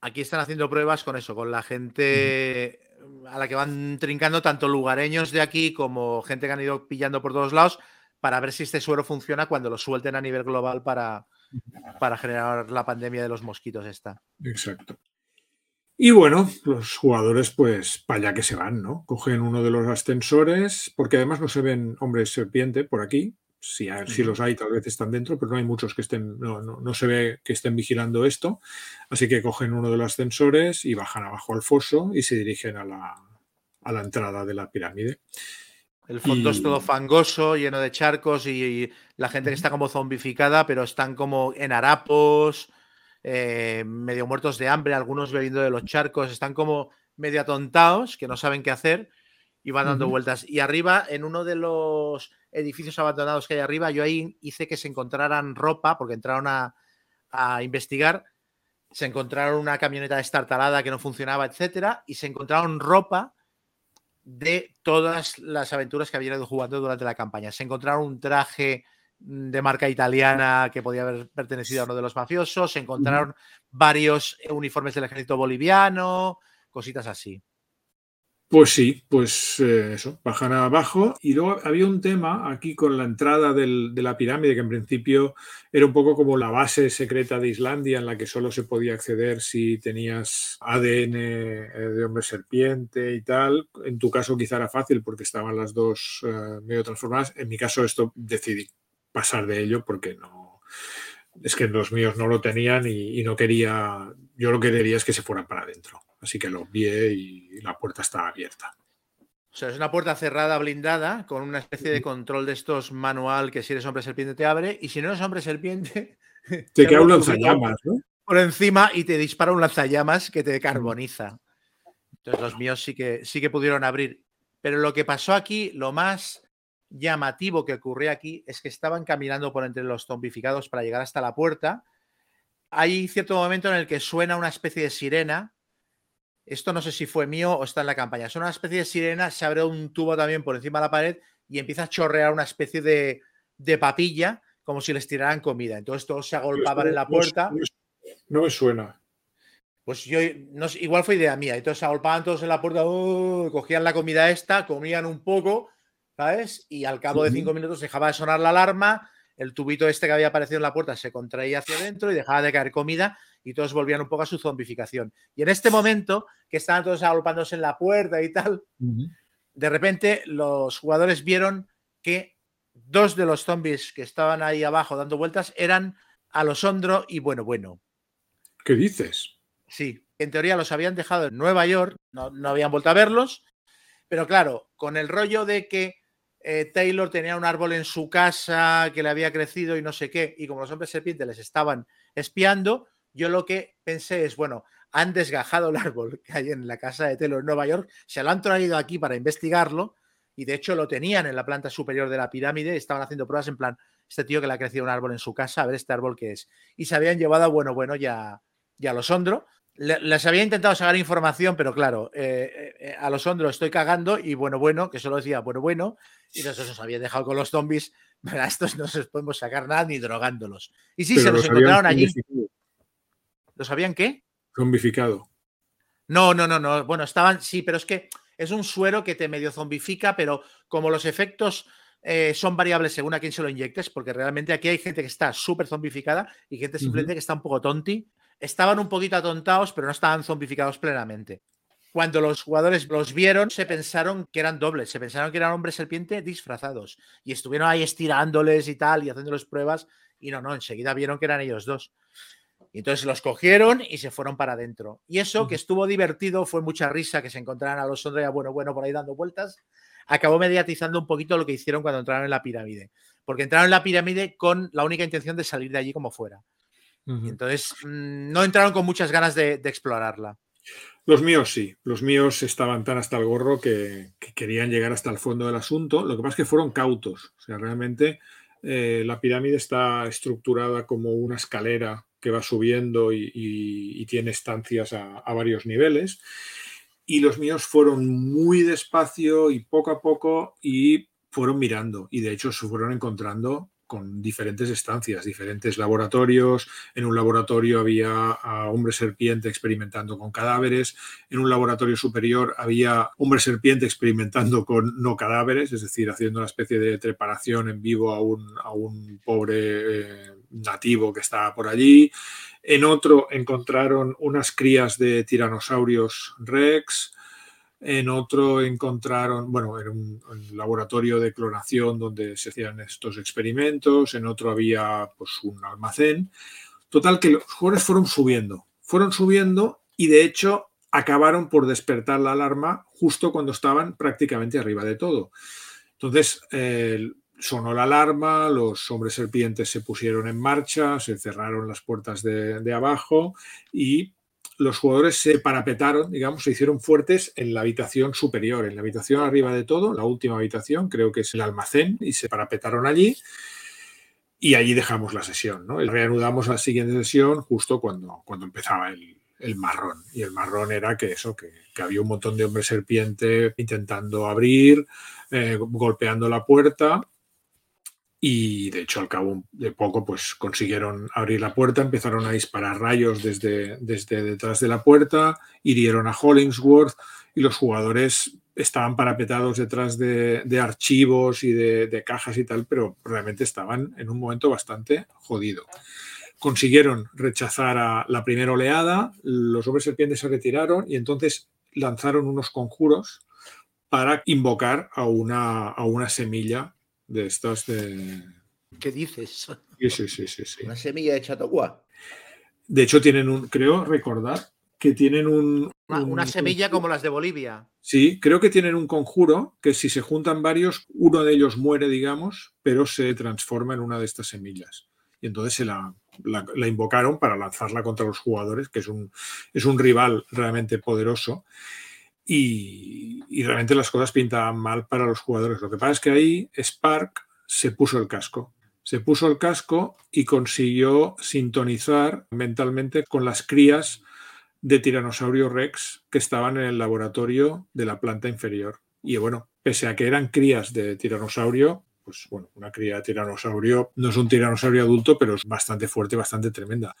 aquí están haciendo pruebas con eso, con la gente a la que van trincando tanto lugareños de aquí como gente que han ido pillando por todos lados para ver si este suero funciona cuando lo suelten a nivel global para, para generar la pandemia de los mosquitos esta. Exacto. Y bueno, los jugadores, pues para allá que se van, ¿no? Cogen uno de los ascensores, porque además no se ven hombres serpiente por aquí, si, si, los hay, tal vez están dentro, pero no hay muchos que estén, no, se ve que estén vigilando esto. Así que cogen uno de los ascensores y bajan abajo al foso y se dirigen a la, a la entrada de la pirámide. El fondo es todo fangoso, lleno de charcos y, la gente que está como zombificada, pero están como en harapos, eh, medio muertos de hambre, algunos bebiendo de los charcos, están como medio atontados, que no saben qué hacer y van dando vueltas. Y arriba, en uno de los edificios abandonados que hay arriba, yo ahí hice que se encontraran ropa, porque entraron a, investigar, se encontraron una camioneta destartalada que no funcionaba, etcétera, y se encontraron ropa de todas las aventuras que habían ido jugando durante la campaña. Se encontraron un traje de marca italiana que podía haber pertenecido a uno de los mafiosos, se encontraron varios uniformes del ejército boliviano, cositas así. Pues sí, pues eh, eso, bajan abajo. Y luego había un tema aquí con la entrada de la pirámide, que en principio era un poco como la base secreta de Islandia, en la que solo se podía acceder si tenías ADN eh, de hombre serpiente y tal. En tu caso quizá era fácil porque estaban las dos eh, medio transformadas. En mi caso esto decidí pasar de ello porque no... Es que los míos no lo tenían y, y no quería... Yo lo que quería es que se fueran para adentro. Así que lo vi y la puerta estaba abierta. O sea, es una puerta cerrada, blindada, con una especie de control de estos manual que si eres hombre serpiente te abre y si no eres hombre serpiente... Te, queda un lanzallamas, ¿no? Por encima y te dispara un lanzallamas que te carboniza. Entonces los míos sí que, sí que pudieron abrir. Pero lo que pasó aquí, lo más llamativo que ocurrió aquí es que estaban caminando por entre los zombificados para llegar hasta la puerta. Hay cierto momento en el que suena una especie de sirena esto no sé si fue mío o está en la campaña. Es una especie de sirena, se abre un tubo también por encima de la pared y empieza a chorrear una especie de, papilla, como si les tiraran comida. Entonces todos se agolpaban en la puerta. No, me suena. Pues yo, no, igual fue idea mía. Entonces se agolpaban todos en la puerta, ¡oh! cogían la comida esta, comían un poco, ¿sabes? Y al cabo de cinco minutos dejaba de sonar la alarma, el tubito este que había aparecido en la puerta se contraía hacia adentro y dejaba de caer comida y todos volvían un poco a su zombificación. Y en este momento, que estaban todos agolpándose en la puerta y tal, de repente los jugadores vieron que dos de los zombies que estaban ahí abajo dando vueltas eran Alosondro y Bueno Bueno. ¿Qué dices? Sí, en teoría los habían dejado en Nueva York, no, no habían vuelto a verlos, pero claro, con el rollo de que eh, Taylor tenía un árbol en su casa que le había crecido y no sé qué, y como los hombres serpientes les estaban espiando, yo lo que pensé es, bueno, han desgajado el árbol que hay en la casa de Taylor en Nueva York, se lo han traído aquí para investigarlo y de hecho lo tenían en la planta superior de la pirámide, estaban haciendo pruebas en plan, este tío que le ha crecido un árbol en su casa, a ver este árbol que es. Y se habían llevado Bueno Bueno ya, ya los Ondro. Les había intentado sacar información, pero claro, eh, eh, a los Ondro estoy cagando y Bueno Bueno, que solo decía Bueno Bueno, y nosotros nos habían dejado con los zombies. A estos no se podemos sacar nada ni drogándolos. Y sí, se los, encontraron allí. ¿Lo sabían qué? Zombificado. No, no, no, no. Bueno, estaban, sí, pero es que es un suero que te medio zombifica, pero como los efectos eh, son variables según a quién se lo inyectes, porque realmente aquí hay gente que está súper zombificada y gente simplemente que está un poco tonti. Estaban un poquito atontados, pero no estaban zombificados plenamente. Cuando los jugadores los vieron, se pensaron que eran dobles, se pensaron que eran hombres serpiente disfrazados y estuvieron ahí estirándoles y tal y haciéndoles pruebas y no, no, enseguida vieron que eran ellos dos. Y entonces los cogieron y se fueron para adentro. Y eso, que estuvo divertido, fue mucha risa que se encontraran a los Sondra bueno, bueno, por ahí dando vueltas acabó mediatizando un poquito lo que hicieron cuando entraron en la pirámide. Porque entraron en la pirámide con la única intención de salir de allí como fuera. Entonces, mm, no entraron con muchas ganas de, explorarla. Los míos sí, los míos estaban tan hasta el gorro que, querían llegar hasta el fondo del asunto. Lo que pasa es que fueron cautos. O sea, realmente eh, la pirámide está estructurada como una escalera que va subiendo y, tiene estancias a, varios niveles y los míos fueron muy despacio y poco a poco y fueron mirando y de hecho se fueron encontrando con diferentes estancias, diferentes laboratorios. En un laboratorio había a hombre serpiente experimentando con cadáveres. En un laboratorio superior había hombre serpiente experimentando con no cadáveres, es decir, haciendo una especie de preparación en vivo a un, a un pobre eh, nativo que estaba por allí. En otro encontraron unas crías de tiranosaurios rex. En otro encontraron, bueno, era un, laboratorio de clonación donde se hacían estos experimentos. En otro había pues, un almacén. Total, que los jugadores fueron subiendo, fueron subiendo y de hecho acabaron por despertar la alarma justo cuando estaban prácticamente arriba de todo. Entonces, sonó la alarma, los hombres serpientes se pusieron en marcha, se cerraron las puertas de, abajo y los jugadores se parapetaron, digamos, se hicieron fuertes en la habitación superior, en la habitación arriba de todo, la última habitación, creo que es el almacén, y se parapetaron allí. Y allí dejamos la sesión, ¿no? Reanudamos la siguiente sesión justo cuando, cuando empezaba el, marrón. Y el marrón era que eso, que, había un montón de hombres serpiente intentando abrir, eh, golpeando la puerta y de hecho al cabo de poco pues consiguieron abrir la puerta, empezaron a disparar rayos desde, desde detrás de la puerta, hirieron a Hollingsworth y los jugadores estaban parapetados detrás de, archivos y de, cajas y tal, pero realmente estaban en un momento bastante jodido. Consiguieron rechazar a la primera oleada, los hombres serpientes se retiraron y entonces lanzaron unos conjuros para invocar a una, a una semilla de estas de... ¿Qué dices? Sí, sí, sí, sí. Una semilla de chatagua. De hecho, tienen un, creo recordar que tienen un, una, semilla como las de Bolivia. Sí, creo que tienen un conjuro que si se juntan varios, uno de ellos muere, digamos, pero se transforma en una de estas semillas. Y entonces se la, la, invocaron para lanzarla contra los jugadores, que es un, es un rival realmente poderoso y, realmente las cosas pintaban mal para los jugadores. Lo que pasa es que ahí Spark se puso el casco. Se puso el casco y consiguió sintonizar mentalmente con las crías de tiranosaurio rex que estaban en el laboratorio de la planta inferior. Y bueno, pese a que eran crías de tiranosaurio, pues bueno, una cría de tiranosaurio no es un tiranosaurio adulto, pero es bastante fuerte, bastante tremenda.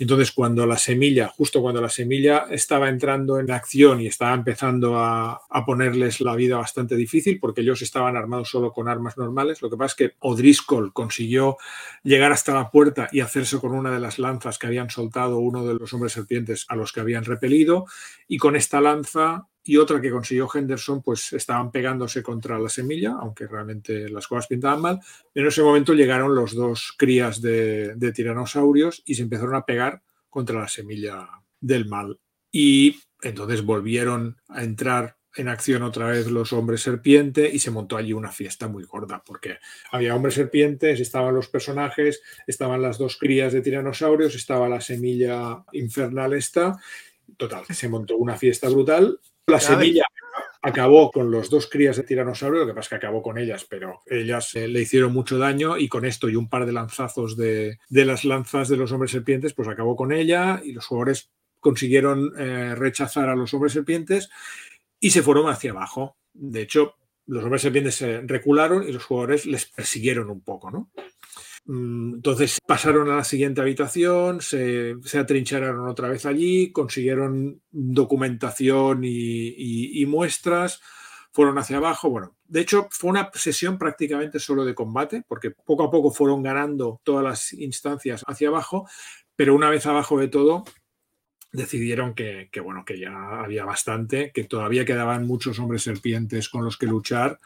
Entonces, cuando la semilla, justo cuando la semilla estaba entrando en acción y estaba empezando a, ponerles la vida bastante difícil, porque ellos estaban armados solo con armas normales, lo que pasa es que O'Driscoll consiguió llegar hasta la puerta y hacerse con una de las lanzas que habían soltado uno de los hombres serpientes a los que habían repelido, y con esta lanza y otra que consiguió Henderson, pues estaban pegándose contra la semilla, aunque realmente las cosas pintaban mal. En ese momento llegaron los dos crías de, tiranosaurios y se empezaron a pegar contra la semilla del mal. Y entonces volvieron a entrar en acción otra vez los hombres serpiente y se montó allí una fiesta muy gorda porque había hombres serpientes, estaban los personajes, estaban las dos crías de tiranosaurios, estaba la semilla infernal esta. Total, se montó una fiesta brutal la semilla acabó con los dos crías de tiranosaurio, lo que pasa es que acabó con ellas, pero ellas eh, le hicieron mucho daño y con esto y un par de lanzazos de, las lanzas de los hombres serpientes, pues acabó con ella y los jugadores consiguieron eh, rechazar a los hombres serpientes y se fueron hacia abajo. De hecho, los hombres serpientes se recularon y los jugadores les persiguieron un poco, ¿no? Mm, entonces pasaron a la siguiente habitación, se, atrincheraron otra vez allí, consiguieron documentación y, muestras, fueron hacia abajo. Bueno, de hecho fue una sesión prácticamente solo de combate, porque poco a poco fueron ganando todas las instancias hacia abajo, pero una vez abajo de todo decidieron que, bueno, que ya había bastante, que todavía quedaban muchos hombres serpientes con los que luchar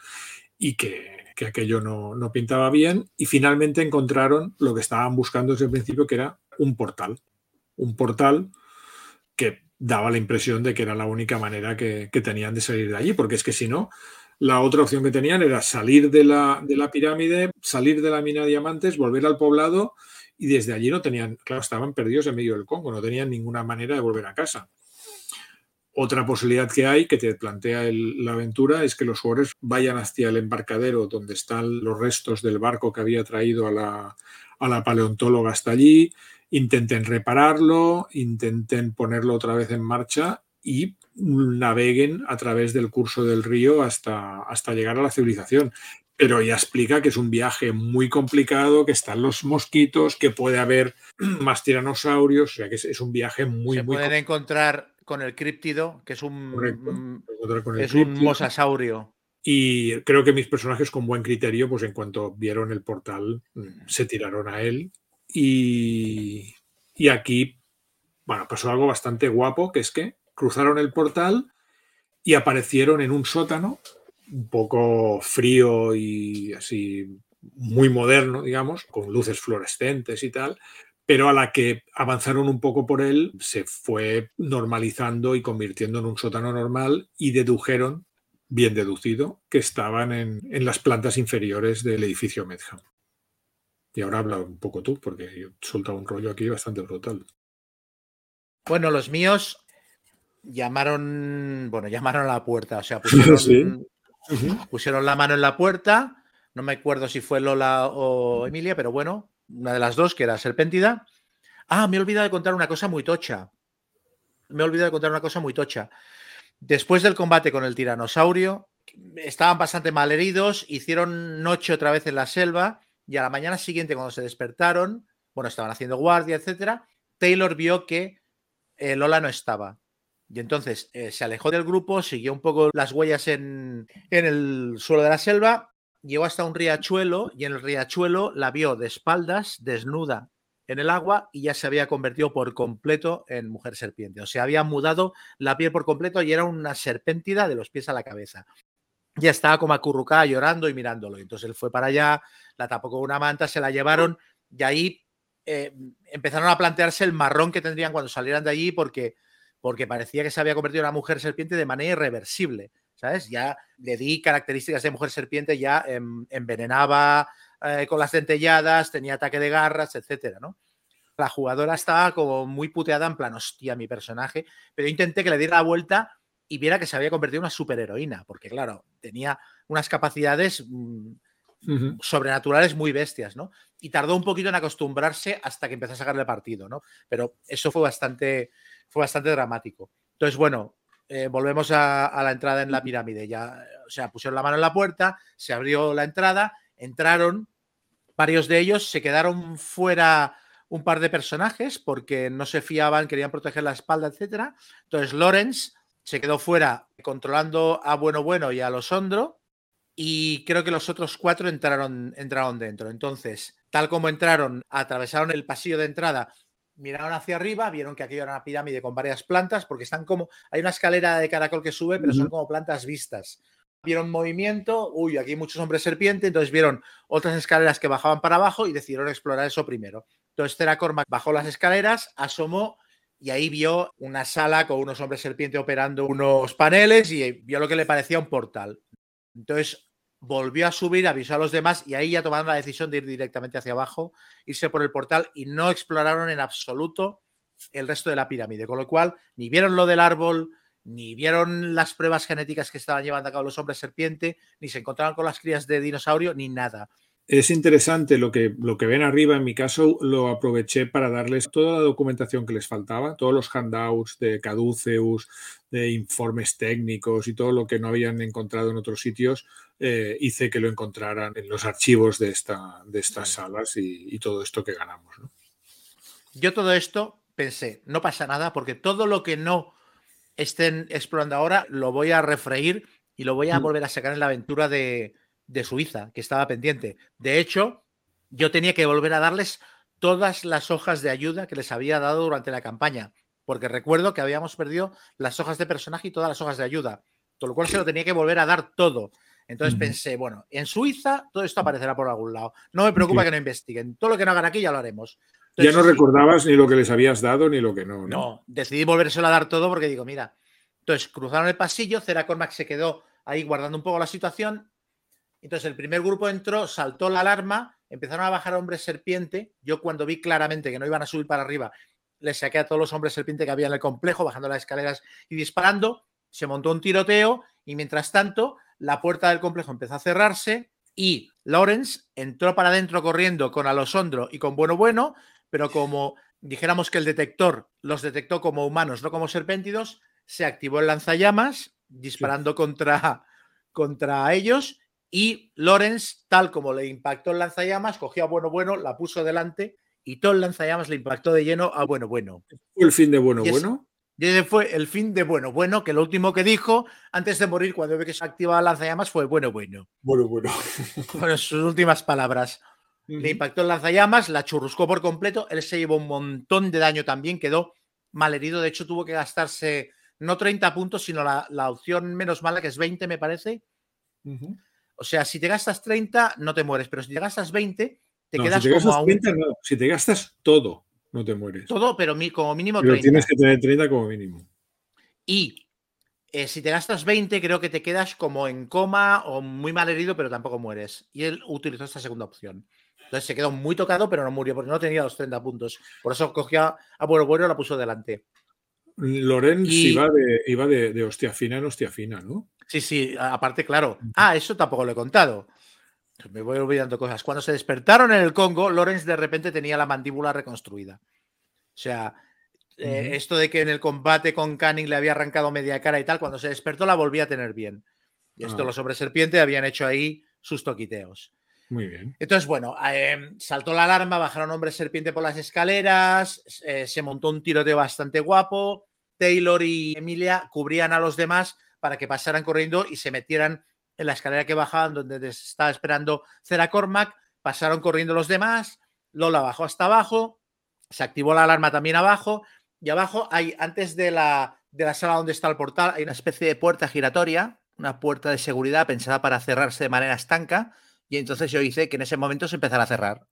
y que, que aquello no, pintaba bien y finalmente encontraron lo que estaban buscando desde el principio, que era un portal. Un portal que daba la impresión de que era la única manera que, tenían de salir de allí, porque es que si no, la otra opción que tenían era salir de la, de la pirámide, salir de la mina de diamantes, volver al poblado y desde allí no tenían, claro, estaban perdidos en medio del Congo, no tenían ninguna manera de volver a casa. Otra posibilidad que hay, que te plantea la aventura, es que los jugadores vayan hacia el embarcadero donde están los restos del barco que había traído a la, a la paleontóloga hasta allí, intenten repararlo, intenten ponerlo otra vez en marcha y naveguen a través del curso del río hasta, hasta llegar a la civilización. Pero ya explica que es un viaje muy complicado, que están los mosquitos, que puede haber más tiranosaurios, o sea que es, un viaje muy, Se muy pueden encontrar con el críptido, que es un, es un mosasaurio. Y creo que mis personajes con buen criterio, pues en cuanto vieron el portal, mm, se tiraron a él. Y, y aquí, bueno, pasó algo bastante guapo, que es que cruzaron el portal y aparecieron en un sótano, un poco frío y así muy moderno, digamos, con luces fluorescentes y tal, pero a la que avanzaron un poco por él, se fue normalizando y convirtiendo en un sótano normal y dedujeron, bien deducido, que estaban en, las plantas inferiores del edificio Medham. Y ahora habla un poco tú, porque yo he soltado un rollo aquí bastante brutal. Bueno, los míos llamaron, bueno, llamaron a la puerta, o sea, pusieron, pusieron la mano en la puerta. No me acuerdo si fue Lola o Emilia, pero bueno, una de las dos, que era Serpéntida. Ah, me he olvidado de contar una cosa muy tocha. Me he olvidado de contar una cosa muy tocha. Después del combate con el tiranosaurio, estaban bastante mal heridos, hicieron noche otra vez en la selva y a la mañana siguiente cuando se despertaron, bueno, estaban haciendo guardia, etcétera, Taylor vio que eh, Lola no estaba. Y entonces eh, se alejó del grupo, siguió un poco las huellas en, en el suelo de la selva llegó hasta un riachuelo y en el riachuelo la vio de espaldas, desnuda en el agua y ya se había convertido por completo en mujer serpiente. O sea, había mudado la piel por completo y era una serpéntida de los pies a la cabeza. Ya estaba como acurrucada llorando y mirándolo. Entonces él fue para allá, la tapó con una manta, se la llevaron y ahí eh, empezaron a plantearse el marrón que tendrían cuando salieran de allí porque, porque parecía que se había convertido en una mujer serpiente de manera irreversible. ¿Sabes? Ya le di características de mujer serpiente, ya envenenaba eh, con las dentelladas, tenía ataque de garras, etcétera, ¿no? La jugadora estaba como muy puteada en plan, hostia, mi personaje, pero yo intenté que le diera la vuelta y viera que se había convertido en una superheroína, porque claro, tenía unas capacidades mm, sobrenaturales muy bestias, ¿no? Y tardó un poquito en acostumbrarse hasta que empezó a sacarle partido, ¿no? Pero eso fue bastante, fue bastante dramático. Entonces, bueno, eh, volvemos a, la entrada en la pirámide. Ya, o sea, pusieron la mano en la puerta, se abrió la entrada, entraron, varios de ellos se quedaron fuera un par de personajes porque no se fiaban, querían proteger la espalda, etcétera. Entonces Lawrence se quedó fuera controlando a Bueno Bueno y a Losondro y creo que los otros cuatro entraron, entraron dentro. Entonces, tal como entraron, atravesaron el pasillo de entrada miraron hacia arriba, vieron que aquello era una pirámide con varias plantas, porque están como, hay una escalera de caracol que sube, pero son como plantas vistas. Vieron movimiento, uy, aquí hay muchos hombres serpiente, entonces vieron otras escaleras que bajaban para abajo y decidieron explorar eso primero. Entonces Tera bajó las escaleras, asomó y ahí vio una sala con unos hombres serpiente operando unos paneles y vio lo que le parecía un portal. Entonces volvió a subir, avisó a los demás y ahí ya tomaron la decisión de ir directamente hacia abajo, irse por el portal y no exploraron en absoluto el resto de la pirámide, con lo cual ni vieron lo del árbol, ni vieron las pruebas genéticas que estaban llevando a cabo los hombres serpiente, ni se encontraron con las crías de dinosaurio, ni nada. Es interesante lo que, lo que ven arriba. En mi caso, lo aproveché para darles toda la documentación que les faltaba, todos los handouts de Caduceus, de informes técnicos y todo lo que no habían encontrado en otros sitios. Eh, hice que lo encontraran en los archivos de, esta, de estas salas y, todo esto que ganamos. Yo todo esto pensé, no pasa nada porque todo lo que no estén explorando ahora lo voy a refreír y lo voy a volver a sacar en la aventura de, de Suiza, que estaba pendiente. De hecho, yo tenía que volver a darles todas las hojas de ayuda que les había dado durante la campaña, porque recuerdo que habíamos perdido las hojas de personaje y todas las hojas de ayuda, con lo cual se lo tenía que volver a dar todo. Entonces pensé, bueno, en Suiza todo esto aparecerá por algún lado. No me preocupa que no investiguen. Todo lo que no hagan aquí ya lo haremos. ya no recordabas ni lo que les habías dado ni lo que no. No, no decidí volvérselo a dar todo porque digo, mira. Entonces cruzaron el pasillo, Cera Cormac se quedó ahí guardando un poco la situación entonces el primer grupo entró, saltó la alarma, empezaron a bajar hombres serpiente. Yo cuando vi claramente que no iban a subir para arriba, les saqué a todos los hombres serpiente que había en el complejo, bajando las escaleras y disparando. Se montó un tiroteo y mientras tanto la puerta del complejo empezó a cerrarse y Lawrence entró para adentro corriendo con Alosondro y con Bueno Bueno, pero como dijéramos que el detector los detectó como humanos, no como serpéntidos, se activó el lanzallamas disparando contra, contra ellos y Lorenz, tal como le impactó el lanzallamas, cogió a Bueno Bueno, la puso delante y todo el lanzallamas le impactó de lleno a Bueno Bueno. ¿Fue el fin de Bueno Bueno? Y ese fue el fin de Bueno Bueno, que lo último que dijo antes de morir, cuando ve que se activaba el lanzallamas, fue Bueno Bueno. Bueno Bueno. Fueron sus últimas palabras. Le impactó el lanzallamas, la churruscó por completo, él se llevó un montón de daño también, quedó mal herido, de hecho tuvo que gastarse no 30 puntos, sino la, opción menos mala, que es 20, me parece. O sea, si te gastas 30, no te mueres, pero si te gastas 20, te quedas si te como 30, no. Si te gastas todo, no te mueres. Todo, pero como mínimo pero tienes que tener 30 como mínimo. Y eh, si te gastas 20, creo que te quedas como en coma o muy mal herido, pero tampoco mueres. Y él utilizó esta segunda opción. Entonces se quedó muy tocado, pero no murió porque no tenía los 30 puntos. Por eso cogió a Bueno Bueno y la puso delante. Lorenz iba, de, iba de, de hostia fina en hostia fina, ¿no? Sí, sí, aparte, claro. Ah, eso tampoco lo he contado. Me voy olvidando cosas. Cuando se despertaron en el Congo, Lorenz de repente tenía la mandíbula reconstruida. O sea, eh, esto de que en el combate con Canning le había arrancado media cara y tal, cuando se despertó la volvía a tener bien. Y esto ah. los hombres serpiente habían hecho ahí sus toquiteos. Muy bien. Entonces, bueno, em, saltó la alarma, bajaron hombres serpiente por las escaleras, eh, se montó un tiroteo bastante guapo. Taylor y Emilia cubrían a los demás para que pasaran corriendo y se metieran en la escalera que bajaban donde estaba esperando Cera Cormac. Pasaron corriendo los demás. Lola bajó hasta abajo. Se activó la alarma también abajo. Y abajo hay, antes de la, de la sala donde está el portal, hay una especie de puerta giratoria, una puerta de seguridad pensada para cerrarse de manera estanca. Y entonces yo hice que en ese momento se empezara a cerrar.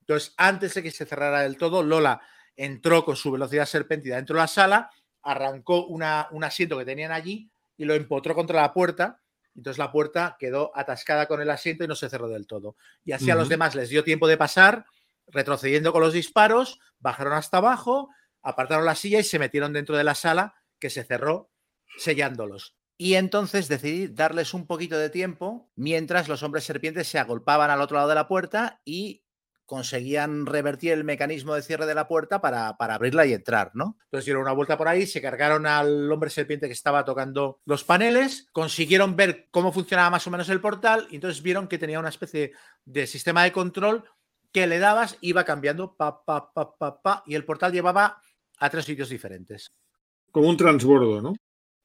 Entonces, antes de que se cerrara del todo, Lola entró con su velocidad serpentida dentro de la sala, arrancó una, un asiento que tenían allí y lo empotró contra la puerta. Entonces la puerta quedó atascada con el asiento y no se cerró del todo. Y así a los demás les dio tiempo de pasar, retrocediendo con los disparos, bajaron hasta abajo, apartaron la silla y se metieron dentro de la sala que se cerró sellándolos. Y entonces decidí darles un poquito de tiempo mientras los hombres serpientes se agolpaban al otro lado de la puerta y conseguían revertir el mecanismo de cierre de la puerta para, abrirla y entrar, ¿no? Entonces dieron una vuelta por ahí, se cargaron al hombre serpiente que estaba tocando los paneles, consiguieron ver cómo funcionaba más o menos el portal y entonces vieron que tenía una especie de sistema de control que le dabas, iba cambiando, pa, pa, pa, pa, pa, y el portal llevaba a tres sitios diferentes. Como un transbordo, ¿no?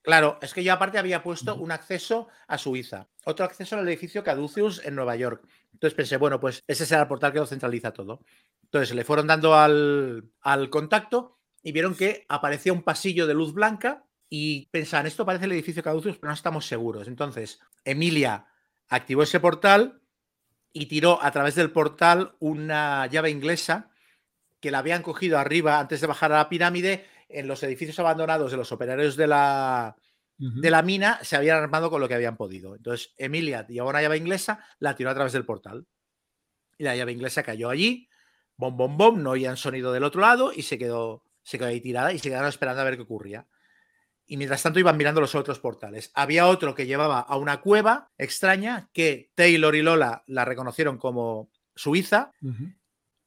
Claro, es que yo aparte había puesto un acceso a Suiza, otro acceso al edificio Caduceus en Nueva York. Entonces pensé, bueno, pues ese será el portal que lo centraliza todo. Entonces le fueron dando al, al contacto y vieron que aparecía un pasillo de luz blanca y pensaban, esto parece el edificio Caduceus, pero no estamos seguros. Entonces, Emilia activó ese portal y tiró a través del portal una llave inglesa que la habían cogido arriba antes de bajar a la pirámide en los edificios abandonados de los operarios de la, de la mina se habían armado con lo que habían podido. Entonces, Emilia llevó una llave inglesa, la tiró a través del portal. Y la llave inglesa cayó allí, bom, bom, bom, no oían sonido del otro lado y se quedó, se quedó ahí tirada y se quedaron esperando a ver qué ocurría. y mientras tanto iban mirando los otros portales. Había otro que llevaba a una cueva extraña que Taylor y Lola la reconocieron como Suiza.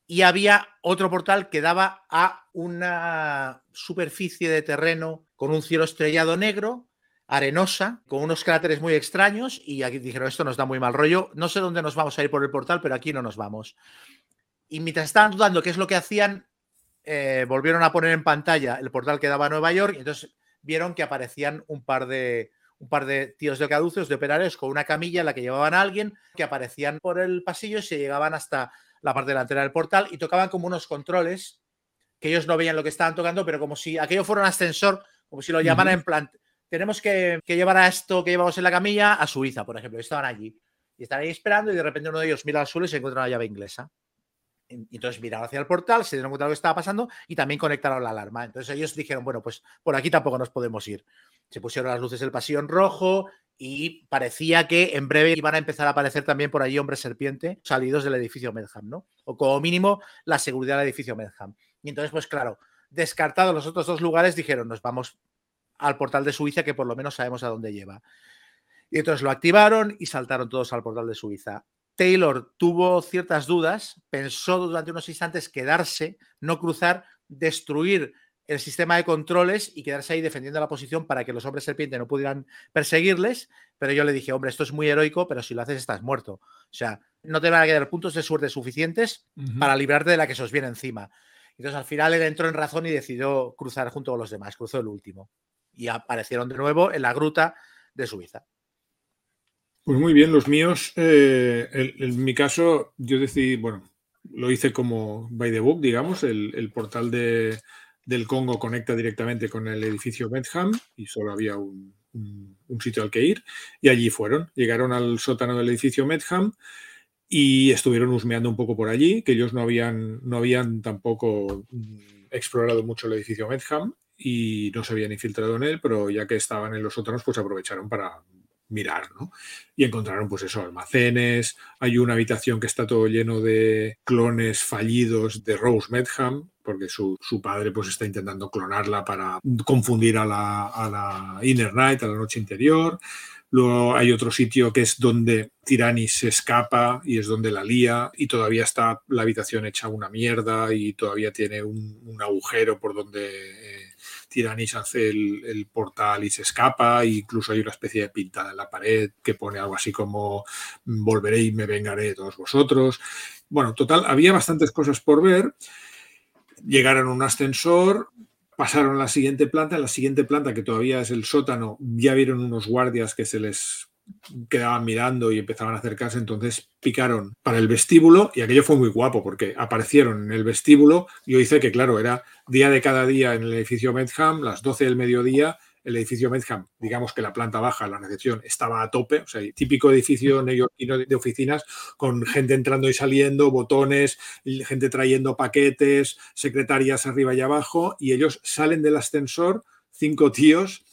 Y había otro portal que daba a una superficie de terreno con un cielo estrellado negro, arenosa, con unos cráteres muy extraños. Y aquí dijeron, esto nos da muy mal rollo. No sé dónde nos vamos a ir por el portal, pero aquí no nos vamos. Y mientras estaban dudando qué es lo que hacían, eh, volvieron a poner en pantalla el portal que daba a Nueva York. Y entonces vieron que aparecían un par de, un par de tíos de caduceos, de operarios, con una camilla en la que llevaban a alguien, que aparecían por el pasillo y se llegaban hasta la parte delantera del portal y tocaban como unos controles que ellos no veían lo que estaban tocando, pero como si aquello fuera un ascensor, como si lo llamaran en plan, tenemos que, llevar a esto que llevamos en la camilla a Suiza, por ejemplo, y estaban allí. Y están ahí esperando y de repente uno de ellos mira al suelo y se encuentra una llave inglesa. Y entonces miraron hacia el portal, se dieron cuenta de lo que estaba pasando y también conectaron la alarma. Entonces ellos dijeron, bueno, pues por aquí tampoco nos podemos ir. Se pusieron las luces del pasillo rojo y parecía que en breve iban a empezar a aparecer también por allí hombres serpiente salidos del edificio Medham, ¿no? O como mínimo la seguridad del edificio Medham. Y entonces, pues claro, descartados los otros dos lugares, dijeron, nos vamos al portal de Suiza que por lo menos sabemos a dónde lleva. Y entonces lo activaron y saltaron todos al portal de Suiza. Taylor tuvo ciertas dudas, pensó durante unos instantes quedarse, no cruzar, destruir el sistema de controles y quedarse ahí defendiendo la posición para que los hombres serpiente no pudieran perseguirles. Pero yo le dije, hombre, esto es muy heroico, pero si lo haces estás muerto. O sea, no te van a quedar puntos de suerte suficientes para librarte de la que se os viene encima. Entonces al final él entró en razón y decidió cruzar junto con los demás, cruzó el último. Y aparecieron de nuevo en la gruta de Suiza. Pues muy bien, los míos, eh, en, mi caso, yo decidí, bueno, lo hice como by the book, digamos, el, portal de, del Congo conecta directamente con el edificio Medham y solo había un, sitio al que ir y allí fueron. Llegaron al sótano del edificio Medham y estuvieron husmeando un poco por allí, que ellos no habían, no habían tampoco mm, explorado mucho el edificio Medham y no se habían infiltrado en él, pero ya que estaban en los sótanos, pues aprovecharon para mirar, ¿no? Y encontraron, pues eso, almacenes, hay una habitación que está todo lleno de clones fallidos de Rose Medham, porque su, padre pues está intentando clonarla para confundir a la, a la Inner Night, a la noche interior. Luego hay otro sitio que es donde Tirani se escapa y es donde la lía y todavía está la habitación hecha una mierda y todavía tiene un, un agujero por donde eh, Tiranis hace el, portal y se escapa, e incluso hay una especie de pintada en la pared que pone algo así como volveré y me vengaré de todos vosotros. Bueno, total, había bastantes cosas por ver. Llegaron a un ascensor, pasaron a la siguiente planta, en la siguiente planta, que todavía es el sótano, ya vieron unos guardias que se les quedaban mirando y empezaban a acercarse, entonces picaron para el vestíbulo y aquello fue muy guapo porque aparecieron en el vestíbulo. Yo hice que, claro, era día de cada día en el edificio Medham, las 12 del mediodía, el edificio Medham, digamos que la planta baja, la recepción, estaba a tope, o sea, típico edificio neoyorquino de oficinas con gente entrando y saliendo, botones, gente trayendo paquetes, secretarias arriba y abajo, y ellos salen del ascensor, cinco tíos,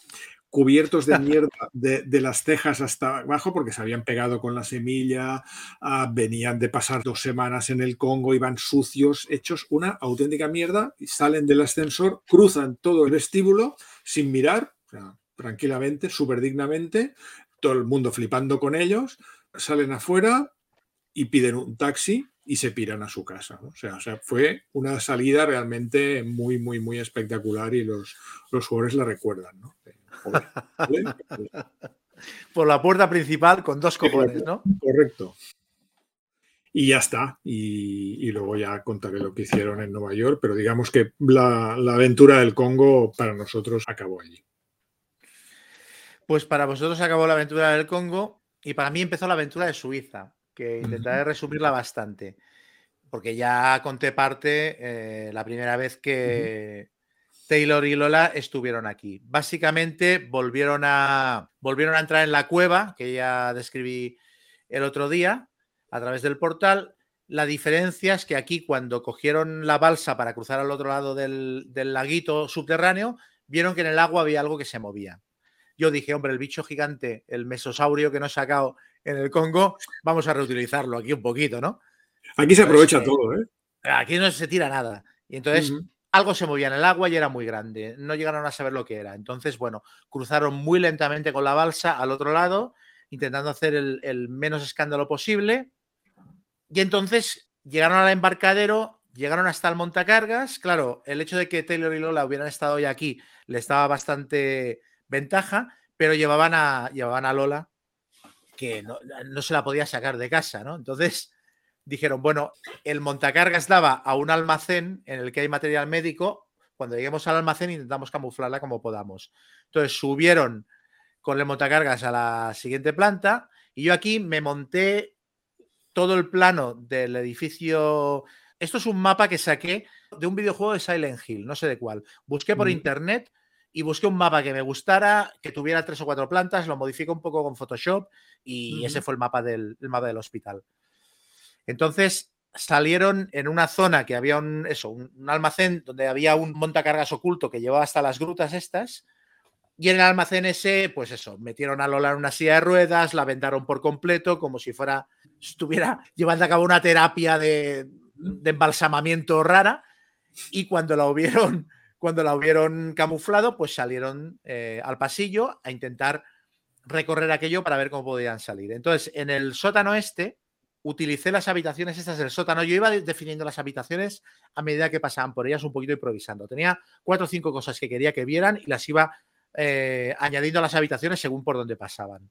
cubiertos de mierda de, las cejas hasta abajo porque se habían pegado con la semilla, ah, venían de pasar dos semanas en el Congo, iban sucios, hechos una auténtica mierda, y salen del ascensor, cruzan todo el vestíbulo sin mirar, tranquilamente, súper dignamente, todo el mundo flipando con ellos, salen afuera y piden un taxi y se piran a su casa. O, sea, o, sea, fue una salida realmente muy, muy, muy espectacular y los, los jugadores la recuerdan. ¿no? Por la puerta principal con dos cojones, ¿no? Correcto. Y ya está. Y, luego ya contaré lo que hicieron en Nueva York, pero digamos que la, aventura del Congo para nosotros acabó allí. Pues para vosotros acabó la aventura del Congo y para mí empezó la aventura de Suiza, que intentaré resumirla bastante, porque ya conté parte eh, la primera vez que, Taylor y Lola estuvieron aquí. Básicamente volvieron a, volvieron a entrar en la cueva que ya describí el otro día a través del portal. La diferencia es que aquí cuando cogieron la balsa para cruzar al otro lado del, laguito subterráneo, vieron que en el agua había algo que se movía. Yo dije, hombre, el bicho gigante, el mesosaurio que nos he sacado en el Congo, vamos a reutilizarlo aquí un poquito, ¿no? Aquí se aprovecha todo, ¿eh? Aquí no se tira nada. Y entonces algo se movía en el agua y era muy grande. No llegaron a saber lo que era. Entonces, bueno, cruzaron muy lentamente con la balsa al otro lado, intentando hacer el, menos escándalo posible. Y entonces llegaron al embarcadero, llegaron hasta el montacargas. Claro, el hecho de que Taylor y Lola hubieran estado hoy aquí le estaba bastante ventaja, pero llevaban a, llevaban a Lola que no, no, se la podía sacar de casa, ¿no? Entonces dijeron, bueno, el montacargas daba a un almacén en el que hay material médico. Cuando lleguemos al almacén intentamos camuflarla como podamos. Entonces subieron con el montacargas a la siguiente planta y yo aquí me monté todo el plano del edificio. Esto es un mapa que saqué de un videojuego de Silent Hill, no sé de cuál. Busqué por mm. internet y busqué un mapa que me gustara, que tuviera tres o cuatro plantas, lo modifiqué un poco con Photoshop y mm. ese fue el mapa del, el mapa del hospital. Entonces salieron en una zona que había un, eso, un, almacén donde había un montacargas oculto que llevaba hasta las grutas estas. Y en el almacén ese, pues eso, metieron a Lola en una silla de ruedas, la vendaron por completo, como si fuera, estuviera llevando a cabo una terapia de, de embalsamamiento rara. Y cuando la hubieron, cuando la hubieron camuflado, pues salieron eh, al pasillo a intentar recorrer aquello para ver cómo podían salir. Entonces, en el sótano este, utilicé las habitaciones estas del sótano. Yo iba definiendo las habitaciones a medida que pasaban por ellas un poquito improvisando. Tenía cuatro o cinco cosas que quería que vieran y las iba eh, añadiendo a las habitaciones según por donde pasaban.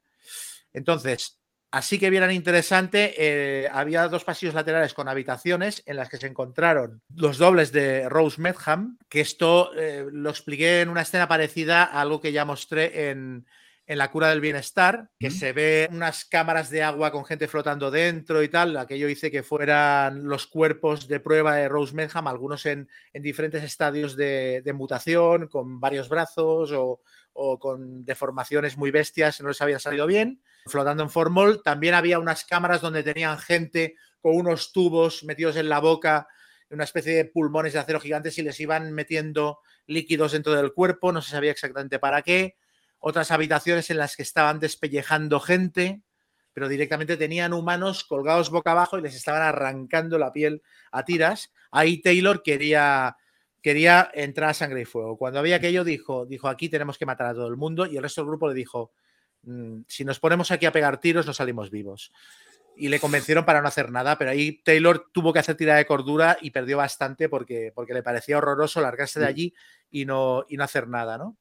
Entonces, así que vieran interesante, eh, había dos pasillos laterales con habitaciones en las que se encontraron los dobles de Rose Medham, que esto eh, lo expliqué en una escena parecida a algo que ya mostré en, en la cura del bienestar, que se ve unas cámaras de agua con gente flotando dentro y tal. Aquello hice que fueran los cuerpos de prueba de Rose Medham, algunos en, en diferentes estadios de, de, mutación, con varios brazos o, o, con deformaciones muy bestias, no les había salido bien, flotando en formol. También había unas cámaras donde tenían gente con unos tubos metidos en la boca, una especie de pulmones de acero gigantes y les iban metiendo líquidos dentro del cuerpo, no se sabía exactamente para qué otras habitaciones en las que estaban despellejando gente, pero directamente tenían humanos colgados boca abajo y les estaban arrancando la piel a tiras. Ahí Taylor quería, quería entrar a sangre y fuego. Cuando había aquello dijo, dijo, aquí tenemos que matar a todo el mundo y el resto del grupo le dijo, mm, si nos ponemos aquí a pegar tiros no salimos vivos. Y le convencieron para no hacer nada, pero ahí Taylor tuvo que hacer tirada de cordura y perdió bastante porque, porque le parecía horroroso largarse de allí y no, y no hacer nada, ¿no?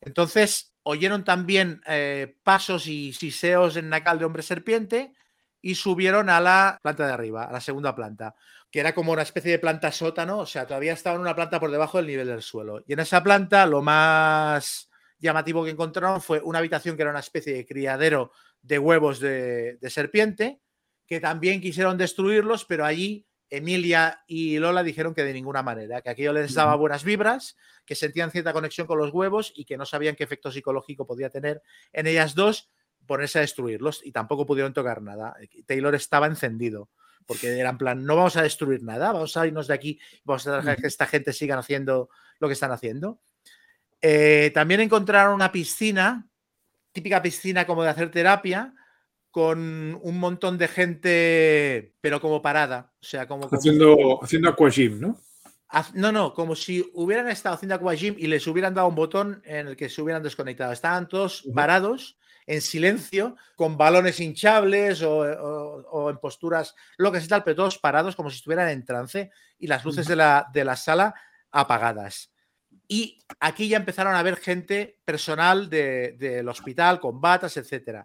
Entonces, oyeron también eh, pasos y siseos en Nacal de hombre serpiente y subieron a la planta de arriba, a la segunda planta, que era como una especie de planta sótano, o sea, todavía estaba en una planta por debajo del nivel del suelo. Y en esa planta lo más llamativo que encontraron fue una habitación que era una especie de criadero de huevos de, de serpiente, que también quisieron destruirlos, pero allí Emilia y Lola dijeron que de ninguna manera, que aquello les daba buenas vibras, que sentían cierta conexión con los huevos y que no sabían qué efecto psicológico podía tener en ellas dos ponerse a destruirlos y tampoco pudieron tocar nada. Taylor estaba encendido porque era en plan, no vamos a destruir nada, vamos a irnos de aquí, vamos a dejar que esta gente siga haciendo lo que están haciendo. Eh, también encontraron una piscina, típica piscina como de hacer terapia, con un montón de gente, pero como parada. O sea, como. Haciendo, como, haciendo aquagym, ¿no? No, no, como si hubieran estado haciendo aquagym y les hubieran dado un botón en el que se hubieran desconectado. Estaban todos parados, en silencio, con balones hinchables o, o, o en posturas locas y tal, pero todos parados como si estuvieran en trance y las luces de la, de la sala apagadas. Y aquí ya empezaron a ver gente personal de, del hospital con batas, etcétera.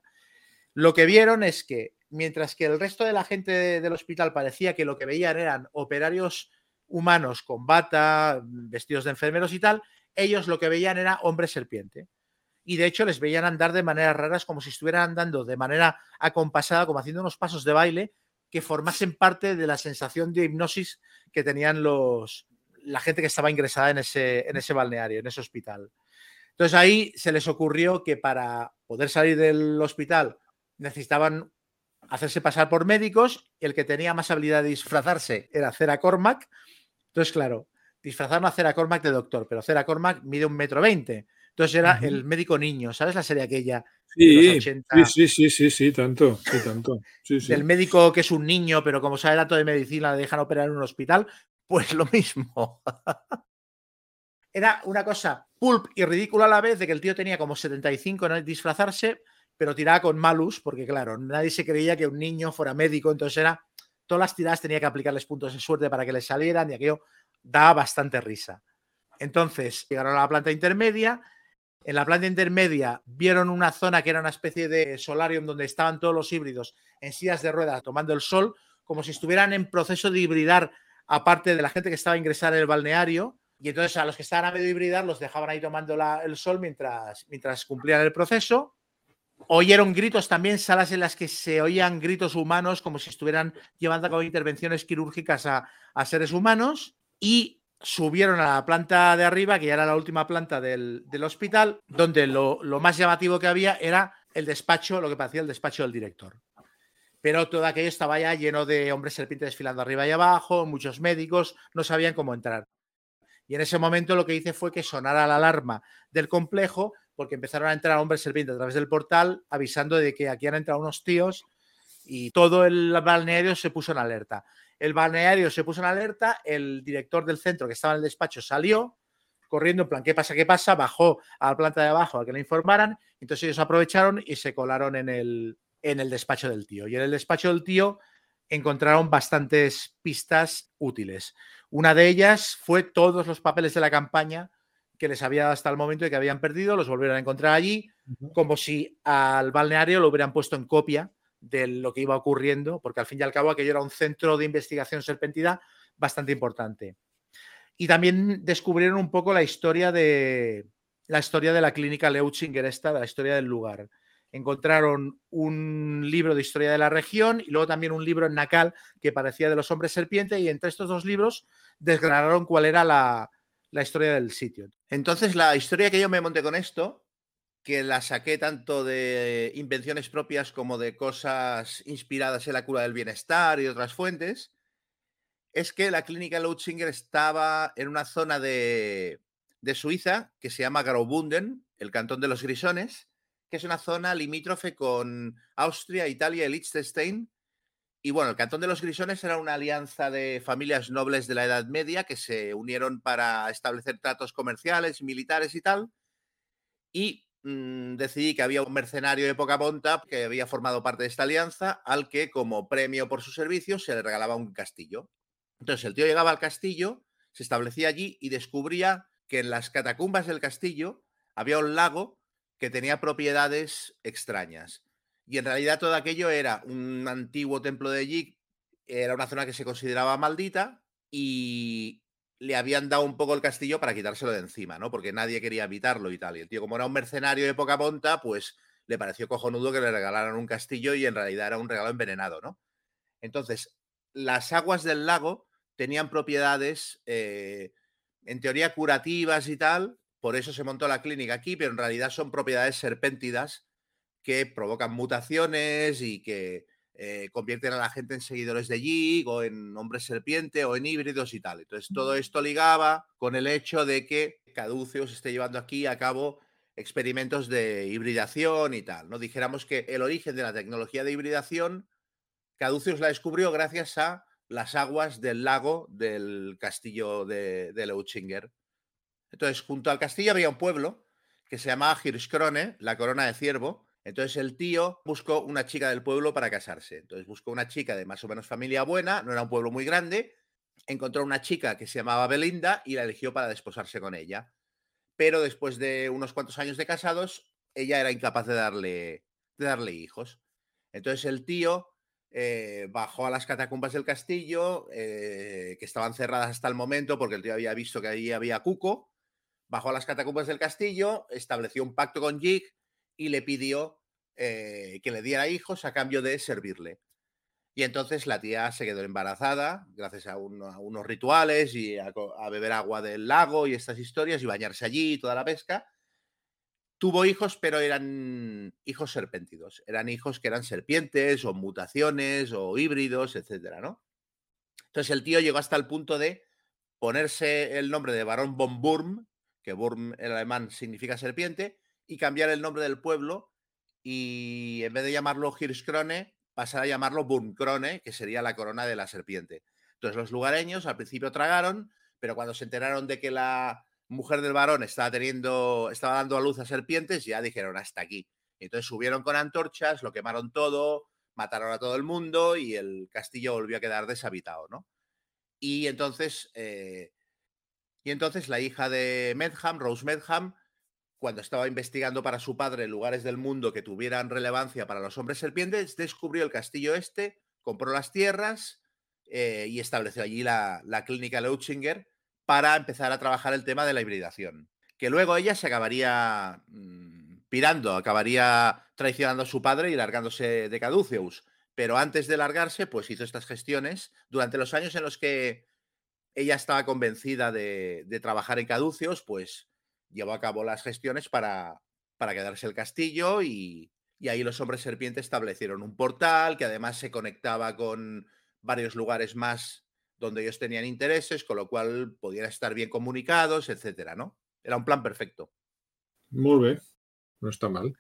Lo que vieron es que mientras que el resto de la gente del hospital parecía que lo que veían eran operarios humanos con bata, vestidos de enfermeros y tal, ellos lo que veían era hombre serpiente. Y de hecho les veían andar de maneras raras, como si estuvieran andando de manera acompasada, como haciendo unos pasos de baile que formasen parte de la sensación de hipnosis que tenían los, la gente que estaba ingresada en ese, en ese balneario, en ese hospital. Entonces ahí se les ocurrió que para poder salir del hospital necesitaban hacerse pasar por médicos y el que tenía más habilidad de disfrazarse era Cera Cormac. Entonces, claro, disfrazaron a Cera Cormac de doctor, pero Cera Cormac mide un metro veinte. Entonces era el médico niño, ¿sabes la serie aquella? Sí, 80, sí, sí, sí, sí, tanto, sí, tanto. Sí, sí. Del médico que es un niño, pero como sabe dato de medicina le dejan operar en un hospital, pues lo mismo. era una cosa pulp y ridícula a la vez de que el tío tenía como 75 en disfrazarse, pero tiraba con malus, porque claro, nadie se creía que un niño fuera médico, entonces era, todas las tiradas tenía que aplicarles puntos de suerte para que les salieran y aquello daba bastante risa. Entonces llegaron a la planta intermedia, en la planta intermedia vieron una zona que era una especie de solarium donde estaban todos los híbridos en sillas de ruedas tomando el sol, como si estuvieran en proceso de hibridar, aparte de la gente que estaba a ingresar en el balneario. Y entonces a los que estaban a medio hibridar los dejaban ahí tomando el sol mientras, mientras cumplían el proceso. Oyeron gritos también, salas en las que se oían gritos humanos como si estuvieran llevando a cabo intervenciones quirúrgicas a, seres humanos. Y subieron a la planta de arriba, que ya era la última planta del, hospital, donde lo, lo, más llamativo que había era el despacho, lo que parecía el despacho del director. Pero todo aquello estaba ya lleno de hombres serpientes desfilando arriba y abajo, muchos médicos, no sabían cómo entrar. Y en ese momento lo que hice fue que sonara la alarma del complejo, porque empezaron a entrar hombres serpientes a través del portal, avisando de que aquí han entrado unos tíos y todo el balneario se puso en alerta. El balneario se puso en alerta, el director del centro que estaba en el despacho salió corriendo en plan, ¿qué pasa? ¿Qué pasa? Bajó a la planta de abajo a que le informaran, entonces ellos aprovecharon y se colaron en el, en el despacho del tío. Y en el despacho del tío encontraron bastantes pistas útiles. Una de ellas fue todos los papeles de la campaña que les había dado hasta el momento y que habían perdido, los volvieron a encontrar allí, como si al balneario lo hubieran puesto en copia de lo que iba ocurriendo, porque al fin y al cabo aquello era un centro de investigación serpentida bastante importante. Y también descubrieron un poco la historia de la historia de la clínica Leuchinger esta, la historia del lugar. Encontraron un libro de historia de la región y luego también un libro en Nacal que parecía de los hombres serpiente y entre estos dos libros desgranaron cuál era la, la historia del sitio. Entonces, la historia que yo me monté con esto, que la saqué tanto de invenciones propias como de cosas inspiradas en la cura del bienestar y otras fuentes, es que la clínica Lutzinger estaba en una zona de, de Suiza que se llama Graubünden, el cantón de los Grisones, que es una zona limítrofe con Austria, Italia y Liechtenstein, y bueno, el Cantón de los Grisones era una alianza de familias nobles de la Edad Media que se unieron para establecer tratos comerciales, militares y tal. Y mm, decidí que había un mercenario de poca monta que había formado parte de esta alianza, al que como premio por sus servicios se le regalaba un castillo. Entonces el tío llegaba al castillo, se establecía allí y descubría que en las catacumbas del castillo había un lago que tenía propiedades extrañas. Y en realidad todo aquello era un antiguo templo de Yik, era una zona que se consideraba maldita y le habían dado un poco el castillo para quitárselo de encima, ¿no? Porque nadie quería habitarlo y tal. Y el tío, como era un mercenario de poca monta, pues le pareció cojonudo que le regalaran un castillo y en realidad era un regalo envenenado, ¿no? Entonces, las aguas del lago tenían propiedades, eh, en teoría, curativas y tal, por eso se montó la clínica aquí, pero en realidad son propiedades serpéntidas que provocan mutaciones y que eh, convierten a la gente en seguidores de Jig o en hombres serpiente o en híbridos y tal. Entonces, todo esto ligaba con el hecho de que Caduceus esté llevando aquí a cabo experimentos de hibridación y tal. ¿no? Dijéramos que el origen de la tecnología de hibridación, Caduceus la descubrió gracias a las aguas del lago del castillo de, de Leuchinger. Entonces, junto al castillo había un pueblo que se llamaba Hirschkrone, la corona de ciervo, entonces el tío buscó una chica del pueblo para casarse. Entonces buscó una chica de más o menos familia buena, no era un pueblo muy grande, encontró una chica que se llamaba Belinda y la eligió para desposarse con ella. Pero después de unos cuantos años de casados, ella era incapaz de darle, de darle hijos. Entonces el tío eh, bajó a las catacumbas del castillo, eh, que estaban cerradas hasta el momento porque el tío había visto que allí había cuco, bajó a las catacumbas del castillo, estableció un pacto con Jig y le pidió eh, que le diera hijos a cambio de servirle. Y entonces la tía se quedó embarazada gracias a, unos rituales y a, beber agua del lago y estas historias y bañarse allí y toda la pesca. Tuvo hijos, pero eran hijos serpentidos. Eran hijos que eran serpientes o mutaciones o híbridos, etcétera, ¿no? Entonces el tío llegó hasta el punto de ponerse el nombre de Barón von Burm, que Burm en alemán significa serpiente, y cambiar el nombre del pueblo y en vez de llamarlo Hirschkrone, pasar a llamarlo Burmkrone, que sería la corona de la serpiente. Entonces los lugareños al principio tragaron, pero cuando se enteraron de que la, mujer del varón estaba teniendo, estaba dando a luz a serpientes, ya dijeron hasta aquí. Entonces subieron con antorchas, lo quemaron todo, mataron a todo el mundo y el castillo volvió a quedar deshabitado, ¿no? Y entonces, eh, y entonces la hija de Medham, Rose Medham, cuando estaba investigando para su padre lugares del mundo que tuvieran relevancia para los hombres serpientes, descubrió el castillo este, compró las tierras eh, y estableció allí la, clínica Leutzinger para empezar a trabajar el tema de la hibridación. Que luego ella se acabaría mm, pirando, acabaría traicionando a su padre y largándose de Caduceus. Pero antes de largarse, pues hizo estas gestiones durante los años en los que ella estaba convencida de, trabajar en Caduceus, pues llevó a cabo las gestiones para, para quedarse el castillo y, y ahí los hombres serpientes establecieron un portal que además se conectaba con varios lugares más donde ellos tenían intereses, con lo cual podían estar bien comunicados, etcétera, ¿no? Era un plan perfecto. Muy bien, no está mal.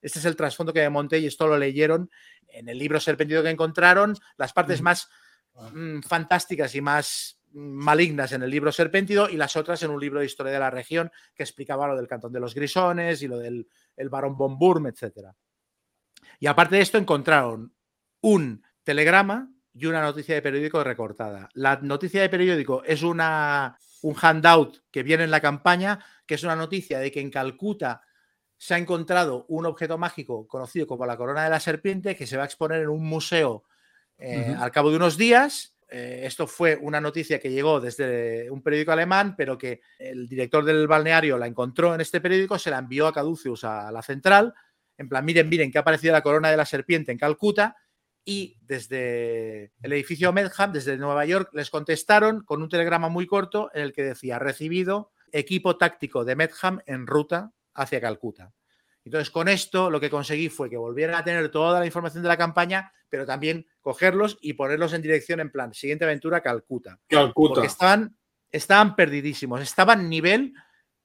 Este es el trasfondo que me monté y esto lo leyeron en el libro Serpentido que encontraron, las partes más mm, fantásticas y más malignas en el libro Serpentido y las otras en un libro de historia de la región que explicaba lo del cantón de los grisones y lo del el barón von Burm, etc. Y aparte de esto encontraron un telegrama y una noticia de periódico recortada. La noticia de periódico es una, un handout que viene en la campaña, que es una noticia de que en Calcuta se ha encontrado un objeto mágico conocido como la corona de la serpiente que se va a exponer en un museo eh, al cabo de unos días. Eh, esto fue una noticia que llegó desde un periódico alemán, pero que el director del balneario la encontró en este periódico, se la envió a Caduceus a la central, en plan, miren, miren, que ha aparecido la corona de la serpiente en Calcuta, y desde el edificio Medham, desde Nueva York, les contestaron con un telegrama muy corto en el que decía recibido equipo táctico de Medham en ruta hacia Calcuta. Entonces, con esto lo que conseguí fue que volvieran a tener toda la información de la campaña, pero también cogerlos y ponerlos en dirección en plan, siguiente aventura, Calcuta. Calcuta. Porque estaban, estaban perdidísimos, estaban nivel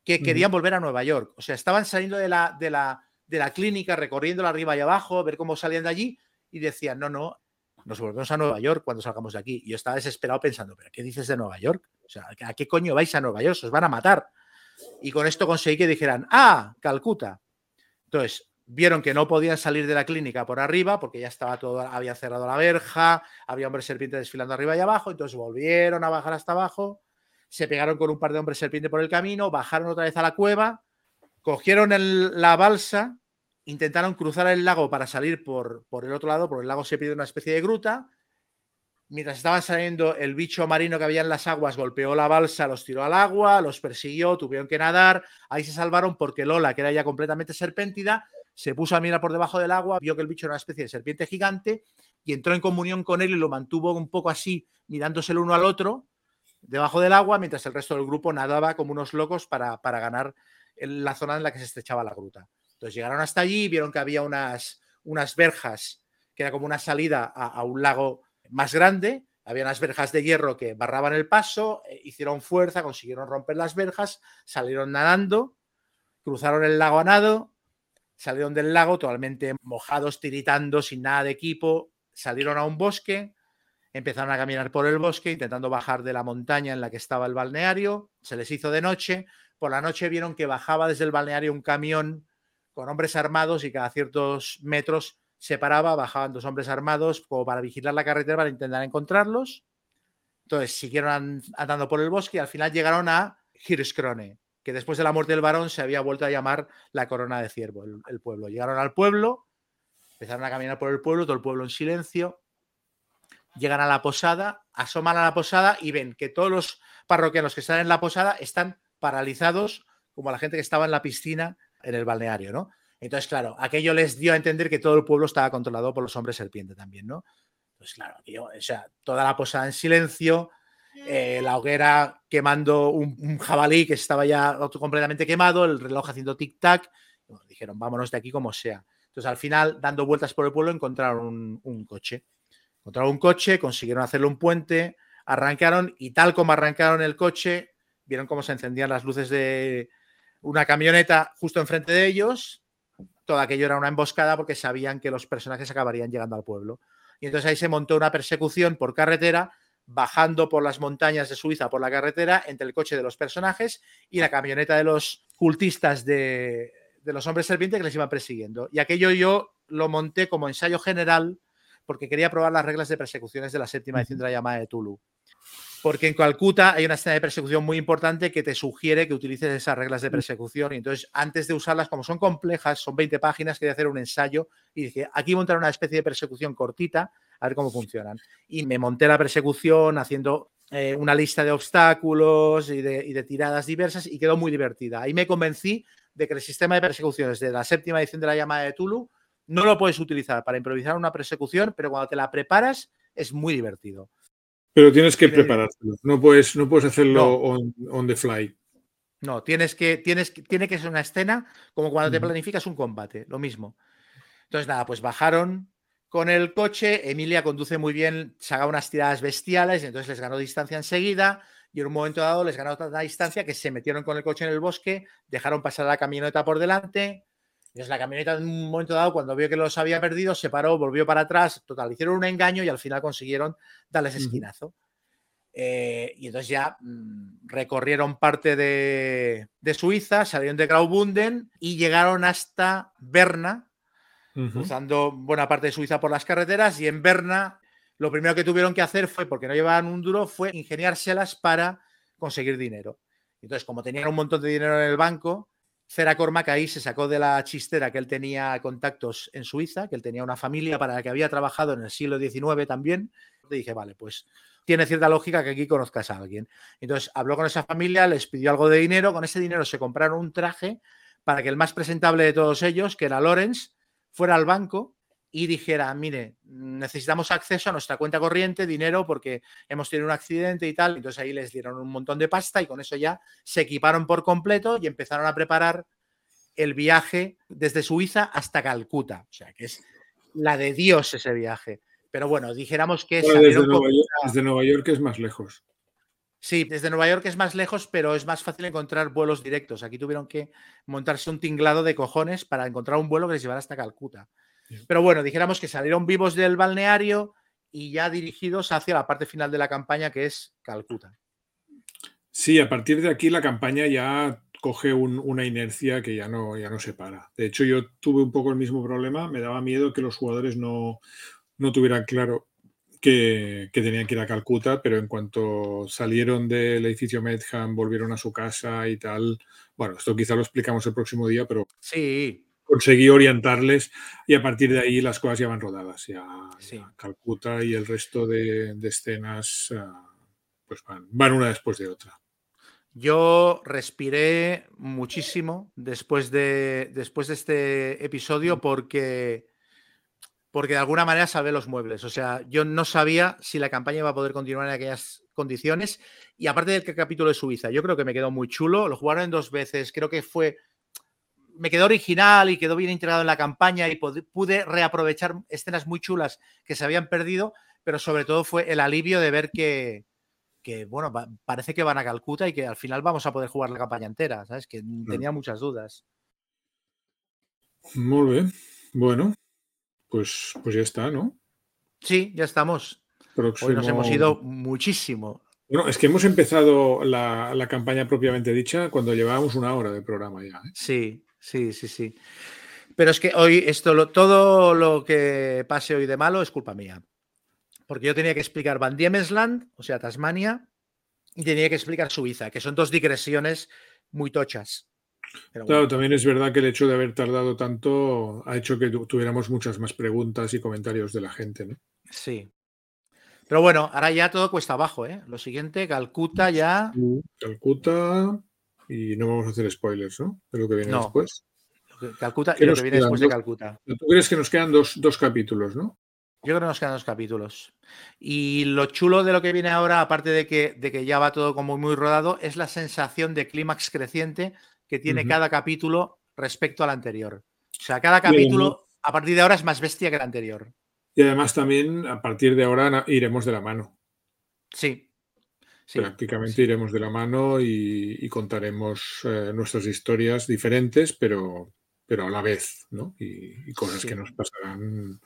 que querían volver a Nueva York. O sea, estaban saliendo de la, de la, de la clínica, recorriéndola arriba y abajo, ver cómo salían de allí, y decían, no, no, nos volvemos a Nueva York cuando salgamos de aquí. Y yo estaba desesperado pensando, ¿pero qué dices de Nueva York? O sea, ¿a qué coño vais a Nueva York? Os van a matar. Y con esto conseguí que dijeran, ah, Calcuta. Entonces, vieron que no podían salir de la clínica por arriba porque ya estaba todo, había cerrado la verja, había hombres serpientes desfilando arriba y abajo, entonces volvieron a bajar hasta abajo, se pegaron con un par de hombres serpientes por el camino, bajaron otra vez a la cueva, cogieron la balsa intentaron cruzar el lago para salir por, por el otro lado, porque el lago se pide una especie de gruta. Mientras estaban saliendo, el bicho marino que había en las aguas golpeó la balsa, los tiró al agua, los persiguió, tuvieron que nadar. Ahí se salvaron porque Lola, que era ya completamente serpéntida, se puso a mirar por debajo del agua, vio que el bicho era una especie de serpiente gigante y entró en comunión con él y lo mantuvo un poco así, mirándose el uno al otro, debajo del agua, mientras el resto del grupo nadaba como unos locos para, para ganar la zona en la que se estrechaba la gruta. Entonces llegaron hasta allí, vieron que había unas, unas verjas, que era como una salida a, un lago más grande, había unas verjas de hierro que barraban el paso, eh, hicieron fuerza, consiguieron romper las verjas, salieron nadando, cruzaron el lago a nado, salieron del lago totalmente mojados, tiritando, sin nada de equipo, salieron a un bosque, empezaron a caminar por el bosque intentando bajar de la montaña en la que estaba el balneario, se les hizo de noche, por la noche vieron que bajaba desde el balneario un camión con hombres armados y cada ciertos metros se paraba, bajaban dos hombres armados como para vigilar la carretera para intentar encontrarlos. Entonces siguieron andando por el bosque y al final llegaron a Hirschkrone, que después de la muerte del varón se había vuelto a llamar la Corona de Ciervo, el, pueblo. Llegaron al pueblo, empezaron a caminar por el pueblo, todo el pueblo en silencio. Llegan a la posada, asoman a la posada y ven que todos los parroquianos que están en la posada están paralizados, como la gente que estaba en la piscina en el balneario, ¿no? Entonces, claro, aquello les dio a entender que todo el pueblo estaba controlado por los hombres serpiente también, ¿no? Pues claro, o sea, toda la posada en silencio, eh, la hoguera quemando un, jabalí que estaba ya completamente quemado, el reloj haciendo tic-tac. dijeron, vámonos de aquí como sea. Entonces, al final, dando vueltas por el pueblo, encontraron un, coche. Encontraron un coche, consiguieron hacerle un puente, arrancaron y tal como arrancaron el coche, vieron cómo se encendían las luces de, una camioneta justo enfrente de ellos. Todo aquello era una emboscada porque sabían que los personajes acabarían llegando al pueblo. Y entonces ahí se montó una persecución por carretera bajando por las montañas de Suiza por la carretera entre el coche de los personajes y la camioneta de los cultistas de, de los hombres serpientes que les iban persiguiendo. Y aquello yo lo monté como ensayo general porque quería probar las reglas de persecuciones de la séptima edición de la llamada de Tulu. Porque en Calcuta hay una escena de persecución muy importante que te sugiere que utilices esas reglas de persecución. Y entonces, antes de usarlas, como son complejas, son 20 páginas, quería hacer un ensayo y dije, aquí montar una especie de persecución cortita, a ver cómo funcionan. Y me monté la persecución haciendo eh, una lista de obstáculos y de, y de tiradas diversas y quedó muy divertida. Ahí me convencí de que el sistema de persecuciones de la séptima edición de la llamada de Tulu no lo puedes utilizar para improvisar una persecución, pero cuando te la preparas es muy divertido. Pero tienes que preparártelo, no puedes, no puedes hacerlo on, the fly. No, tienes que, tienes, tiene que ser una escena como cuando te planificas un combate, lo mismo. Entonces, nada, pues bajaron con el coche, Emilia conduce muy bien, saca unas tiradas bestiales, entonces les ganó distancia enseguida, y en un momento dado les ganó tanta distancia que se metieron con el coche en el bosque, dejaron pasar la camioneta por delante, entonces la camioneta en un momento dado, cuando vio que los había perdido, se paró, volvió para atrás, total, hicieron un engaño y al final consiguieron darles esquinazo. Eh, y entonces ya mm, recorrieron parte de, Suiza, salieron de Graubünden y llegaron hasta Berna, cruzando buena parte de Suiza por las carreteras. Y en Berna, lo primero que tuvieron que hacer fue, porque no llevaban un duro, fue ingeniárselas para conseguir dinero. Entonces, como tenían un montón de dinero en el banco, Cera Cormac ahí se sacó de la chistera que él tenía contactos en Suiza, que él tenía una familia para la que había trabajado en el siglo XIX también. Le dije, vale, pues tiene cierta lógica que aquí conozcas a alguien. Entonces habló con esa familia, les pidió algo de dinero, con ese dinero se compraron un traje para que el más presentable de todos ellos, que era Lorenz, fuera al banco y dijera, mire, necesitamos acceso a nuestra cuenta corriente, dinero, porque hemos tenido un accidente y tal. Entonces ahí les dieron un montón de pasta y con eso ya se equiparon por completo y empezaron a preparar el viaje desde Suiza hasta Calcuta. O sea, que es la de Dios ese viaje. Pero bueno, dijéramos que... desde, Nueva York, desde Nueva York es más lejos. Sí, desde Nueva York es más lejos, pero es más fácil encontrar vuelos directos. Aquí tuvieron que montarse un tinglado de cojones para encontrar un vuelo que les llevara hasta Calcuta. Pero bueno, dijéramos que salieron vivos del balneario y ya dirigidos hacia la parte final de la campaña, que es Calcuta. Sí, a partir de aquí la campaña ya coge una inercia que ya no, ya no se para. De hecho, yo tuve un poco el mismo problema. Me daba miedo que los jugadores no, tuvieran claro que, que, tenían que ir a Calcuta, pero en cuanto salieron del edificio Medham, volvieron a su casa y tal. Bueno, esto quizá lo explicamos el próximo día, pero. Sí, conseguí orientarles y a partir de ahí las cosas ya van rodadas. Ya, Calcuta y el resto de, escenas ah, pues van, una después de otra. Yo respiré muchísimo después de, después de este episodio porque, porque de alguna manera salvé los muebles. O sea, yo no sabía si la campaña iba a poder continuar en aquellas condiciones. Y aparte del capítulo de Suiza, yo creo que me quedó muy chulo. Lo jugaron en dos veces. Creo que fue me quedó original y quedó bien integrado en la campaña y pude reaprovechar escenas muy chulas que se habían perdido, pero sobre todo fue el alivio de ver que, bueno, parece que van a Calcuta y que al final vamos a poder jugar la campaña entera, ¿sabes? Que tenía muchas dudas. Muy bien. Bueno, pues, pues ya está, ¿no? Sí, ya estamos. Hoy nos hemos ido muchísimo. Bueno, es que hemos empezado la, la, campaña propiamente dicha cuando llevábamos una hora de programa ya. ¿eh? Sí, Sí, sí, sí. Pero es que hoy esto, todo lo que pase hoy de malo es culpa mía. Porque yo tenía que explicar Van Diemesland, o sea, Tasmania, y tenía que explicar Suiza, que son dos digresiones muy tochas. claro, también es verdad que el hecho de haber tardado tanto ha hecho que tuviéramos muchas más preguntas y comentarios de la gente, ¿no? Sí. Pero bueno, ahora ya todo cuesta abajo, ¿eh? Lo siguiente, Calcuta ya. Calcuta, y no vamos a hacer spoilers, ¿no? De lo que viene después. Calcuta y lo que viene después de Calcuta. Tú crees que nos quedan dos, capítulos, ¿no? Yo creo que nos quedan dos capítulos. Y lo chulo de lo que viene ahora, aparte de que, de que ya va todo como muy rodado, es la sensación de clímax creciente que tiene cada capítulo respecto al anterior. O sea, cada capítulo a partir de ahora es más bestia que el anterior. Y además también a partir de ahora iremos de la mano. Sí, Prácticamente iremos de la mano y, contaremos eh, nuestras historias diferentes, pero, pero a la vez, ¿no? Y, cosas que nos pasarán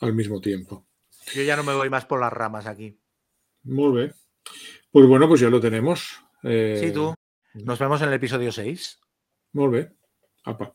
al mismo tiempo. Yo ya no me voy más por las ramas aquí. Muy bien. Pues bueno, pues ya lo tenemos. Sí, tú. Nos vemos en el episodio 6. Muy bien. Apa.